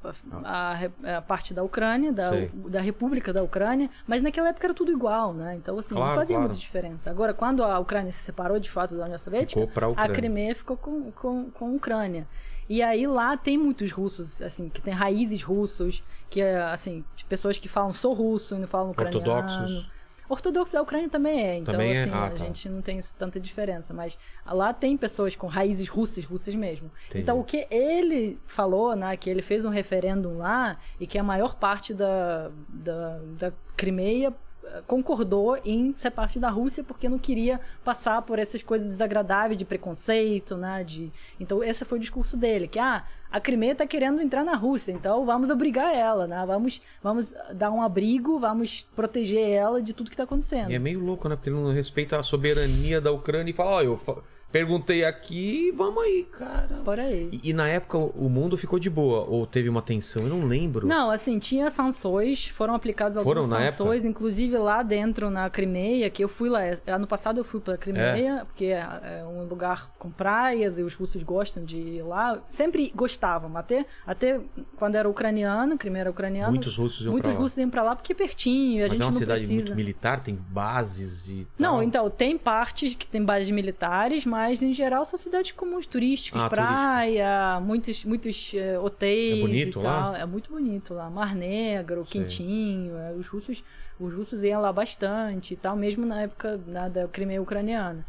a- a re- a parte da Ucrânia, da, da República da Ucrânia, mas naquela época era tudo igual, né? Então, assim, Claro, não fazia claro. muita diferença. Agora, quando a Ucrânia se separou de fato da União Soviética, a. Crimeia ficou com, com, com a Ucrânia. E aí lá tem muitos russos, assim, que tem raízes russos, que é, assim, pessoas que falam sou russo e não falam ucraniano. Ortodoxos. Ortodoxo da Ucrânia também é, então Também é? assim, Ah, a tá. gente não tem tanta diferença, mas lá tem pessoas com raízes russas, russas mesmo. Entendi. Então o que ele falou, né, que ele fez um referêndum lá e que a maior parte da, da, da Crimeia eh, concordou em ser parte da Rússia porque não queria passar por essas coisas desagradáveis de preconceito, né, de... Então esse foi o discurso dele, que ah, a Crimeia está querendo entrar na Rússia, então vamos obrigar ela, né? Vamos, vamos dar um abrigo, vamos proteger ela de tudo que está acontecendo. E é meio louco, né? Porque ele não respeita a soberania da Ucrânia e fala, ó, eu fa- perguntei aqui, vamos aí, cara. Por aí. E, e na época o mundo ficou de boa, ou teve uma tensão, eu não lembro. Não, assim, tinha sanções, foram aplicadas Foram algumas na sanções, inclusive lá dentro na Crimeia, que eu fui lá. Ano passado eu fui pra Crimeia, porque é, é um lugar com praias e os russos gostam de ir lá. Sempre gostavam, até, até quando era ucraniano, Crimeia era ucraniano. Muitos russos iam Muitos pra lá. russos iam pra lá porque é pertinho, a Mas gente é uma não cidade precisa. muito militar, tem bases e Não, tal. então, tem partes que tem bases militares, mas em geral são cidades comuns, turísticas, Ah, praia, muitos, muitos eh, hotéis É bonito e lá? tal. É muito bonito lá. Mar Negro, Sei. quentinho. é, os russos os russos iam lá bastante e tal, mesmo na época né, da Crimeia ucraniana.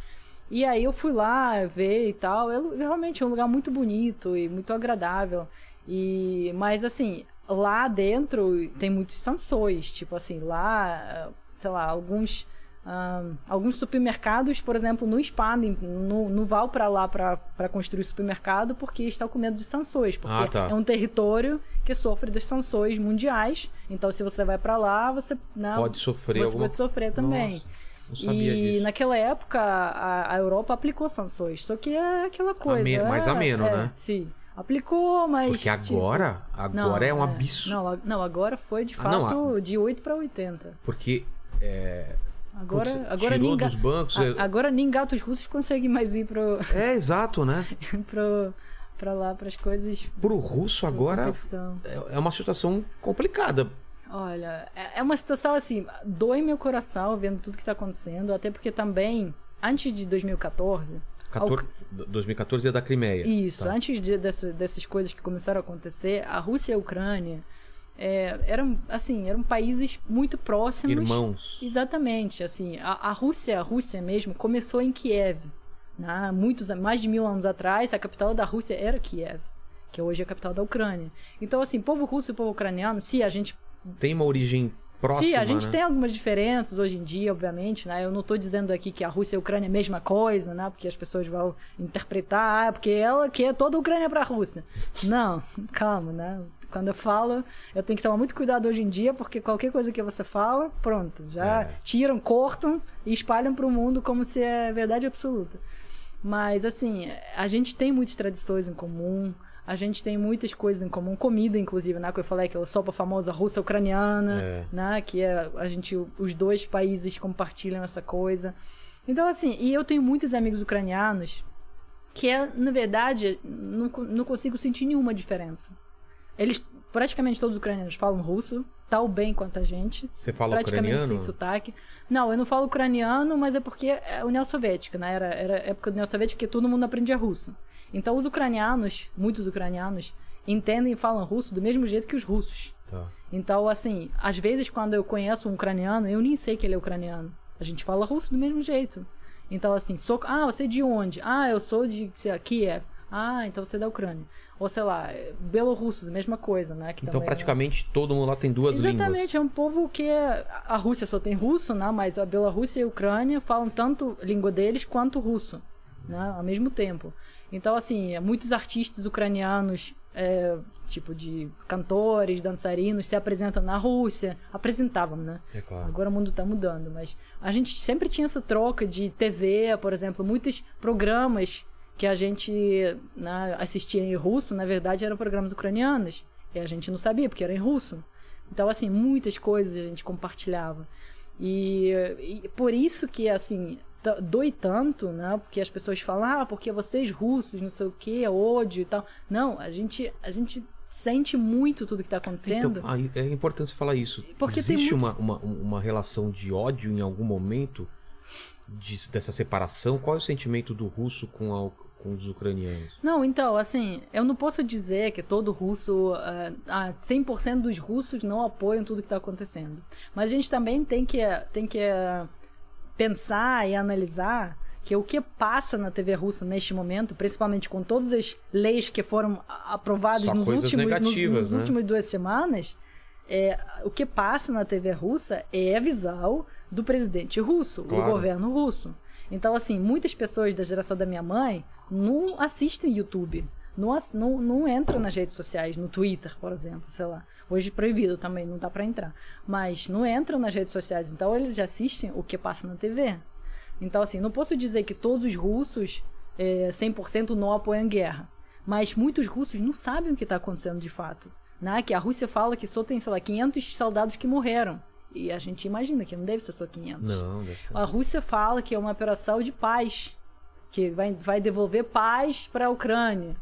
E aí eu fui lá ver e tal. É, realmente é um lugar muito bonito e muito agradável. E, mas assim, lá dentro tem muitos sanções. Tipo assim, lá, sei lá, alguns Uh, alguns supermercados, por exemplo, não expandem, não, não vão para lá para construir supermercado porque estão com medo de sanções, porque ah, tá. é um território que sofre das sanções mundiais. Então, se você vai para lá, você não, pode sofrer, você alguma... pode sofrer também. Nossa, e disso. naquela época a, a, Europa aplicou sanções, só que é aquela coisa. Mais é, ameno, é, né? Sim. Aplicou, mas. Porque agora, tipo, agora não, é um é, absurdo. Não, não, agora foi de Ah, fato não, a- de 8 para 80. Porque é, Agora, Putz, agora tirou nem, dos bancos. a- é- agora nem gatos russos conseguem mais ir pro, É exato, né? pro, pra lá, pras coisas. Pro russo agora é é uma situação complicada. Olha, é é uma situação assim, dói meu coração vendo tudo que tá acontecendo, até porque também, antes de 2014. 14, 2014 é da Crimeia. Isso, Tá. antes de, dessa- dessas coisas que começaram a acontecer, a Rússia e a Ucrânia é, eram, assim, eram países muito próximos. Irmãos. Exatamente, assim, a, a Rússia, a Rússia mesmo, começou em Kiev, né? Muitos, mais de mil anos atrás, a capital da Rússia era Kiev, que hoje é a capital da Ucrânia. Então, assim, povo russo e povo ucraniano, se a gente Tem uma origem próxima. Sim, a gente né? tem algumas diferenças hoje em dia, obviamente, né? Eu não estou dizendo aqui que a Rússia e a Ucrânia é a mesma coisa, né? Porque as pessoas vão interpretar, ah, porque ela quer toda a Ucrânia para a Rússia. Não, calma, né? Quando eu falo, eu tenho que tomar muito cuidado hoje em dia, porque qualquer coisa que você fala, pronto, já É. tiram, cortam e espalham para o mundo como se é verdade absoluta. Mas, assim, a gente tem muitas tradições em comum, a gente tem muitas coisas em comum, comida, inclusive, né? Que eu falei, aquela sopa famosa russa-ucraniana, É. né? Que é, a gente, os dois países compartilham essa coisa. Então, assim, e eu tenho muitos amigos ucranianos que, é, na verdade, não, não consigo sentir nenhuma diferença. Eles, praticamente todos os ucranianos falam russo, tal bem quanto a gente Você fala praticamente ucraniano? sem sotaque. Não, eu não falo ucraniano, mas é porque é União Soviética, né? Era, era época da União Soviética que todo mundo aprendia russo. Então os ucranianos, muitos ucranianos, entendem e falam russo do mesmo jeito que os russos. Tá. Então, assim, às vezes quando eu conheço um ucraniano, eu nem sei que ele é ucraniano. A gente fala russo do mesmo jeito. Então, assim, sou... ah, você é de onde? Ah, eu sou de sei lá, Kiev. Ah, então você é da Ucrânia. Ou sei lá, belorussos, mesma coisa, né? Que Então também é- praticamente todo mundo lá tem duas Exatamente, é um povo que é- a Rússia só tem russo, né? Mas a Bielorrússia e a Ucrânia falam tanto língua deles quanto russo, né? Ao mesmo tempo. Então, assim, muitos artistas ucranianos, é, tipo de cantores, dançarinos, se apresentam na Rússia. Apresentavam, né? É claro. Agora o mundo está mudando, mas a gente sempre tinha essa troca de TV, por exemplo, muitos programas que a gente né, assistia em russo, na verdade eram programas ucranianos. E a gente não sabia, porque era em russo. Então, assim, muitas coisas a gente compartilhava. E, e por isso que, assim, dói tanto, né? Porque as pessoas falam, ah, porque vocês russos, não sei o quê, ódio e tal. Não, a gente, a gente sente muito tudo que está acontecendo. Então, é importante falar isso. Porque Existe muito- uma, uma, uma relação de ódio em algum momento de- dessa separação? Qual é o sentimento do russo com, a- com os ucranianos? Não, então, assim, eu não posso dizer que todo russo, ah, ah, 100% dos russos não apoiam tudo que está acontecendo. Mas a gente também tem que, tem que pensar e analisar que o que passa na TV russa neste momento, principalmente com todas as leis que foram aprovadas Só nos últimos, nos, nos né? últimas duas semanas, é, o que passa na TV russa é a visão do presidente russo, Claro. do governo russo. Então, assim, muitas pessoas da geração da minha mãe não assistem YouTube. Não, não, não entram nas redes sociais, no Twitter, por exemplo, sei lá. Hoje proibido também, não dá pra entrar. Mas não entram nas redes sociais, então eles assistem o que passa na TV. Então, assim, não posso dizer que todos os russos é, 100% não apoiam guerra. Mas muitos russos não sabem o que está acontecendo de fato. Né? Que a Rússia fala que só tem, sei lá, 500 soldados que morreram. E a gente imagina que não deve ser só 500. Não, deve ser. A Rússia fala que é uma operação de paz, que vai, vai devolver paz para a Ucrânia.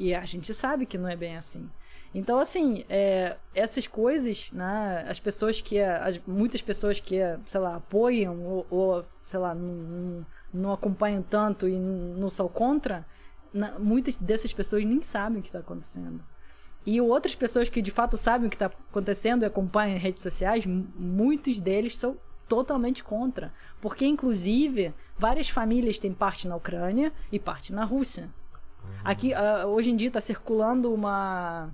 E a gente sabe que não é bem assim. Então, assim, é, essas coisas, né, as pessoas que, as, muitas pessoas que, sei lá, apoiam ou, ou, sei lá, não, não, acompanham tanto e não são contra, na- muitas dessas pessoas nem sabem o que está acontecendo. E outras pessoas que de fato sabem o que está acontecendo e acompanham em redes sociais, muitos deles são totalmente contra. Porque, inclusive, várias famílias têm parte na Ucrânia e parte na Rússia. Aqui, ah, hoje em dia, está circulando uma,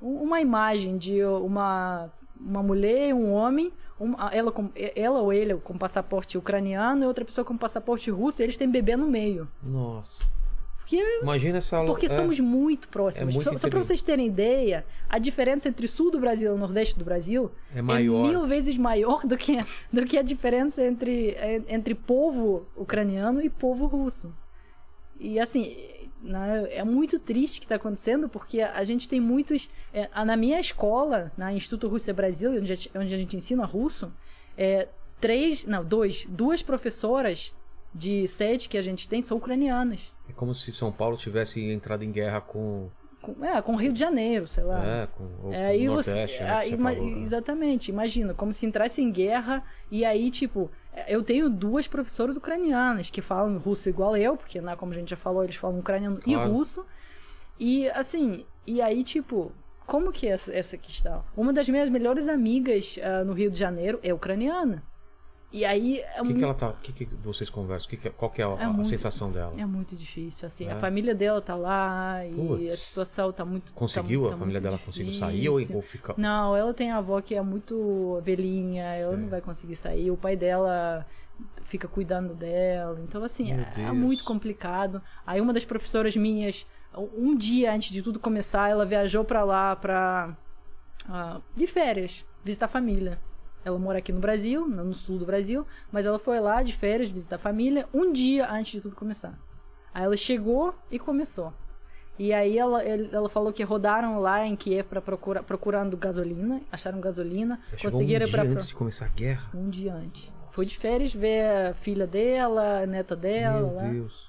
uma imagem de uma, uma mulher e um homem, ela, com, ela ou ele com passaporte ucraniano e outra pessoa com passaporte russo, e eles têm bebê no meio. Nossa. Porque Imagina essa. porque é, somos muito próximos. É muito só, só para vocês terem ideia, a diferença entre sul do Brasil e nordeste do Brasil É maior. mil vezes maior do que, do que a diferença entre, entre povo ucraniano e povo russo. E assim, né, é muito triste o que está acontecendo, porque a gente tem muitos. é, na minha escola, na Instituto Rússia Brasil, onde a, gente- onde a gente ensina russo, é, três. Não, dois. Duas professoras de sede que a gente tem são ucranianas. É como se São Paulo tivesse entrado em guerra com. Com, é, com o Rio de Janeiro, sei lá. É, com, ou É, com o você, Nordeste, né, ah, que você ima- falou, né? Exatamente, imagina, como se entrasse em guerra e aí, tipo, eu tenho duas professoras ucranianas que falam russo igual eu, porque, né, como a gente já falou, eles falam ucraniano e Claro. russo. E, assim, e aí, tipo, como que é essa, essa questão? Uma das minhas melhores amigas ah, no Rio de Janeiro é ucraniana. E aí é O que, que ela tá. O que, que vocês conversam? Que que- qual que é a, É a muito- sensação dela? é muito difícil, assim. É. A família dela tá lá e Putz. a situação tá muito. Conseguiu? tá- a tá família dela conseguiu sair ou, difícil. ou fica. Não, ela tem a avó que é muito velhinha, ela Sei. não vai conseguir sair. O pai dela fica cuidando dela. Então, assim, é, é muito complicado. Aí, uma das professoras minhas, um dia antes de tudo começar, ela viajou pra lá pra. ah, de férias, visitar a família. Ela mora aqui no Brasil, no sul do Brasil, mas ela foi lá de férias visitar a família um dia antes de tudo começar. Aí ela chegou e começou. E aí ela, ela falou que rodaram lá em Kiev para procurar procurando gasolina, acharam gasolina, Chegou conseguiram um fron- antes de começar a guerra. um dia antes. Foi de férias ver a filha dela, a neta dela Meu lá. Deus.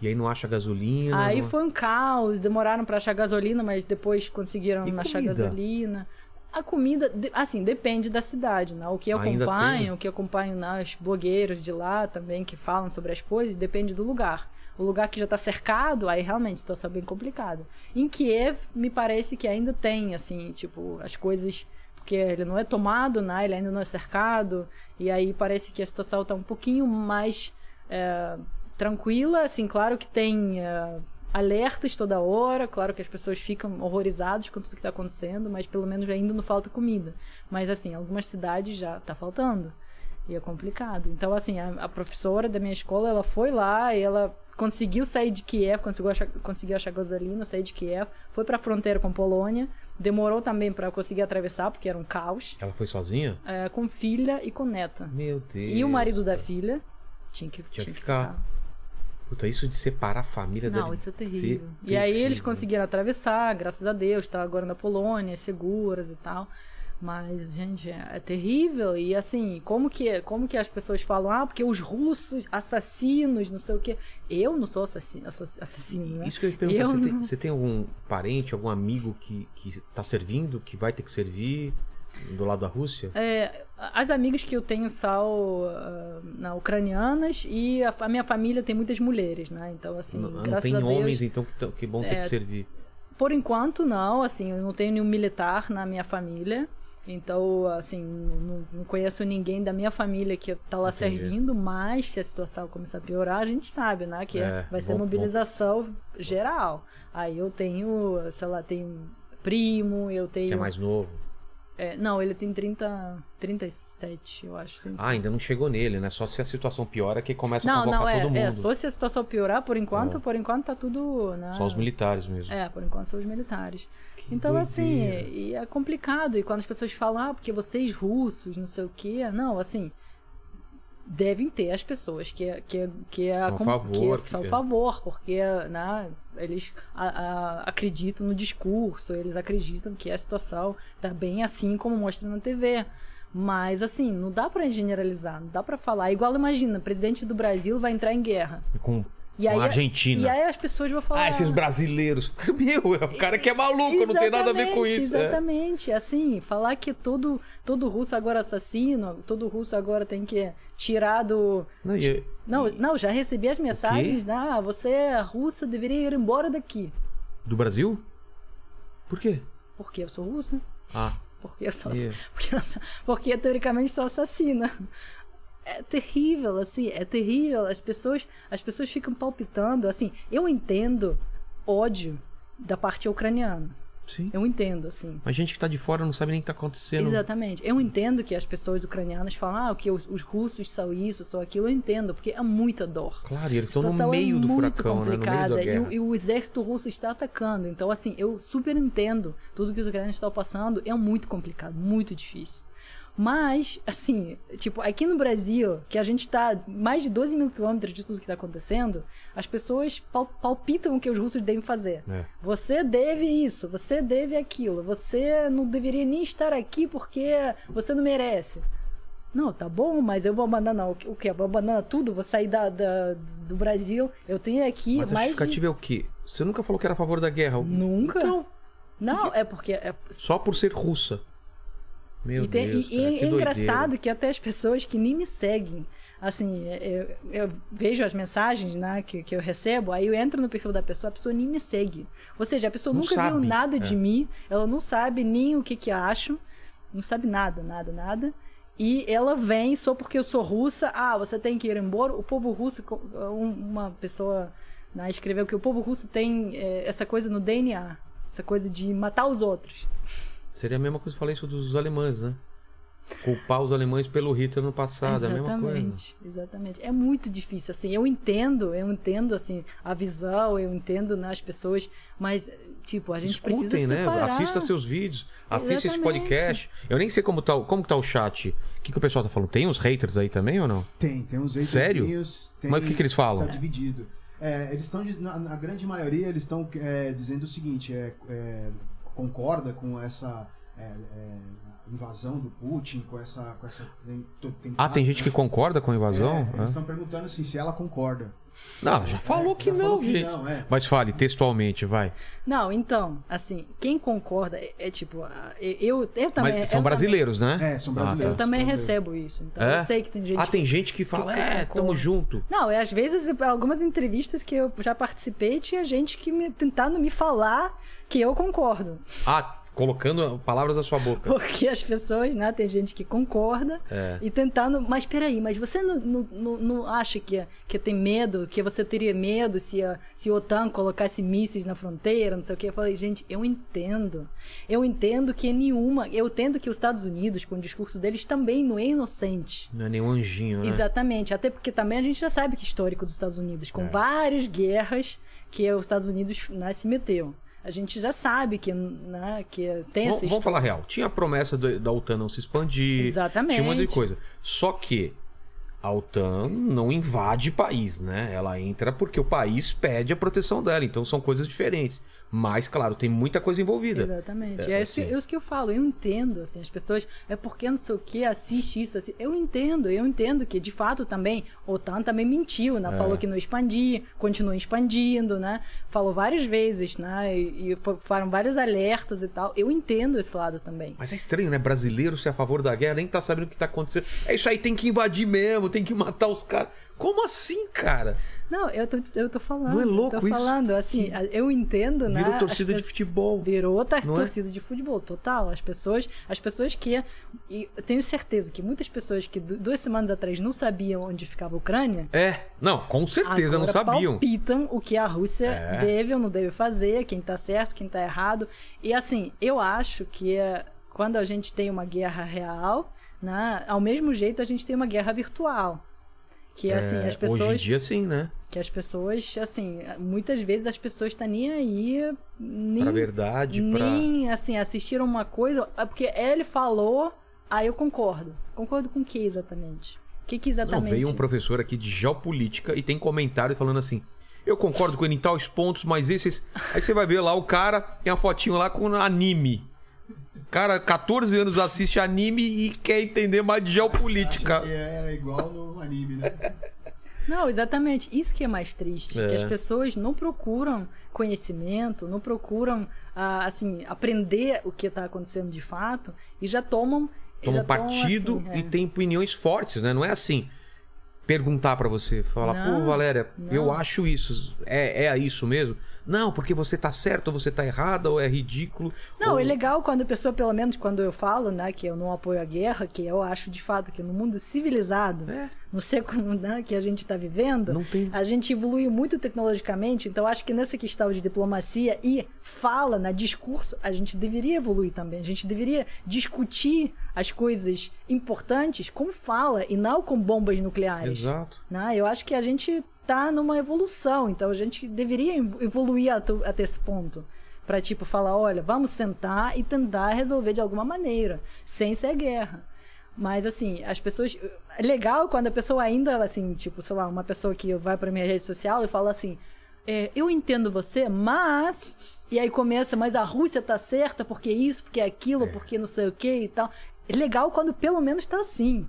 E aí não acha gasolina. Aí não- foi um caos, demoraram para achar gasolina, mas depois conseguiram E achar comida? gasolina. A comida, assim, depende da cidade, né? O que eu Ainda tem? acompanho, o que eu acompanho nas blogueiras de lá também que falam sobre as coisas, depende do lugar. O lugar que já tá cercado, aí realmente situação bem complicada. Em Kiev, me parece que ainda tem, assim, tipo, as coisas porque ele não é tomado, né? Ele ainda não é cercado. E aí parece que a situação tá um pouquinho mais é, tranquila. Assim, claro que tem é, alertas toda hora, claro que as pessoas ficam horrorizadas com tudo que está acontecendo, mas pelo menos ainda não falta comida. Mas assim, algumas cidades já tá faltando. E é complicado. Então, assim, a, a professora da minha escola, ela foi lá e ela conseguiu sair de Kiev, conseguiu achar, conseguiu achar gasolina, sair de Kiev, foi para a fronteira com Polônia, demorou também para conseguir atravessar, porque era um caos, Ela foi sozinha? é, com filha e com neta. Meu Deus. E o marido da filha tinha que, Tinha tinha que ficar. ficar. Puta, isso de separar a família Não, deve isso é terrível. E aí eles terrível. conseguiram atravessar, graças a Deus, estão agora na Polônia, seguras e tal. Mas, gente, é, é terrível. E assim, como que, como que as pessoas falam, ah, porque os russos, assassinos, não sei o quê. Eu não sou assassino, assassino né? Isso que eu ia te perguntar, Eu você, tem, não- você tem algum parente, algum amigo que, que tá servindo, que vai ter que servir do lado da Rússia? É, as amigas que eu tenho são ah, na, ucranianas e a, a minha família tem muitas mulheres, né? Então, assim, não, não tem a Deus. homens, então, que, que ter É, que servir. Por enquanto, não. Assim, eu não tenho nenhum militar na minha família. Então, assim, não, não conheço ninguém da minha família que tá lá Entendi. servindo, mas se a situação começar a piorar, a gente sabe, né? Que É, vai ser mobilização geral. Aí eu tenho, sei lá, tenho primo, eu tenho. Que é mais novo. É, não, ele tem 30, 37, eu acho. 37. Ah, ainda não chegou nele, né? Só se a situação piora que começa a não, convocar não, é, todo mundo. é. Só se a situação piorar, por enquanto, É. por enquanto tá tudo. Né? Só os militares mesmo. É, por enquanto são os militares. Que então, assim, doideira. e é complicado. E quando as pessoas falam, ah, porque vocês russos, não sei o quê. Não, assim, devem ter as pessoas que, que, que, São a com- favor, que são que- favor, porque né, eles a- a- acreditam no discurso, eles acreditam que a situação tá bem assim como mostra na TV. Mas, assim, não dá pra generalizar, não dá pra falar. Igual, imagina, presidente do Brasil vai entrar em guerra. Com, E aí, Argentina. E aí as pessoas vão falar. Ah, esses brasileiros. Meu, é o cara que é maluco, não tem nada a ver com Exatamente, isso. é. Exatamente. Assim, falar que todo, todo russo agora é assassino, todo russo agora tem que tirar do. Não, e- Não, não, já recebi as mensagens, né? Ah, você é russa, deveria ir embora daqui. Do Brasil? Por quê? Porque eu sou russa. Ah, Porque eu sou, Yeah. porque, eu porque teoricamente sou assassina. É terrível, assim, é terrível. As pessoas, as pessoas ficam palpitando, assim, eu entendo ódio da parte ucraniana. Sim. Eu entendo, assim. Mas gente que tá de fora não sabe nem o que tá acontecendo. Exatamente. Eu entendo que as pessoas ucranianas falam, ah, que os, os russos são isso, são aquilo. Eu entendo, porque é muita dor. Claro, e eles estão no situação meio é do furacão, né? No meio da e, guerra. o, e o exército russo está atacando. Então, assim, eu super entendo tudo que os ucranianos estão passando. É muito complicado, muito difícil. Mas, assim, tipo, aqui no Brasil, que a gente está mais de 12 mil quilômetros de tudo que está acontecendo, as pessoas pal- palpitam o que os russos devem fazer. É. Você deve isso, você deve aquilo, você não deveria nem estar aqui porque você não merece. Não, tá bom, mas eu vou abandonar o quê? Eu vou abandonar tudo? Vou sair da, da- do Brasil? Eu tenho aqui Mas a mais de... justificativa é o quê? Você nunca falou que era a favor da guerra. Nunca. Então, Não, é porque... É... só por ser russa. Meu e tem- Deus, e- cara, e é doideira. engraçado que até as pessoas que nem me seguem, assim, eu, eu vejo as mensagens né, que, que eu recebo, aí eu entro no perfil da pessoa, a pessoa nem me segue. Ou seja, a pessoa Não nunca sabe, viu nada de é. mim, ela não sabe nem o que que eu acho, não sabe nada, nada, nada. E ela vem só porque eu sou russa, ah, você tem que ir embora. O povo russo, um- uma pessoa né, escreveu que o povo russo tem eh, essa coisa no DNA, essa coisa de matar os outros. Seria a mesma coisa que eu falei isso dos alemães, né? Culpar os alemães pelo Hitler no passado, é a mesma coisa. Exatamente, exatamente. É muito difícil, assim, eu entendo, eu entendo, assim, a visão, eu entendo nas pessoas, mas, tipo, a gente Escutem, precisa né? separar. Assista seus vídeos, assista esse Exatamente. podcast. Eu nem sei como tá, o- como tá o chat. O que, que o pessoal tá falando? Tem uns haters aí também ou não? Tem, tem uns Sério? haterzinhos, tem- Mas o que que eles falam? Tá dividido. É, eles estão, na, na grande maioria, eles estão é, dizendo o seguinte, é, é, concorda com essa é, é, invasão do Putin, com essa... Com essa tem- to- Ah, tem gente que concorda com a invasão? É, É. eles estão perguntando assim, se ela concorda. Não, ela já falou É, que já não, falou que gente. não, é. Mas fale textualmente, vai. Não, então, assim, quem concorda é, é tipo, eu, eu também... Mas são eu Também, né? É, são Ah, brasileiros. Eu também brasileiros. recebo isso, então É? eu sei que tem gente Ah, que- tem gente que fala, que é, concorda. tamo junto. Não, é às vezes, algumas entrevistas que eu já participei, tinha gente que me, tentando me falar que eu concordo. Ah, colocando palavras na sua boca. Porque as pessoas, né? Tem gente que concorda É. e tentando. Mas peraí, mas você não, não, não, acha que, que tem medo, que você teria medo se a, se a OTAN colocasse mísseis na fronteira, não sei o quê? Eu falei, gente, eu entendo. Eu entendo que nenhuma. Eu entendo que os Estados Unidos, com o discurso deles, também não é inocente. Não é nenhum anjinho, né? Exatamente. Até porque também a gente já sabe que histórico dos Estados Unidos, com É. várias guerras que os Estados Unidos né, se meteu. A gente já sabe que, né, que tem essa vamos falar real. Tinha a promessa do- da OTAN não se expandir. Exatamente. Tinha um monte de coisa. Só que a OTAN não invade país, né? Ela entra porque o país pede a proteção dela. Então são coisas diferentes. Mas, claro, tem muita coisa envolvida. Exatamente. É, É, isso, que- assim. é isso que eu falo, eu entendo, assim, as pessoas, é porque não sei o que, assiste isso, assim, eu entendo, eu entendo que, de fato, também, o OTAN também mentiu, né, É. falou que não expandia, continua expandindo, né, falou várias vezes, né, e, e fo- foram vários alertas e tal, eu entendo esse lado também. Mas é estranho, né? Brasileiro ser a favor da guerra, nem tá sabendo o que tá acontecendo. É isso aí, tem que invadir mesmo, tem que matar os caras. Como assim, cara? Não, eu tô, eu tô falando, Não é louco tô isso? falando, assim, eu entendo, né, Virou torcida de futebol. Virou Não é? torcida de futebol, total. As pessoas, as pessoas que. E eu tenho certeza que muitas pessoas que du- duas semanas atrás não sabiam onde ficava a Ucrânia. É, não, com certeza não sabiam. palpitam o que a Rússia É. deve ou não deve fazer, quem tá certo, quem tá errado. E assim, eu acho que é, quando a gente tem uma guerra real, né, ao mesmo jeito a gente tem uma guerra virtual. Que assim, É, as pessoas. Hoje em dia, sim, né? Que as pessoas, assim, muitas vezes as pessoas estão nem aí. Nem, Pra verdade, pra. nem assim, assistiram uma coisa. é Porque ele falou, aí eu concordo. Concordo com o que exatamente? O que, que Não, exatamente? veio um professor aqui de geopolítica e tem comentário falando assim. Eu concordo com ele em tais pontos, mas esses. Aí você vai ver lá, o cara tem uma fotinho lá com anime. O cara, 14 anos assiste anime e quer entender mais de geopolítica. Que é igual no anime, né? Não, exatamente. Isso que é mais triste. É. Que as pessoas não procuram conhecimento, não procuram, ah, assim, aprender o que está acontecendo de fato e já tomam. Toma já partido assim, é. e tem opiniões fortes, né? Não é assim. perguntar pra você, falar, Não, pô, Valéria, não. eu acho isso, é, é isso mesmo? Não, porque você tá certo, ou você tá errada, ou é ridículo. Não, ou... é legal quando a pessoa, pelo menos quando eu falo, né, que eu não apoio a guerra, que eu acho de fato que no mundo civilizado, É. no século né, que a gente está vivendo, tem- a gente evoluiu muito tecnologicamente, então acho que nessa questão de diplomacia e fala, né, discurso, a gente deveria evoluir também. A gente deveria discutir as coisas importantes com fala e não com bombas nucleares. Exato. né? Eu acho que a gente tá numa evolução, então a gente deveria ev- evoluir até, esse ponto. Pra, tipo, falar, olha, vamos sentar e tentar resolver de alguma maneira, sem ser guerra. Mas, assim, as pessoas... É legal quando a pessoa ainda, assim, tipo, sei lá, uma pessoa que vai pra minha rede social e fala assim, é, eu entendo você, mas... E aí começa, mas a Rússia tá certa porque isso, porque aquilo, porque não sei o que e tal. É legal quando pelo menos tá assim.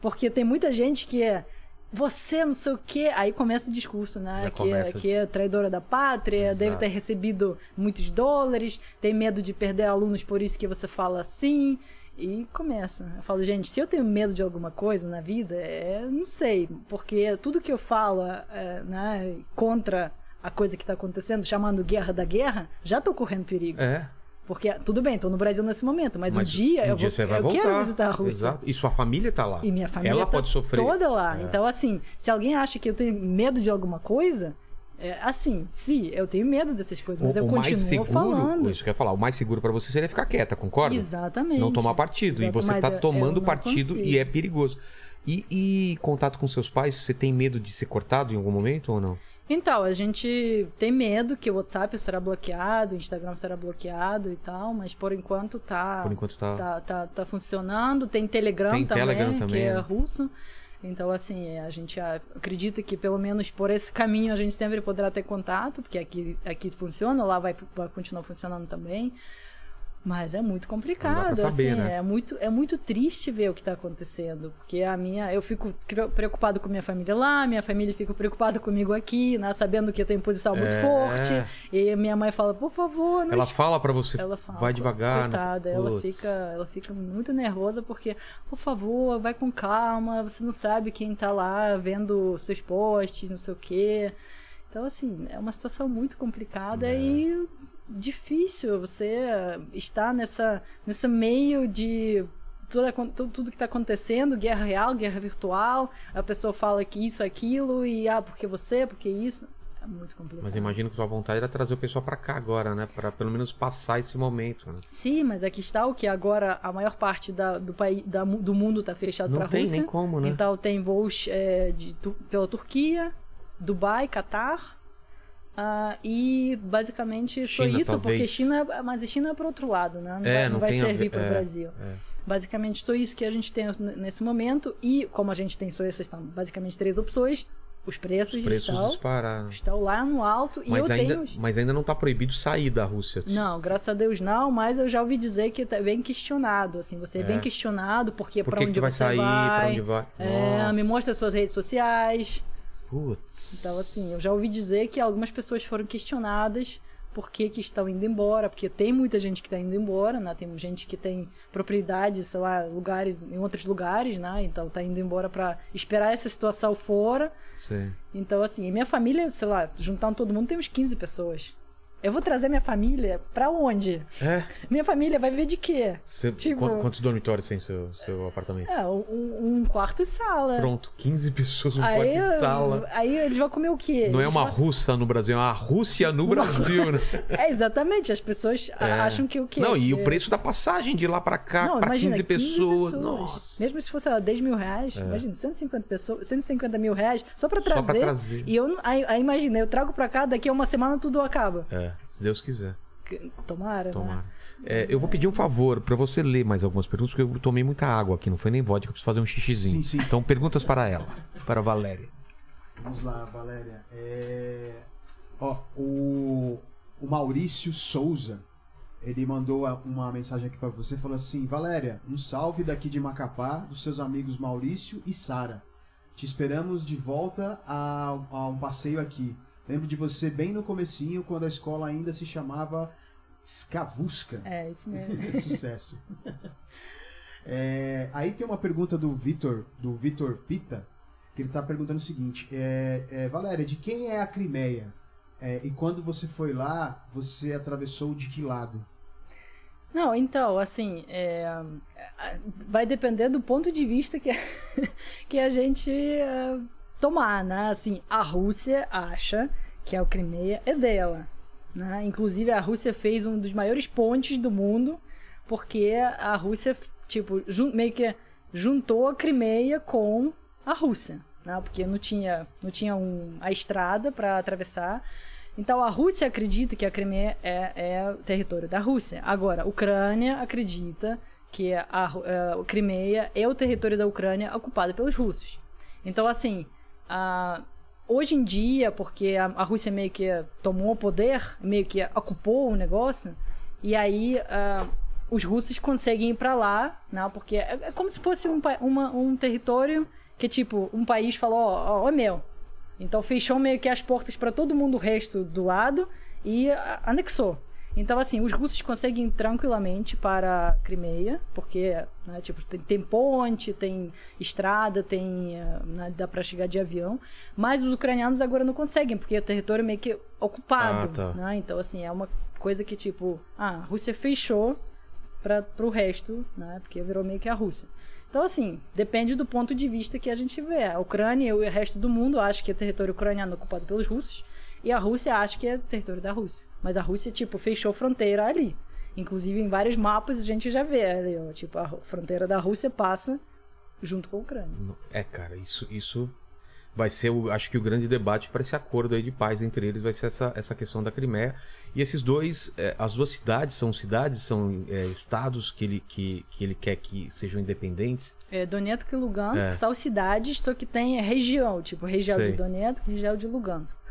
Porque tem muita gente que é você não sei o quê. Aí começa o discurso, né? Já Que, é, que é traidora da pátria, Exato. deve ter recebido muitos dólares, tem medo de perder alunos, por isso que você fala assim. E começa. Eu falo, gente, se eu tenho medo de alguma coisa na vida, é, não sei, porque tudo que eu falo é, né, contra a coisa que está acontecendo, chamando guerra da guerra, já tô correndo perigo. É. Porque, tudo bem, tô no Brasil nesse momento, mas, Mas um dia um eu, dia vou, você vai eu voltar. quero visitar a Rússia. Exato. E sua família tá lá. E minha família Ela tá pode sofrer. toda lá. É. Então, assim, se alguém acha que eu tenho medo de alguma coisa, é, assim, sim, eu tenho medo dessas coisas, mas o, eu o mais continuo seguro, falando. isso que eu ia falar, o mais seguro pra você seria ficar quieta, concorda? Exatamente. Não tomar partido. Exato, e você tá eu- eu tomando partido consigo. e é perigoso. E, e contato com seus pais, você tem medo de ser cortado em algum momento ou não? Então, a gente tem medo que o WhatsApp será bloqueado, o Instagram será bloqueado e tal, mas por enquanto tá. Por enquanto tá. tá, tá, tá funcionando. Tem Telegram, Tem também, Telegram que também, é né? russo. Então, assim, a gente a- acredita que pelo menos por esse caminho a gente sempre poderá ter contato, porque aqui, aqui funciona, lá vai, vai continuar funcionando também. Mas é muito complicado, saber, assim, né? é muito é muito triste ver o que está acontecendo, porque a minha eu fico preocupado com minha família lá, minha família fica preocupada comigo aqui, né, sabendo que eu tenho posição muito É. forte, e minha mãe fala, por favor, não Ela fala pra você, ela fala, vai devagar. Coitada, ela Putz. fica, ela fica muito nervosa porque, por favor, vai com calma, você não sabe quem tá lá vendo seus posts, não sei o quê. Então, assim, é uma situação muito complicada É. e difícil você estar nessa, nesse meio de tudo, tudo, tudo que está acontecendo, guerra real, guerra virtual, a pessoa fala que isso, aquilo, e ah, porque você, porque isso. É muito complicado. Mas imagino que tua vontade era trazer o pessoal pra cá agora, né? Pra pelo menos passar esse momento. Né? Sim, mas aqui está o que agora a maior parte da- do, país, da do mundo está fechado Não para a tem Rússia. nem como, né? Então tem voos é, de, tu- pela Turquia, Dubai, Catar. Ah, e basicamente China, isso, porque talvez. China, mas a China é para outro lado, né? Não É, vai, não vai servir para o é, Brasil. é. Basicamente só isso que a gente tem nesse momento. E como a gente tem só essas então, basicamente três opções, os preços, Os preços estão, dispararam. estão lá no alto. e Mas eu ainda, tenho. mas ainda não tá proibido sair da Rússia. não, graças a Deus não, mas eu já ouvi dizer que é bem questionado, assim, você é, É. bem questionado porque Por para onde que vai você sair? vai, Pra onde vai? é, me mostra suas redes sociais. Putz. Então, assim, eu já ouvi dizer que algumas pessoas foram questionadas por que, que estão indo embora, porque tem muita gente que está indo embora, né? Tem gente que tem propriedades, sei lá, lugares em outros lugares, né? Então tá indo embora para esperar essa situação fora. Sei. Então, assim, minha família, sei lá, juntando todo mundo, tem uns 15 pessoas. Eu vou trazer minha família pra onde? É. Minha família vai ver de quê? Você- Tipo- quan- Quantos dormitórios tem seu, seu apartamento? É, um, um quarto e sala. Pronto, 15 pessoas no Aí, quarto e sala. aí eles vão comer o quê? Não é Eles uma vão- russa no Brasil, é uma Rússia no Brasil, né? É, exatamente. As pessoas É. acham que o quê? Não, e o Que- preço da passagem de lá pra cá, Não, pra imagina, 15 pessoas. Nossa. É. Mesmo se fosse lá, 10 mil reais, imagina, 150, pessoas, 150 mil reais só pra Só trazer. pra trazer. E eu, aí, aí imagina, eu trago pra cá, daqui a uma semana tudo acaba. É, se Deus quiser. Tomara, Tomara. né? É, eu vou pedir um favor pra você ler mais algumas perguntas, porque eu tomei muita água aqui, não foi nem vodka, eu preciso fazer um xixizinho. Sim, sim. Então, perguntas para ela, para a Valéria. Vamos lá, Valéria. É... Ó, o, o Maurício Souza, ele mandou a- uma mensagem aqui pra você, falou assim, Valéria, um salve daqui de Macapá, dos seus amigos Maurício e Sara. Te esperamos de volta a, a um passeio aqui. Lembro de você bem no comecinho, quando a escola ainda se chamava Skavusca. É, isso mesmo. É sucesso. É, aí tem uma pergunta do Vitor, do Vitor Pita. que ele está perguntando o seguinte: é, é, Valéria, de quem é a Crimeia? É, e quando você foi lá, você atravessou de que lado? Não, então, assim, é, vai depender do ponto de vista que, que a gente é, tomar, né? Assim, a Rússia acha que a Crimeia é dela, né? Inclusive, a Rússia fez um dos maiores pontes do mundo, porque a Rússia, tipo, meio que juntou a Crimeia com a Rússia, né? Porque não tinha, não tinha um, a estrada para atravessar. Então a Rússia acredita que a Crimeia é, é território da Rússia. Agora, a Ucrânia acredita que a, a, a Crimeia é o território da Ucrânia ocupado pelos russos. Então, assim, a, hoje em dia, porque a, a, Rússia meio que tomou o poder, meio que ocupou o negócio, e aí os russos conseguem ir para lá, né, porque é, é, como se fosse um, uma, um território que, tipo, um país falou: ó, oh, oh, meu então fechou meio que as portas para todo mundo o resto do lado e anexou. Então, assim, os russos conseguem tranquilamente para a Crimeia, porque né, tipo, tem, tem, ponte, tem estrada, tem né, dá para chegar de avião, mas os ucranianos agora não conseguem, porque é território meio que ocupado. Ah, tá. né? Então, assim, é uma coisa que, tipo, ah, a Rússia fechou para o resto, né, porque virou meio que a Rússia. Então, assim, depende do ponto de vista que a gente vê. A Ucrânia e o resto do mundo acham que é território ucraniano ocupado pelos russos. E a Rússia acha que é território da Rússia. Mas a Rússia, tipo, fechou fronteira ali. Inclusive, em vários mapas a gente já vê ali, ó, tipo, a fronteira da Rússia passa junto com a Ucrânia. É, cara, isso, isso vai ser, o, acho que o grande debate para esse acordo aí de paz entre eles vai ser essa, essa questão da Crimeia. E esses dois, é, as duas cidades são cidades, são é, estados que ele, que, que ele quer que sejam independentes? É, Donetsk e Lugansk é. são cidades, só que tem região, tipo região Sei. de Donetsk e região de Lugansk.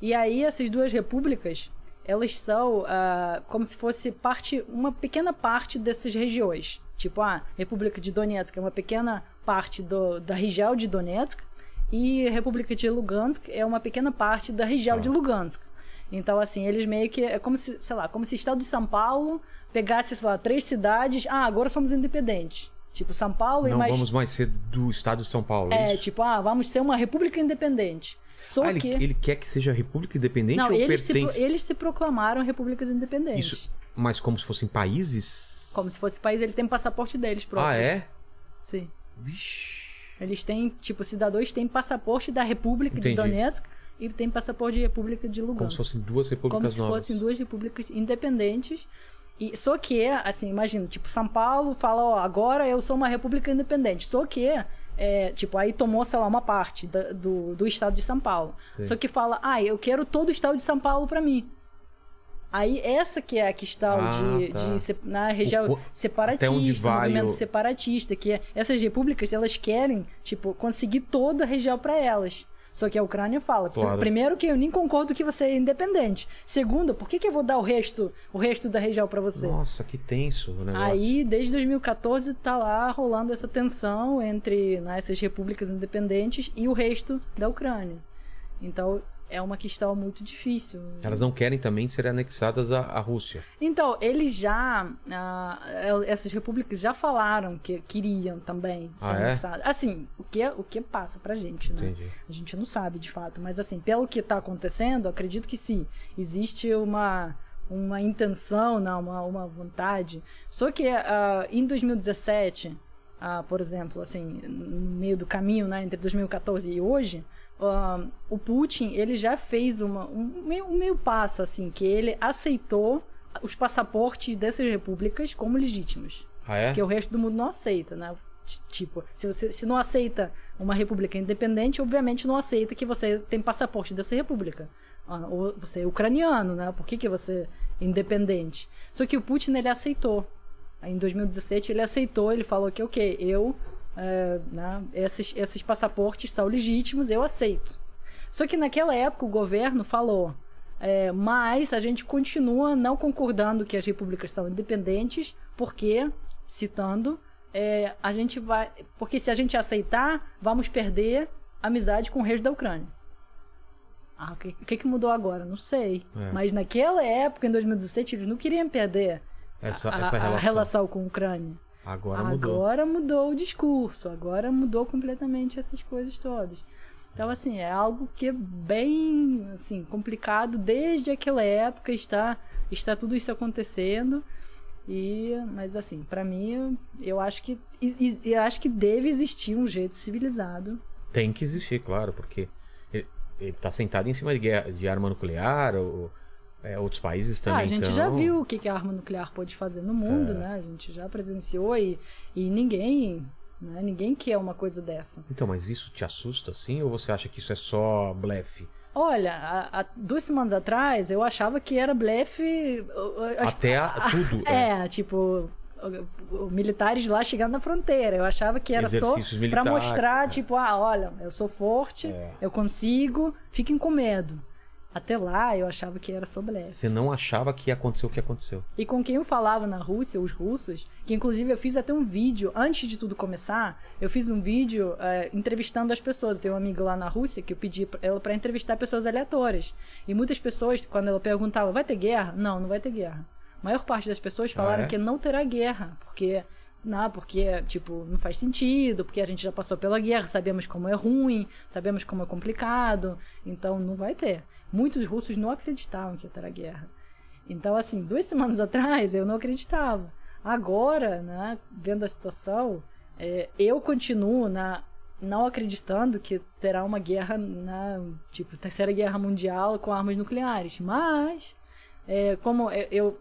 E aí essas duas repúblicas, elas são uh, como se fosse parte, uma pequena parte dessas regiões. Tipo, a República de Donetsk é uma pequena parte do, da região de Donetsk, e a República de Lugansk é uma pequena parte da região ah. de Lugansk. Então, assim, eles meio que. É como se, sei lá, como se o estado de São Paulo pegasse, sei lá, três cidades. Ah, agora somos independentes. Tipo, São Paulo Não e mais. vamos mais ser do estado de São Paulo. É, isso? tipo, ah, vamos ser uma república independente. Só ah, que... ele, ele, quer que seja república independente Não, ou eles pertence... Se, eles se proclamaram repúblicas independentes. Isso, mas como se fossem países? Como se fosse país, ele tem passaporte deles próprios. Ah, é? Sim. Vixe. Eles têm, tipo, cidadãos têm passaporte da República Entendi. de Donetsk e tem passaporte de República de Lugansk. Como se fossem duas repúblicas Como se novas. fossem duas repúblicas independentes. E, só que, assim, imagina, tipo, São Paulo fala, ó, agora eu sou uma república independente. Só que, é, tipo, aí tomou, sei lá, uma parte da, do, do estado de São Paulo. Sim. Só que fala, ah, eu quero todo o estado de São Paulo para mim. Aí essa que é a questão ah, de, tá. de na região o, separatista, movimento o... separatista, que é, essas repúblicas elas querem tipo conseguir toda a região para elas. Só que a Ucrânia fala, claro. primeiro que eu nem concordo que você é independente. Segundo, por que, que eu vou dar o resto, o resto da região para você? Nossa, que tenso o negócio. Aí, desde 2014 tá lá rolando essa tensão entre né, essas repúblicas independentes e o resto da Ucrânia. Então, é uma questão muito difícil. Elas não querem também ser anexadas à, à Rússia. Então, eles já. Uh, essas repúblicas já falaram que queriam também ser ah, é? anexadas. É? Assim, o que, o que passa pra gente, né? Entendi. A gente não sabe de fato. Mas, assim, pelo que está acontecendo, acredito que sim. Existe uma. Uma intenção, não, uma, uma vontade. Só que uh, em 2017, uh, por exemplo, assim, no meio do caminho, né, entre 2014 e hoje, o Putin ele já fez uma, um, meio, um meio passo assim que ele aceitou os passaportes dessas repúblicas como legítimos ah, é? que o resto do mundo não aceita né? Tipo se você se não aceita uma república independente obviamente não aceita que você tem passaporte dessa república. Ou você é ucraniano né? Por que que você é independente? Só que o Putin ele aceitou. Em 2017 ele aceitou ele falou que ok eu é, né, esses, esses passaportes são legítimos, eu aceito. Só que naquela época o governo falou, é, mas a gente continua não concordando que as repúblicas são independentes, porque, citando, é, a gente vai. Porque se a gente aceitar, vamos perder amizade com o resto da Ucrânia. Ah, o que, que, que mudou agora? Não sei. É. Mas naquela época, em 2017, eles não queriam perder essa, a, essa relação. a relação com a Ucrânia. Agora mudou. Agora mudou o discurso, agora mudou completamente essas coisas todas. Então, assim, é algo que é bem assim, complicado desde aquela época, está, está tudo isso acontecendo. E, mas assim, para mim, eu acho que eu acho que deve existir um jeito civilizado. Tem que existir, claro, porque ele, ele tá sentado em cima de, guerra- de arma nuclear, ou, é, outros países Ah, também a gente tão- já viu o que, que a arma nuclear pode fazer no mundo, É. né? A gente já presenciou e, e ninguém, né? Ninguém quer uma coisa dessa. Então, mas isso te assusta, assim? Ou você acha que isso é só blefe? Olha, há, duas semanas atrás eu achava que era blefe. Até a- tudo. É, tipo, o- o- militares lá chegando na fronteira. Eu achava que era só Exercícios militares, mostrar, é. tipo, ah, olha, eu sou forte, É. eu consigo, fiquem com medo. Até lá eu achava que era só blefe. Você não achava que ia acontecer o que aconteceu. E com quem eu falava na Rússia, os russos, que inclusive eu fiz até um vídeo, antes de tudo começar, eu fiz um vídeo eh, entrevistando as pessoas. Eu tenho uma amiga lá na Rússia que eu pedi pra ela para entrevistar pessoas aleatórias. E muitas pessoas, quando ela perguntava, vai ter guerra? Não, não vai ter guerra. A maior parte das pessoas falaram é? que não terá guerra, porque. Não, porque, tipo, não faz sentido, porque a gente já passou pela guerra, sabemos como é ruim, sabemos como é complicado, então não vai ter. Muitos russos não acreditavam que ia ter a guerra. Então, assim, duas semanas atrás eu não acreditava. Agora, né, vendo a situação, é, eu continuo na, não acreditando que terá uma guerra, na, tipo, terceira guerra mundial com armas nucleares. Mas, é, como eu, eu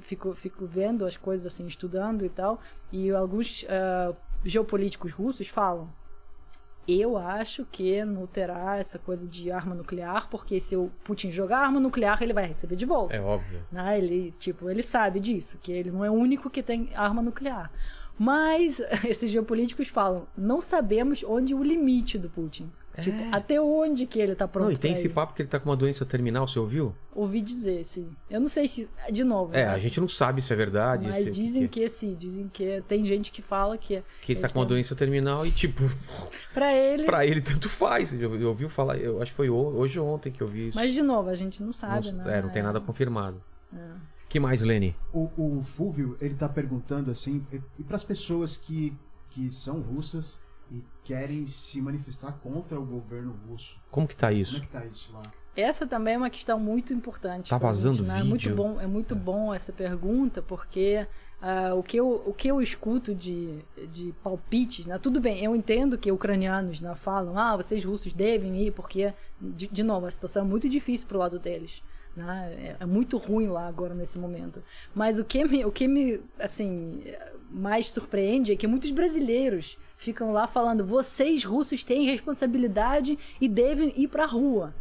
fico, fico vendo as coisas assim, estudando e tal, e alguns ah, geopolíticos russos falam. Eu acho que não terá essa coisa de arma nuclear, porque se o Putin jogar arma nuclear, ele vai receber de volta. É óbvio. Né? Ele, tipo, ele sabe disso, que ele não é o único que tem arma nuclear. Mas esses geopolíticos falam, não sabemos onde o limite do Putin. Tipo, até onde que ele tá pronto É. não, e tem esse ir. papo que ele tá com uma doença terminal, você ouviu? Ouvi dizer, sim. Eu não sei se, de novo, É, né? a gente não sabe se é verdade. mas se, dizem que, que sim, dizem que tem gente que fala que que ele tá com uma doença terminal e, tipo, pra ele, pra ele tanto faz. Eu, eu ouvi falar, eu acho que foi ho- hoje ou ontem que eu vi isso. mas de novo, a gente não não, sabe, né? é, não tem nada confirmado. É. que mais, Lene? O, o Fulvio, ele tá perguntando assim, e, e para as pessoas que, que são russas querem se manifestar contra o governo russo, Como que tá como isso? é que tá isso lá? Essa também é uma questão muito importante. Tá vazando gente, né? É muito vídeo. bom, é muito bom essa pergunta, porque ah, o, que eu, o que eu escuto de, de palpites, né? Tudo bem, eu entendo que ucranianos né, falam, ah, vocês russos devem ir, porque, de, de novo, a situação é muito difícil pro lado deles. Né? É, é muito ruim lá agora nesse momento. Mas o que me, o que me assim, mais surpreende é que muitos brasileiros ficam lá falando: vocês russos têm responsabilidade e devem ir pra rua.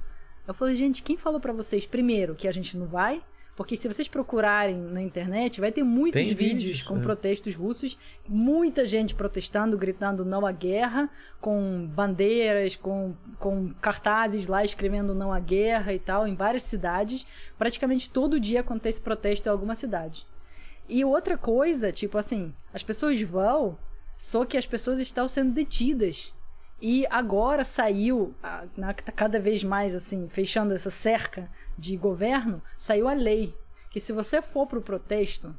Eu falei, gente, quem falou pra vocês primeiro que a gente não vai? Porque se vocês procurarem na internet, vai ter muitos vídeos, vídeos, com é. protestos russos, muita gente protestando, gritando não à guerra, com bandeiras, com, com cartazes lá escrevendo não à guerra e tal, em várias cidades. Praticamente todo dia acontece protesto em alguma cidade. E outra coisa, tipo assim, as pessoas vão, só que as pessoas estão sendo detidas. E agora saiu, cada vez mais assim, fechando essa cerca de governo, saiu a lei que se você for pro protesto,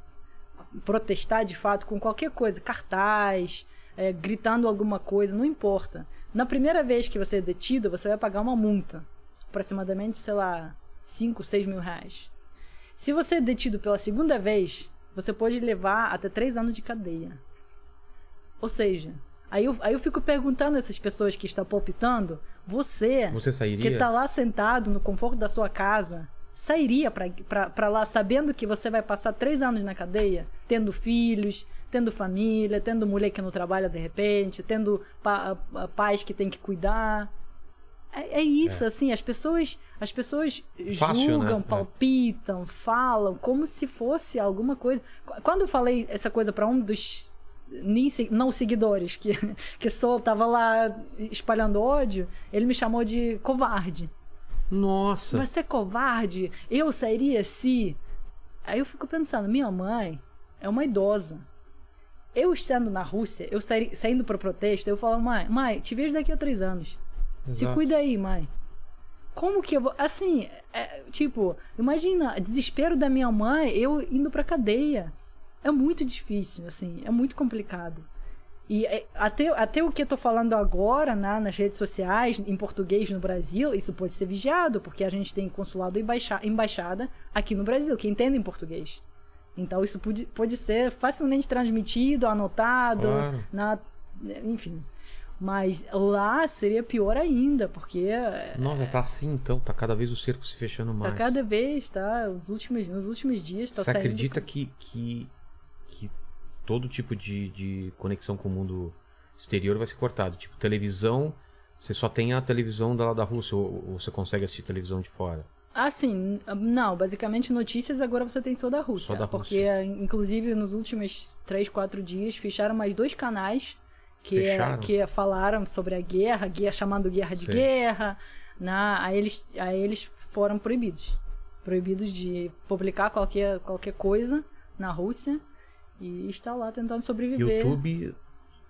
protestar de fato com qualquer coisa, cartaz, é, gritando alguma coisa, não importa. Na primeira vez que você é detido, você vai pagar uma multa, aproximadamente, sei lá, 5, 6 mil reais. Se você é detido pela segunda vez, você pode levar até três anos de cadeia. Ou seja, aí eu, aí eu fico perguntando a essas pessoas que estão palpitando, você, Você que tá lá sentado no conforto da sua casa, sairia pra lá sabendo que você vai passar três anos na cadeia, tendo filhos, tendo família, tendo mulher que não trabalha de repente, tendo pa- a- pais que tem que cuidar. É, é isso, assim, as pessoas, as pessoas Fácil, julgam, né? É. palpitam, falam como se fosse alguma coisa. Qu- Quando eu falei essa coisa pra um dos não seguidores que que só tava lá espalhando ódio, ele me chamou de covarde. Nossa. Você é covarde? Eu sairia se. Aí eu fico pensando, minha mãe é uma idosa. Eu estando na Rússia, eu saí, saindo pro protesto, eu falo, mãe, mãe, te vejo daqui a três anos. Se Exato. cuida aí, mãe. Como que eu vou. Assim, é, tipo, imagina, desespero da minha mãe, eu indo pra cadeia. É muito difícil, assim, é muito complicado. E é, até, até o que eu tô falando agora né, nas redes sociais, em português no Brasil, isso pode ser vigiado, porque a gente tem consulado e embaixa- embaixada aqui no Brasil, que entendem português. Então isso pode, pode ser facilmente transmitido, anotado, Claro. na, enfim. Mas lá seria pior ainda, porque é, Nossa, tá assim então, tá cada vez o cerco se fechando tá mais. cada vez, tá? Os últimos, nos últimos dias tá Você saindo. acredita que, que, que todo tipo de, de conexão com o mundo exterior vai ser cortado? Tipo, televisão, você só tem a televisão da, da Rússia ou, ou você consegue assistir televisão de fora? Ah, sim. Não, basicamente notícias agora você tem só da Rússia. Só da porque, inclusive, nos últimos três, quatro dias, fecharam mais dois canais que, Fecharam? que falaram sobre a guerra, guerra chamando guerra de Sei. guerra. Na, aí, eles, aí eles foram proibidos. Proibidos de publicar qualquer, qualquer coisa na Rússia. E está lá tentando sobreviver. YouTube,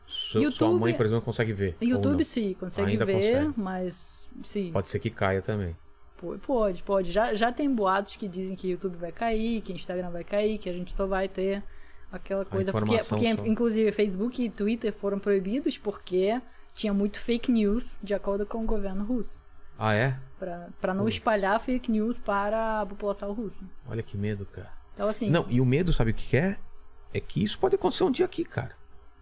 su- sua YouTube- mãe, por exemplo, consegue ver. ou YouTube sim, consegue Ainda ver, consegue. mas sim. Pode ser que caia também. Pode, pode. Já, já tem boatos que dizem que YouTube vai cair, que Instagram vai cair, que a gente só vai ter aquela coisa. Porque, porque só. inclusive, Facebook e Twitter foram proibidos porque tinha muito fake news de acordo com o governo russo. Ah, é? Pra, pra não Pô. espalhar fake news para a população russa. Olha que medo, cara. Então, assim. Não, e o medo, sabe o que é? É que isso pode acontecer um dia aqui, cara.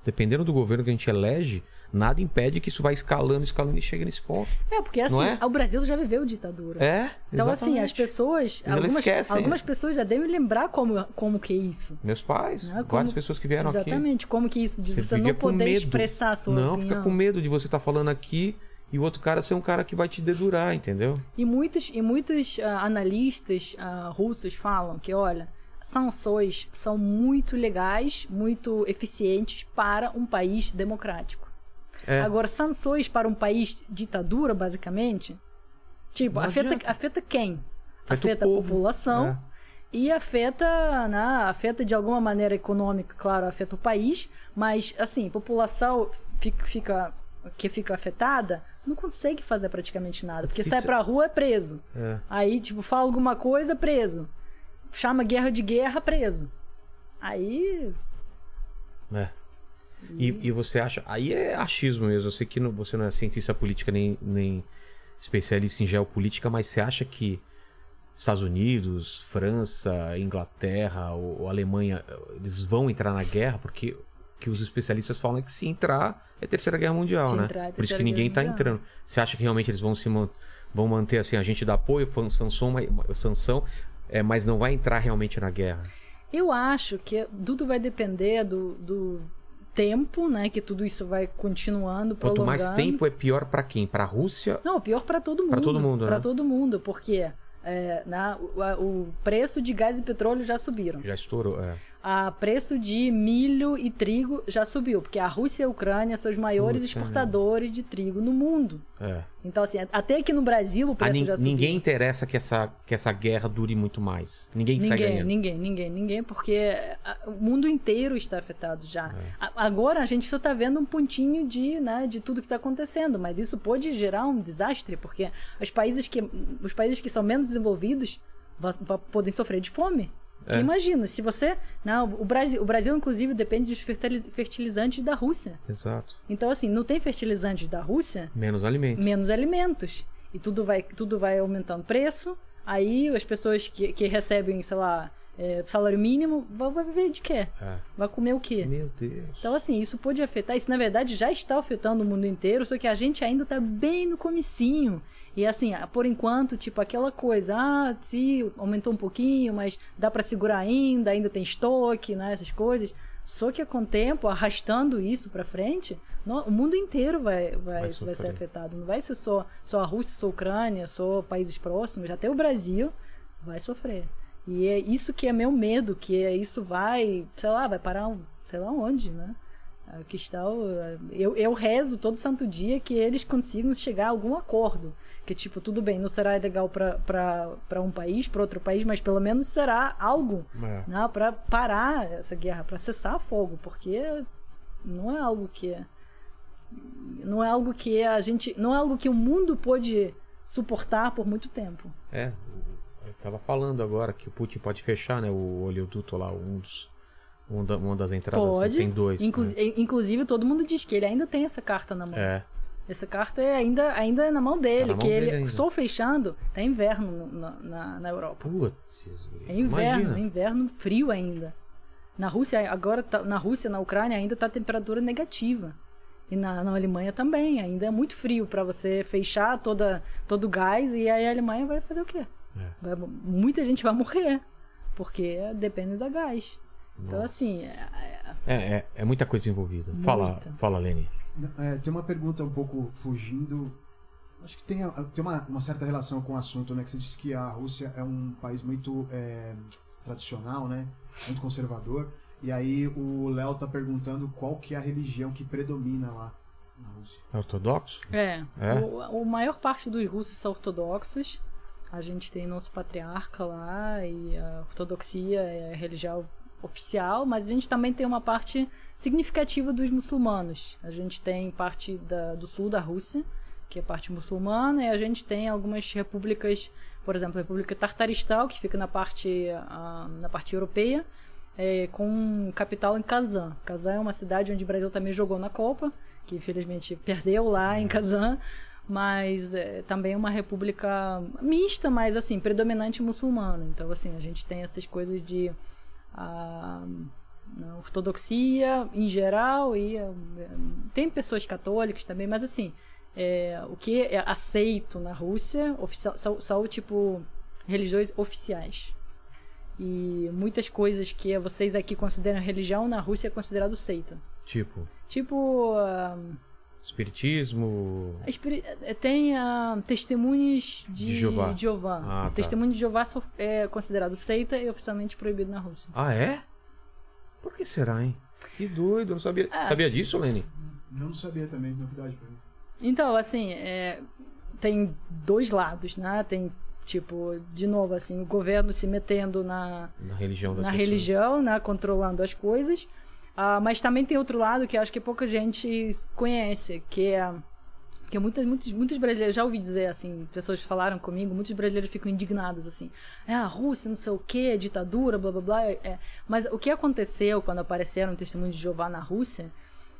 Dependendo do governo que a gente elege, nada impede que isso vai escalando, escalando e chegue nesse ponto. É, porque assim, Não é? o Brasil já viveu ditadura. É? Então, assim, as exatamente. pessoas. Algumas, esquecem. algumas pessoas já devem lembrar como, como que é isso. Meus pais, Né? Várias pessoas que vieram aqui. Exatamente, como que isso, de Você você, não poder expressar a sua Não, opinião. fica com medo de você estar falando aqui e o outro cara ser um cara que vai te dedurar, entendeu? E muitos, e muitos ah, analistas ah, russos falam que, olha, sanções são muito legais, muito eficientes para um país democrático. É. Agora, sanções para um país ditadura, basicamente, tipo, afeta, afeta quem? Afeta Afeta a população É. e afeta, né, afeta de alguma maneira econômica, claro, afeta o país, mas assim, população fica, fica- que fica afetada não consegue fazer praticamente nada, porque Se sai pra rua é preso. É. Aí, tipo, fala alguma coisa, preso. Chama guerra de guerra, preso. Aí, É. E, e você acha. Aí é achismo mesmo. Eu sei que não- você não é cientista política nem, nem especialista em geopolítica, mas você acha que Estados Unidos, França, Inglaterra ou, ou Alemanha, eles vão entrar na guerra? Porque o que os especialistas falam é que se entrar é Terceira Guerra Mundial, Se né? entrar é Por isso que ninguém tá Mundial. entrando. Você acha que realmente eles vão se vão manter assim, a gente dá apoio, sanção, sanção é, mas não vai entrar realmente na guerra? eu acho que tudo vai depender do, do tempo, né? Que tudo isso vai continuando, Quanto mais tempo é pior pra quem? Pra Rússia Não, pior para todo mundo. Pra todo mundo, Pra né? todo mundo, porque é, né, o, a- o preço de gás e petróleo já subiram. Já estourou, é. A preço de milho e trigo já subiu, porque a Rússia e a Ucrânia são os maiores Puta exportadores de trigo no mundo. é. Então, assim, até aqui no Brasil o A preço já subiu. ninguém interessa que essa, que essa guerra dure muito mais. Ninguém, sai Ninguém, ganhando. ninguém, ninguém, ninguém, porque a- o mundo inteiro está afetado já. É. Agora a gente só está vendo um pontinho de, né, de tudo que está acontecendo, mas isso pode gerar um desastre, porque os países que, os países que são menos desenvolvidos podem sofrer de fome. Porque É. imagina, se você. Não, o, Brasil, o Brasil, inclusive, depende dos fertiliz- fertilizantes da Rússia. Exato. Então, assim, não tem fertilizantes da Rússia, Menos alimento. menos alimentos. E tudo vai, tudo vai aumentando preço. Aí as pessoas que, que recebem, sei lá, é, salário mínimo, vão, vai viver de quê? É. Vai comer o quê? Meu Deus. Então, assim, isso pode afetar. Isso, na verdade, já está afetando o mundo inteiro, só que a gente ainda está bem no comecinho. E, assim, ah, por enquanto, tipo, aquela coisa, ah, se aumentou um pouquinho, mas dá para segurar ainda, ainda tem estoque, né, essas coisas. Só que com o tempo, arrastando isso para frente, no- o mundo inteiro vai, vai, Vai vai, ser afetado. Não vai ser só, só a Rússia, só a Ucrânia, só países próximos, até o Brasil vai sofrer. E é isso que é meu medo, que é isso vai, sei lá, vai parar, sei lá onde, né? A questão, eu, eu rezo todo santo dia que eles consigam chegar a algum acordo. Que, tipo, tudo bem, não será legal para um país, para outro país, mas pelo menos será algo É. né, para parar essa guerra, para cessar fogo, porque não é algo que não é algo que a gente, não é algo que o mundo pode suportar por muito tempo. É. Eu tava falando agora que o Putin pode fechar, né? O oleoduto lá, um dos, Uma, da- uma das entradas assim, Pode. tem dois. Inclu- né? Inclusive, todo mundo diz que ele ainda tem essa carta na mão. É. Essa carta é ainda, ainda é na mão dele, Tá na mão que dele ele, ainda. só fechando, tá inverno no- na, na, na Europa. Putz, É inverno, imagina. é inverno frio ainda. Na Rússia, agora, tá- na Rússia, na Ucrânia, ainda tá a temperatura negativa. E na, na Alemanha também, ainda é muito frio para você fechar toda, todo o gás e aí a Alemanha vai fazer o quê? É. Vai- muita gente vai morrer, porque depende da gás. Então, assim, é- É, é, é muita coisa envolvida. Fala, Muita. fala, Lene. É, tem uma pergunta um pouco fugindo. Acho que tem, a- tem uma, uma certa relação com o assunto, né? Que você disse que a Rússia é um país muito é, tradicional, né? Muito conservador. E aí o Léo tá perguntando qual que é a religião que predomina lá na Rússia. É ortodoxo? É, É? O, o maior parte dos russos são ortodoxos. A gente tem nosso patriarca lá e a ortodoxia é a religião oficial, mas a gente também tem uma parte significativa dos muçulmanos. A gente tem parte da- do sul da Rússia, que é parte muçulmana, e a gente tem algumas repúblicas, por exemplo, a República Tartaristão, que fica na parte, ah, na parte europeia, é, com capital em Kazan. Kazan é uma cidade onde o Brasil também jogou na Copa, que infelizmente perdeu lá em Kazan, mas é, também é uma república mista, mas assim, predominante muçulmana. Então, assim, a gente tem essas coisas de ah, na ortodoxia em geral e ah, tem pessoas católicas também, mas assim, é, o que é aceito na Rússia oficial, são, são tipo religiões oficiais. E muitas coisas que vocês aqui consideram religião, na Rússia é considerado seita. Tipo, Tipo, ah, espiritismo. espiri- eh, tem ah, testemunhos de, De Jeová. de Jeová. Ah, tá. Testemunho de Jeová é considerado seita e oficialmente proibido na Rússia. Ah, é? Por que será, hein? Que doido, eu não sabia. Ah. Sabia disso, Lene? Eu não sabia também, novidade pra mim. Então, assim, é, tem dois lados, né? Tem, tipo, de novo, assim, o governo se metendo na, Na religião das na pessoas. religião, né, controlando as coisas. Ah, mas também tem outro lado que acho que pouca gente conhece, que é que muitas, muitos, muitos brasileiros, já ouvi dizer assim, pessoas falaram comigo, muitos brasileiros ficam indignados assim. É a Rússia, não sei o que, ditadura, blá blá blá. É. Mas o que aconteceu quando apareceram testemunhos de Jeová na Rússia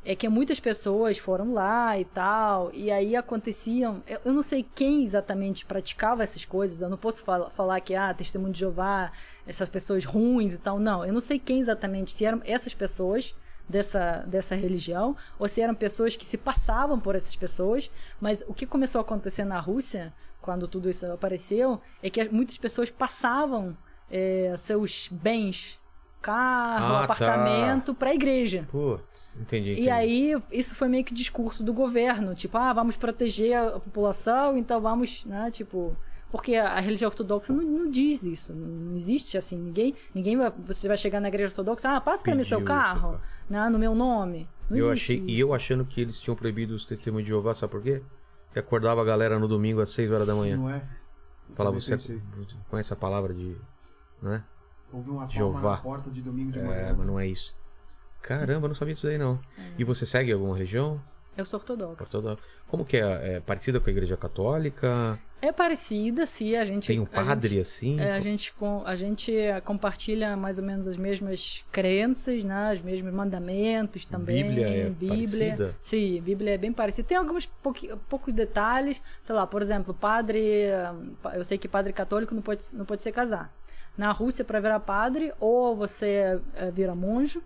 é que muitas pessoas foram lá e tal, e aí aconteciam. Eu, eu não sei quem exatamente praticava essas coisas, eu não posso fala- falar que, ah, testemunho de Jeová, essas pessoas ruins e tal. Não, eu não sei quem exatamente, se eram essas pessoas dessa, dessa religião, ou se eram pessoas que se passavam por essas pessoas, mas o que começou a acontecer na Rússia, quando tudo isso apareceu, é que muitas pessoas passavam eh, seus bens, carro, Ah, tá. apartamento, para a igreja. Putz, entendi. entendi. E aí, isso foi meio que discurso do governo, tipo, ah, vamos proteger a população, então vamos, né, tipo... Porque a religião ortodoxa não, não diz isso, não existe assim, ninguém, ninguém vai, você vai chegar na igreja ortodoxa, ah, passa pra mim seu carro, seu né, no meu nome. Não eu existe achei, isso. e eu achando que eles tinham proibido os testemunhos de Jeová, sabe por quê? Que acordava a galera no domingo às 6 horas da manhã. Não é? Também você conhece a palavra de. Né? Houve uma palma Jeová. na porta de domingo de É, manhã. mas não é isso. Caramba, eu não sabia disso aí não. É. E você segue alguma religião? Eu sou ortodoxa. Ortodoxa? Como que é? É parecida com a igreja católica? É parecida, sim, a gente... Tem um a padre gente- assim? É, a gente, com, a gente eh, compartilha mais ou menos as mesmas crenças, né? Os mesmos mandamentos também. Bíblia é Bíblia. parecida? Sim, Bíblia é bem parecida. Tem alguns pouqui- poucos detalhes. Sei lá, por exemplo, padre. eh, Eu sei que padre católico não pode, não pode se casar. Na Rússia, para virar padre, ou você eh, vira monge,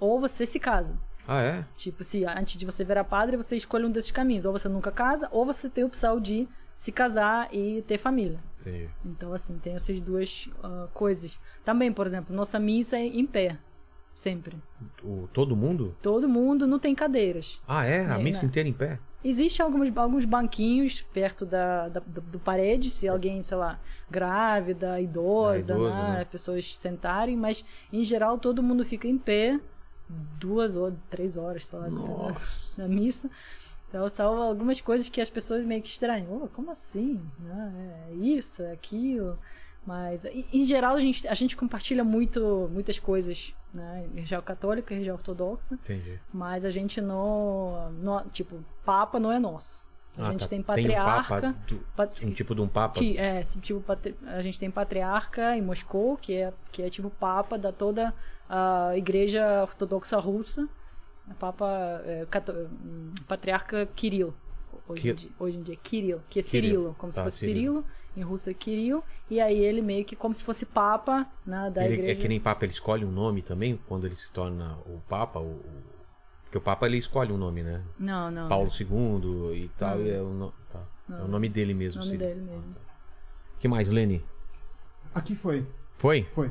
ou você se casa. Ah, é? Tipo, se antes de você virar padre, você escolhe um desses caminhos. Ou você nunca casa, ou você tem a opção de se casar e ter família. Entendi. Então, assim, tem essas duas ah, coisas. Também, por exemplo, nossa missa é em pé. Sempre. O, todo mundo? Todo mundo não tem cadeiras. Ah, é? A É, missa né? inteira em pé? Existem alguns, alguns banquinhos perto da, da- do, do parede, se alguém, sei lá, grávida, idosa, É, idoso, né? né? Pessoas sentarem, mas em geral todo mundo fica em pé duas ou três horas, sei lá, Nossa. na missa. Então são algumas coisas que as pessoas meio que estranham. "Oh, como assim? Né? É isso, é aquilo. Mas em, geral a gente, a gente compartilha muito, muitas coisas, né? Religião católica, religião ortodoxa. Entendi. Mas a gente não, não. Tipo, Papa não é nosso. A Ah, gente tá. tem um patriarca. papa do- um tipo de um papa. É, tipo, a gente tem patriarca em Moscou, que é, que é tipo papa da toda a igreja ortodoxa russa. A papa, é, cato- hum, patriarca Kirill. Hoje, Ki- em dia, hoje em dia, Kirill, que é Kirill. Cirilo, como Tá, se fosse Cirilo. Cirilo. Em russo é Kirill. E aí ele meio que como se fosse papa né, da Ele- igreja. é que nem papa, ele escolhe um nome também quando ele se torna o papa. O, o- Porque o papa ele escolhe um nome, né? Não, não. Paulo II e tal. Não. E é, o no- tá. é o Não. nome dele mesmo. O nome dele mesmo. que mais, Lene? Aqui foi. Foi? Foi.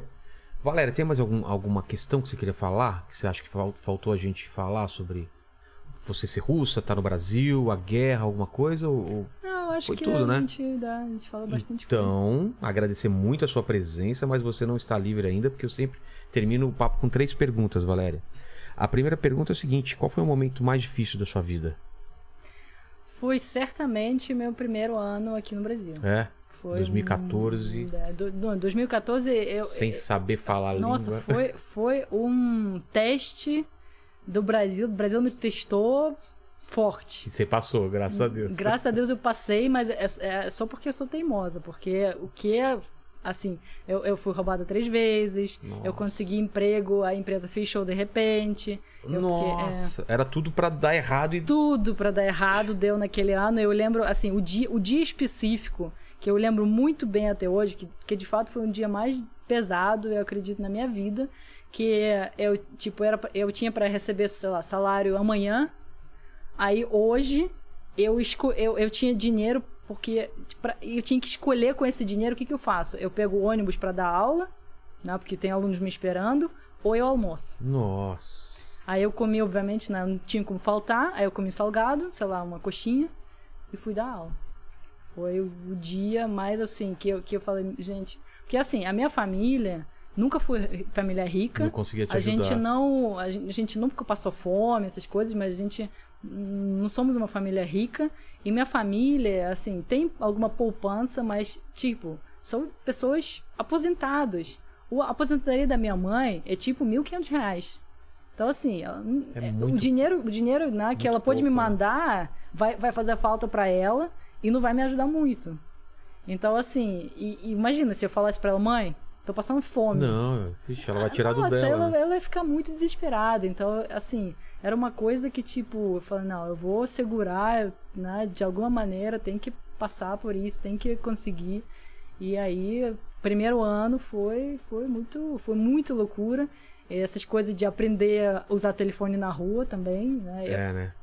Valéria, tem mais algum- alguma questão que você queria falar? Que você acha que fal- faltou a gente falar sobre você ser russa, tá no Brasil, a guerra, alguma coisa? Ou, Não, acho Foi que tudo, a, né? gente dá, a gente fala bastante coisa. Então, agradecer muito a sua presença, mas você não está livre ainda, porque eu sempre termino o papo com três perguntas, Valéria. A primeira pergunta é a seguinte: qual foi o momento mais difícil da sua vida? Foi certamente meu primeiro ano aqui no Brasil. É? Foi 2014. um- é, do- no 2014 eu sem saber falar a nossa, língua. foi foi um teste do Brasil. O Brasil me testou forte. E você passou, graças a Deus. Graças a Deus eu passei, mas é, é só porque eu sou teimosa, porque o que é assim, eu, eu fui roubada três vezes, Nossa. eu consegui emprego, a empresa fechou de repente. eu fiquei- é, Nossa, era tudo pra dar errado e. tudo pra dar errado deu naquele ano. Eu lembro, assim, o dia, o dia específico, que eu lembro muito bem até hoje, que, que de fato foi um dia mais pesado, eu acredito, na minha vida, que eu, tipo, era, eu tinha pra receber, sei lá, salário amanhã, aí hoje eu, esco, eu, eu tinha dinheiro porque pra- eu tinha que escolher com esse dinheiro o que, que eu faço. Eu pego o ônibus pra dar aula, né, porque tem alunos me esperando, ou eu almoço. Nossa. Aí eu comi, obviamente, né, não tinha como faltar. Aí eu comi salgado, sei lá, uma coxinha e fui dar aula. Foi o o dia mais assim que eu, que eu falei, gente. Porque assim, a minha família nunca foi família rica. Não conseguia te a ajudar. gente não. A gente, a gente nunca passou fome, essas coisas, mas a gente não somos uma família rica. E minha família, assim, tem alguma poupança, mas, tipo, são pessoas aposentadas. O- A aposentadoria da minha mãe é tipo 1.500 reais. Então, assim, ela É é, muito- o dinheiro, o dinheiro né, que ela pode me pouco, né? mandar vai, vai fazer falta pra ela e não vai me ajudar muito. Então, assim, e- imagina se eu falasse pra ela, mãe, tô passando fome. Não, ixi, ela vai tirar do Nossa, dela. ela, né? ela ia ficar muito desesperada. Então, assim, era uma coisa que, tipo, eu falei, não, eu vou segurar, né? De alguma maneira, tem que passar por isso, tem que conseguir. E aí, primeiro ano foi, foi muito, foi muito loucura. Essas coisas de aprender a usar telefone na rua também, né? Eu- É, né?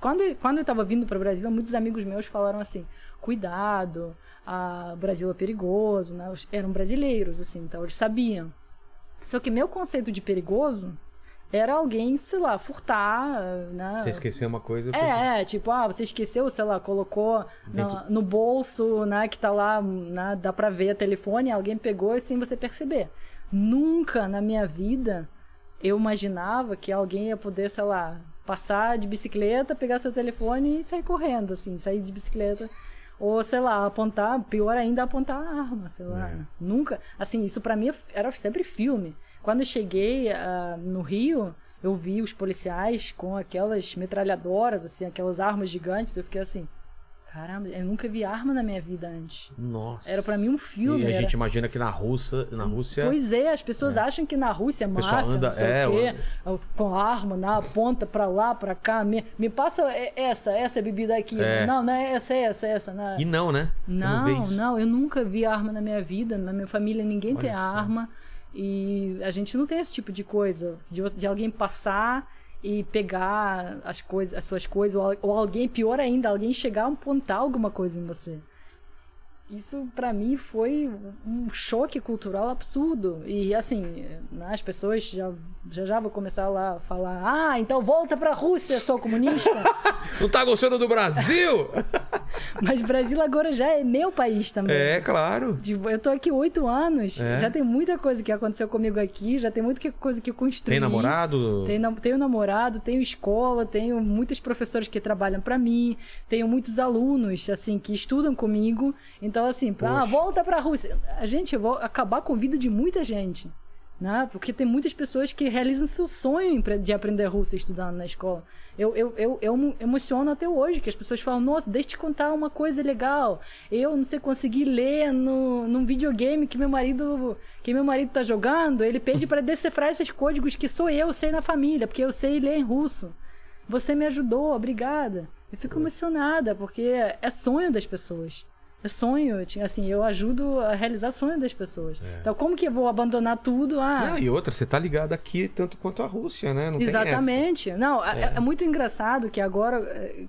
quando, quando eu tava vindo para o Brasil, muitos amigos meus falaram assim: cuidado, a Brasil é perigoso, né? Eram brasileiros, assim, então eles sabiam. Só que meu conceito de perigoso era alguém, sei lá, furtar, né? Você esqueceu uma coisa. É, é, tipo, ah, você esqueceu, sei lá, colocou na- no bolso, né, que tá lá, né, dá pra ver o telefone, alguém pegou sem você perceber. Nunca na minha vida eu imaginava que alguém ia poder, sei lá, passar de bicicleta, pegar seu telefone e sair correndo, assim, sair de bicicleta. Ou, sei lá, apontar, pior ainda, apontar a arma, sei lá. É. Nunca, assim, isso pra mim era sempre filme. Quando eu cheguei ah, no Rio, eu vi os policiais com aquelas metralhadoras, assim, aquelas armas gigantes, eu fiquei assim, caramba, eu nunca vi arma na minha vida antes. Nossa. Era pra mim um filme. E a era- gente imagina que na Rússia, na Rússia Pois é, as pessoas acham que na Rússia é máfia, anda- não sei é, o quê, com arma, na aponta pra lá, pra cá. Me, me passa é- essa, essa bebida aqui. É. Não, não é essa, é essa, é essa. Não, E não, né? Você não, não, não, eu nunca vi arma na minha vida. Na minha família ninguém Olha tem só. arma. E a gente não tem esse tipo de coisa. De, de alguém passar e pegar as, coisas, as suas coisas. Ou, ou alguém, pior ainda, alguém chegar a apontar alguma coisa em você. Isso pra mim foi um choque cultural absurdo. E assim, né, as pessoas já, já já vão começar lá a falar: Ah, então volta pra Rússia, sou comunista. Não tá gostando do Brasil? Mas Brasil agora já é meu país também. é, claro. Eu tô aqui oito anos, É. já tem muita coisa que aconteceu comigo aqui, já tem muita coisa que construí. Tem namorado? Tenho, tenho namorado, tenho escola, tenho muitos professores que trabalham pra mim, tenho muitos alunos, assim, que estudam comigo. Então, assim, pra, ah, volta pra Rússia. A gente, vou acabar com a vida de muita gente. Né? Porque tem muitas pessoas que realizam seu sonho de aprender russo estudando na escola. Eu, eu, eu, eu emociono até hoje, que as pessoas falam, nossa, deixa eu te contar uma coisa legal. Eu não sei conseguir ler no, num videogame que meu marido que meu marido tá jogando, ele pede para decifrar esses códigos que só eu sei na família, porque eu sei ler em russo. Você me ajudou, obrigada. Eu fico emocionada, porque é sonho das pessoas. É sonho, assim, eu ajudo a realizar sonho das pessoas. É. Então, como que eu vou abandonar tudo? Ah, não, e outra, você tá ligado aqui tanto quanto a Rússia, né? Não exatamente. Não, é. É, muito engraçado que agora, é,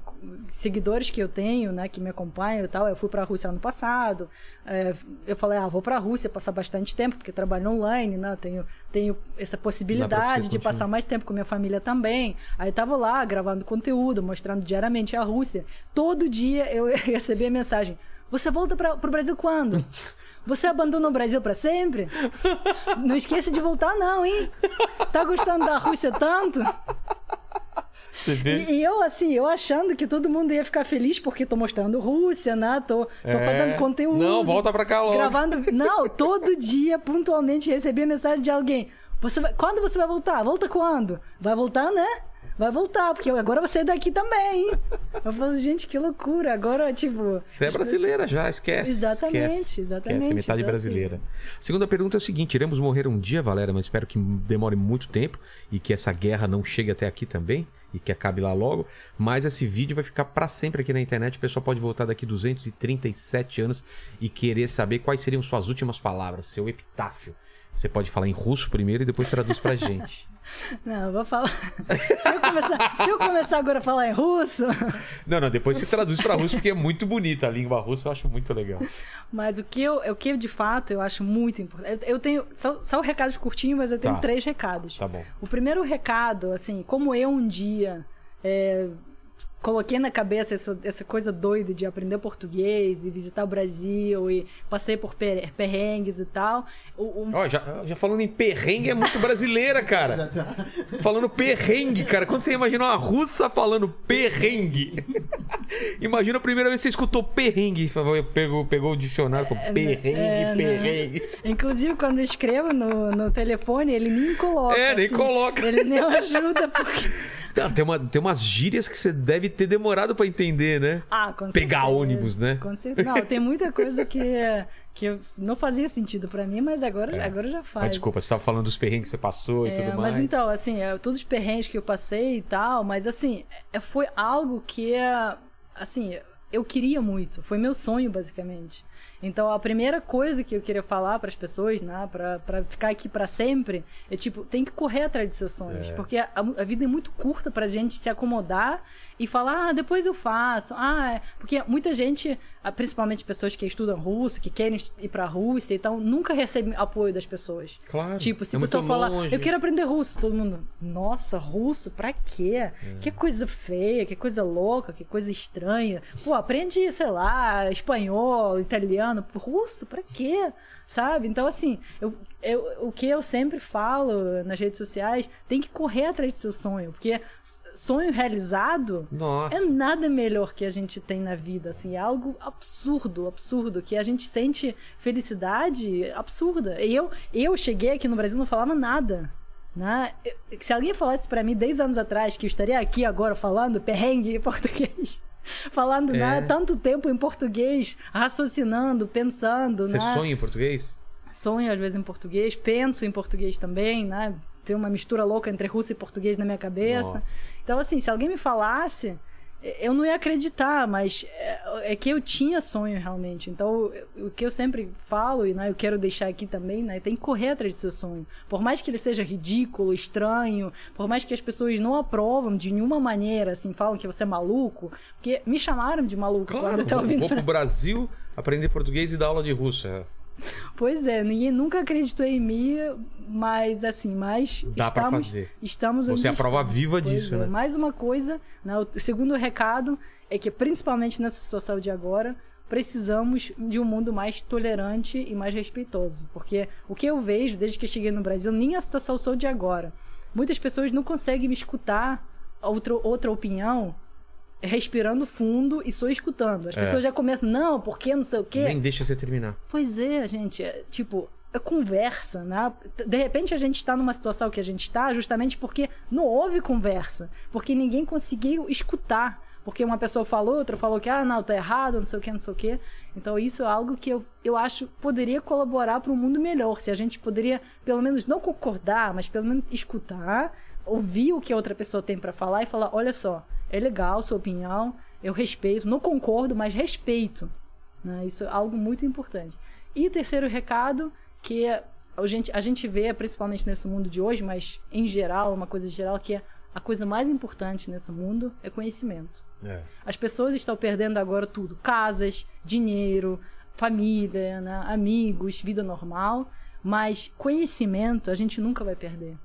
seguidores que eu tenho, né, que me acompanham e tal, eu fui pra Rússia ano passado. É, eu falei, ah, vou pra Rússia passar bastante tempo, porque trabalho online, né? Tenho, tenho essa possibilidade de passar mais tempo com minha família também. Aí tava lá gravando conteúdo, mostrando diariamente a Rússia. Todo dia eu recebia mensagem você volta para pro Brasil quando? Você abandona o Brasil para sempre? Não esqueça de voltar, não, hein? Tá gostando da Rússia tanto? Você vê? E, e, eu, assim, eu achando que todo mundo ia ficar feliz porque tô mostrando Rússia, né? Tô, tô é... fazendo conteúdo. Não, volta pra cá logo. Gravando. Não, todo dia, pontualmente, recebia mensagem de alguém. Você vai... Quando você vai voltar? Volta quando? Vai voltar, né? Vai voltar, porque agora você é daqui também. Eu falo, gente, que loucura. Agora, tipo. Você é brasileira já, esquece. Exatamente, esquece, exatamente. Esquece, metade então, brasileira. Assim... Segunda pergunta é o seguinte: iremos morrer um dia, Valéria, mas espero que demore muito tempo e que essa guerra não chegue até aqui também e que acabe lá logo. Mas esse vídeo vai ficar para sempre aqui na internet. O pessoal pode voltar daqui 237 anos e querer saber quais seriam suas últimas palavras, seu epitáfio. Você pode falar em russo primeiro e depois traduz pra gente. Não, eu vou falar. Se eu, começar, se eu começar agora a falar em russo. Não, não, depois você traduz para russo porque é muito bonita a língua russa, eu acho muito legal. Mas o que eu, o que de fato eu acho muito importante. Eu, eu tenho. São, são recados curtinhos, mas eu tenho tá. três recados. Tá bom. O primeiro recado, assim, como eu um dia. É, coloquei na cabeça essa, essa coisa doida de aprender português e visitar o Brasil e passei por perrengues e tal. O, o... Oh, já, já falando em perrengue é muito brasileira, cara. Tá. Falando perrengue, cara. Quando você imagina uma russa falando perrengue. imagina a primeira vez que você escutou perrengue. Pegou, pegou o dicionário com é, perrengue, é, perrengue. Inclusive, quando eu escrevo no, no telefone, ele nem coloca. É, nem assim, coloca. Ele nem ajuda porque... Tem, uma, tem umas gírias que você deve ter demorado para entender, né? Ah, com Pegar certeza. ônibus, né? Com certeza. Não, tem muita coisa que, que não fazia sentido para mim, mas agora, é. agora já faz. Mas desculpa, você estava falando dos perrengues que você passou é, e tudo mais. Mas então, assim, é, todos os perrengues que eu passei e tal, mas assim, é, foi algo que, assim, eu queria muito. Foi meu sonho, basicamente. Então, a primeira coisa que eu queria falar para as pessoas, né, para ficar aqui para sempre, é tipo, tem que correr atrás dos seus sonhos, é. porque a, a, vida é muito curta para a gente se acomodar e falar, ah, depois eu faço. Ah, é. porque muita gente, principalmente pessoas que estudam russo, que querem ir para a Rússia, então nunca recebem apoio das pessoas. Claro. Tipo, se é a pessoa falar, eu quero aprender russo, todo mundo, nossa, russo, para quê? É. Que coisa feia, que coisa louca, que coisa estranha. Pô, aprende, sei lá, espanhol, italiano, russo, para quê? Sabe? Então, assim, eu, eu, o que eu sempre falo nas redes sociais, tem que correr atrás do seu sonho, porque sonho realizado Nossa. é nada melhor que a gente tem na vida, assim, é algo absurdo, absurdo, que a gente sente felicidade absurda. E eu, eu cheguei aqui no Brasil e não falava nada. Né? Se alguém falasse para mim 10 anos atrás que eu estaria aqui agora falando perrengue em português, falando é. né, tanto tempo em português, raciocinando, pensando. Você né? sonha em português? Sonho às vezes em português, penso em português também, né? Tem uma mistura louca entre russo e português na minha cabeça. Nossa. Então, assim, se alguém me falasse, eu não ia acreditar, mas é, é, que eu tinha sonho realmente. Então, o que eu sempre falo, e né, eu quero deixar aqui também, né, tem que correr atrás do seu sonho. Por mais que ele seja ridículo, estranho, por mais que as pessoas não aprovam de nenhuma maneira, assim, falam que você é maluco, porque me chamaram de maluco claro, quando eu tava vindo. Vou pro Brasil aprender português e dar aula de russo. É. Pois é, ninguém nunca acreditou em mim, mas assim, mas Dá estamos, fazer. estamos Você é a prova viva pois disso, é. né? Mais uma coisa, né, o segundo recado é que principalmente nessa situação de agora, precisamos de um mundo mais tolerante e mais respeitoso, porque o que eu vejo desde que cheguei no Brasil, nem a situação sou de agora. Muitas pessoas não conseguem me escutar outra outra opinião respirando fundo e só escutando. As É. pessoas já começam, não, porque não sei o quê. Nem deixa você terminar. Pois é, gente, é, tipo, é conversa, né? De repente a gente está numa situação que a gente está justamente porque não houve conversa, porque ninguém conseguiu escutar. Porque uma pessoa falou, outra falou que, ah, não, tá errado, não sei o que, não sei o que. Então isso é algo que eu, eu acho poderia colaborar para um mundo melhor. Se a gente poderia, pelo menos, não concordar, mas pelo menos escutar, ouvir o que a outra pessoa tem para falar e falar: olha só, é legal sua opinião, eu respeito, não concordo, mas respeito. Né? Isso é algo muito importante. E terceiro recado, que é, a gente, a gente vê, principalmente nesse mundo de hoje, mas em geral, uma coisa geral, que é a coisa mais importante nesse mundo é conhecimento. É. As pessoas estão perdendo agora tudo: casas, dinheiro, família, né? amigos, vida normal. Mas conhecimento a gente nunca vai perder.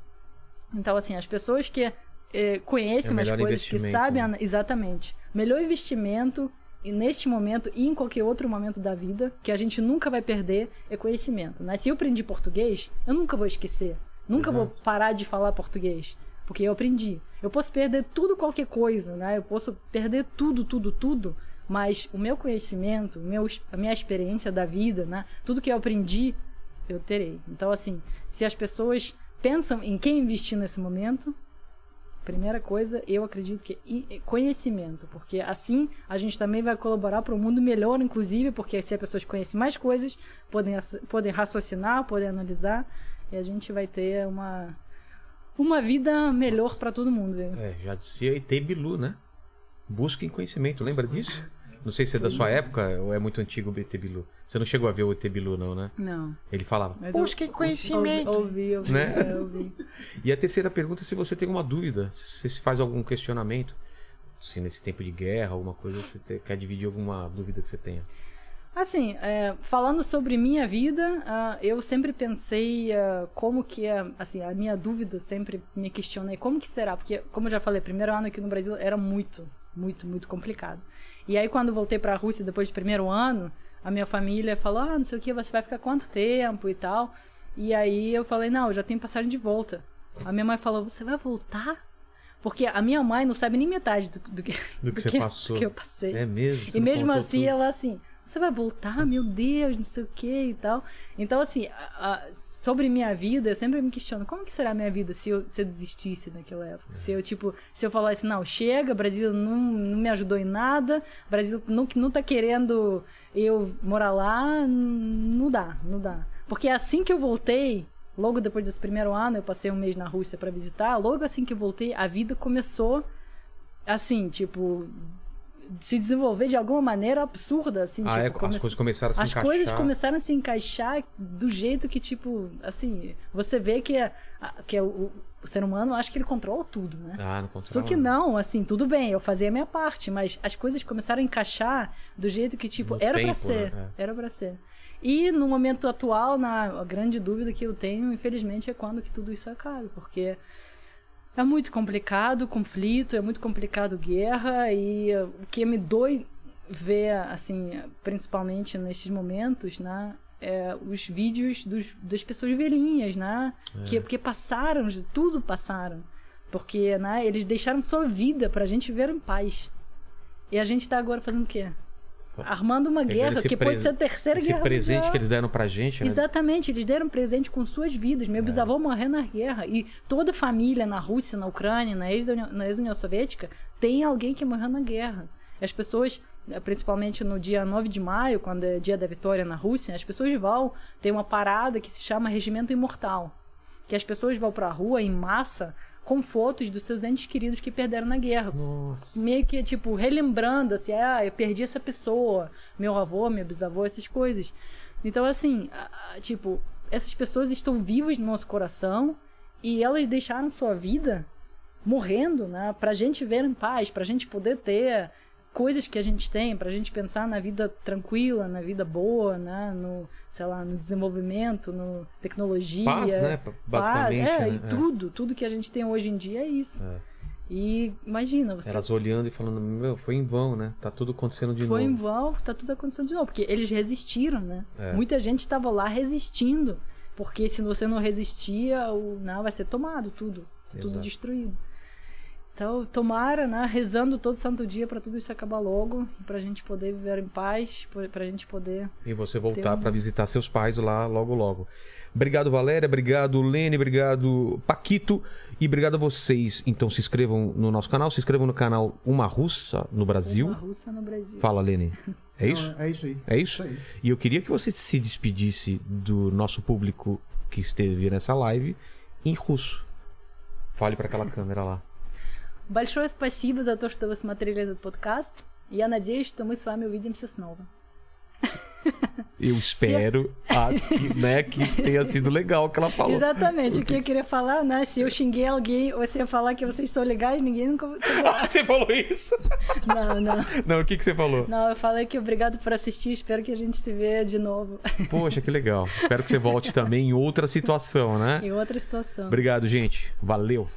Então, assim, as pessoas que É o mais melhor coisas, que sabem. né? Exatamente. Melhor investimento e neste momento e em qualquer outro momento da vida, que a gente nunca vai perder, é conhecimento. Né? Se eu aprendi português, eu nunca vou esquecer. Nunca vou parar de falar português. Porque eu aprendi. Eu posso perder tudo, qualquer coisa, né? Eu posso perder tudo, tudo, tudo. Mas o meu conhecimento, meu, a minha experiência da vida, né? Tudo que eu aprendi, eu terei. Então, assim, se as pessoas pensam em quem investir nesse momento, primeira coisa, eu acredito que é conhecimento, porque assim a gente também vai colaborar para um mundo melhor, inclusive, porque se as pessoas conhecem mais coisas, podem, podem raciocinar, podem analisar, e a gente vai ter uma, uma vida melhor para todo mundo. viu? É, já dizia ET Bilu, né? Busquem conhecimento, lembra disso? Não sei se é da sua época ou é muito antigo o ET Bilu. Você não chegou a ver o ET Bilu, não, né? Não. Ele falava. Mas eu- Busquem conhecimento. Ouvi, ouvi, Né? é, ouvi. E a terceira pergunta é se você tem alguma dúvida, se você faz algum questionamento, se nesse tempo de guerra, alguma coisa, você te- quer dividir alguma dúvida que você tenha. Assim, é, falando sobre minha vida, ah, eu sempre pensei ah, como que é, assim, a minha dúvida sempre me questionei como que será, porque como eu já falei, primeiro ano aqui no Brasil era muito, muito, muito complicado. E aí quando voltei para a Rússia depois do primeiro ano, a minha família falou: "Ah, não sei o que, você vai ficar quanto tempo e tal". E aí eu falei: "Não, eu já tenho passagem de volta". A minha mãe falou: "Você vai voltar?" Porque a minha mãe não sabe nem metade do, do que Do que você passou. do que eu passei. É mesmo? E mesmo assim, tudo. ela assim, você vai voltar? Meu Deus, não sei o que e tal. Então, assim, a- a- sobre minha vida, eu sempre me questiono, como que será a minha vida se eu, se eu desistisse naquela época? Se eu, tipo, se eu falasse, não, chega, Brasil não, não me ajudou em nada, Brasil não, não tá querendo eu morar lá, não dá, não dá. Porque assim que eu voltei, logo depois desse primeiro ano, eu passei um mês na Rússia para visitar, logo assim que eu voltei, a vida começou assim, tipo, se desenvolver de alguma maneira absurda, assim, Ah, tipo, é, come- as coisas começaram a se as encaixar. coisas começaram a se encaixar do jeito que, tipo, assim, você vê que, a- que o, o ser humano acha que ele controla tudo, né? Ah, não Só controla. que não, assim, tudo bem, eu fazia a minha parte, mas as coisas começaram a encaixar do jeito que, tipo, No era pra tempo, ser. né? Era pra ser. E no momento atual, na, a grande dúvida que eu tenho, infelizmente, é quando que tudo isso acabe, porque é muito complicado o conflito, é muito complicado guerra, e o que me dói ver, assim, principalmente nesses momentos, né? É, os vídeos dos, das pessoas velhinhas, né? Que, que passaram, de tudo passaram. Porque, né, eles deixaram sua vida pra gente ver em paz. E a gente tá agora fazendo o quê? Armando uma guerra, que pode ser a terceira Esse guerra presente mundial. que eles deram pra gente, né? Exatamente, eles deram presente com suas vidas. É. Meu bisavô morreu na guerra. E toda a família na Rússia, na Ucrânia, na ex-União ex-União Soviética, tem alguém que morreu na guerra. As pessoas, eh, principalmente no dia 9 de maio, quando é dia da vitória na Rússia, as pessoas vão ter uma parada que se chama Regimento Imortal. Que as pessoas vão pra rua em massa com fotos dos seus entes queridos que perderam na guerra Nossa. meio que, tipo, relembrando, assim, ah, eu perdi essa pessoa, meu avô, meu bisavô, essas coisas. Então, assim, tipo, essas pessoas estão vivas no nosso coração e elas deixaram sua vida morrendo, né? Pra gente ver em paz, pra gente poder ter coisas que a gente tem, pra gente pensar na vida tranquila, na vida boa, né? No, sei lá, no desenvolvimento, no tecnologia. Paz, né? Basicamente. Paz, é, né? e tudo, tudo que a gente tem hoje em dia é isso. É. E imagina, você Elas olhando e falando, meu, foi em vão, né? Tá tudo acontecendo de foi em novo. vão, tá tudo acontecendo de novo. Porque eles resistiram, né? É. Muita gente estava lá resistindo. Porque se você não resistia, o, não, vai ser tomado tudo. Vai ser tudo destruído. Então, tomara, né? Rezando todo santo dia para tudo isso acabar logo, para a gente poder viver em paz, para a gente poder. E você voltar um- para visitar seus pais lá logo logo. Obrigado, Valéria. Obrigado, Lene. Obrigado, Paquito. E obrigado a vocês. Então se inscrevam no nosso canal, se inscrevam no canal Uma Russa no Brasil. Uma russa no Brasil. Fala, Lene. É Não, isso? é isso aí. É isso? Isso aí. E eu queria que você se despedisse do nosso público que esteve nessa live em russo. Fale para aquela câmera lá. Большое спасибо за то, что вы смотрели этот подкаст. Я надеюсь, что мы с вами увидимся снова. Eu espero ah, que, né, que tenha sido legal o que ela falou. Exatamente, o que eu queria falar, né? Se eu xinguei alguém, ou se eu falar que vocês são legais, ninguém nunca. Ah, você falou isso? Não, não. Não, o que, que você falou? Não, eu falei que obrigado por assistir, espero que a gente se vê de novo Poxa, que legal. Espero que você volte também em outra situação, né? em outra situação. Obrigado, gente. Valeu.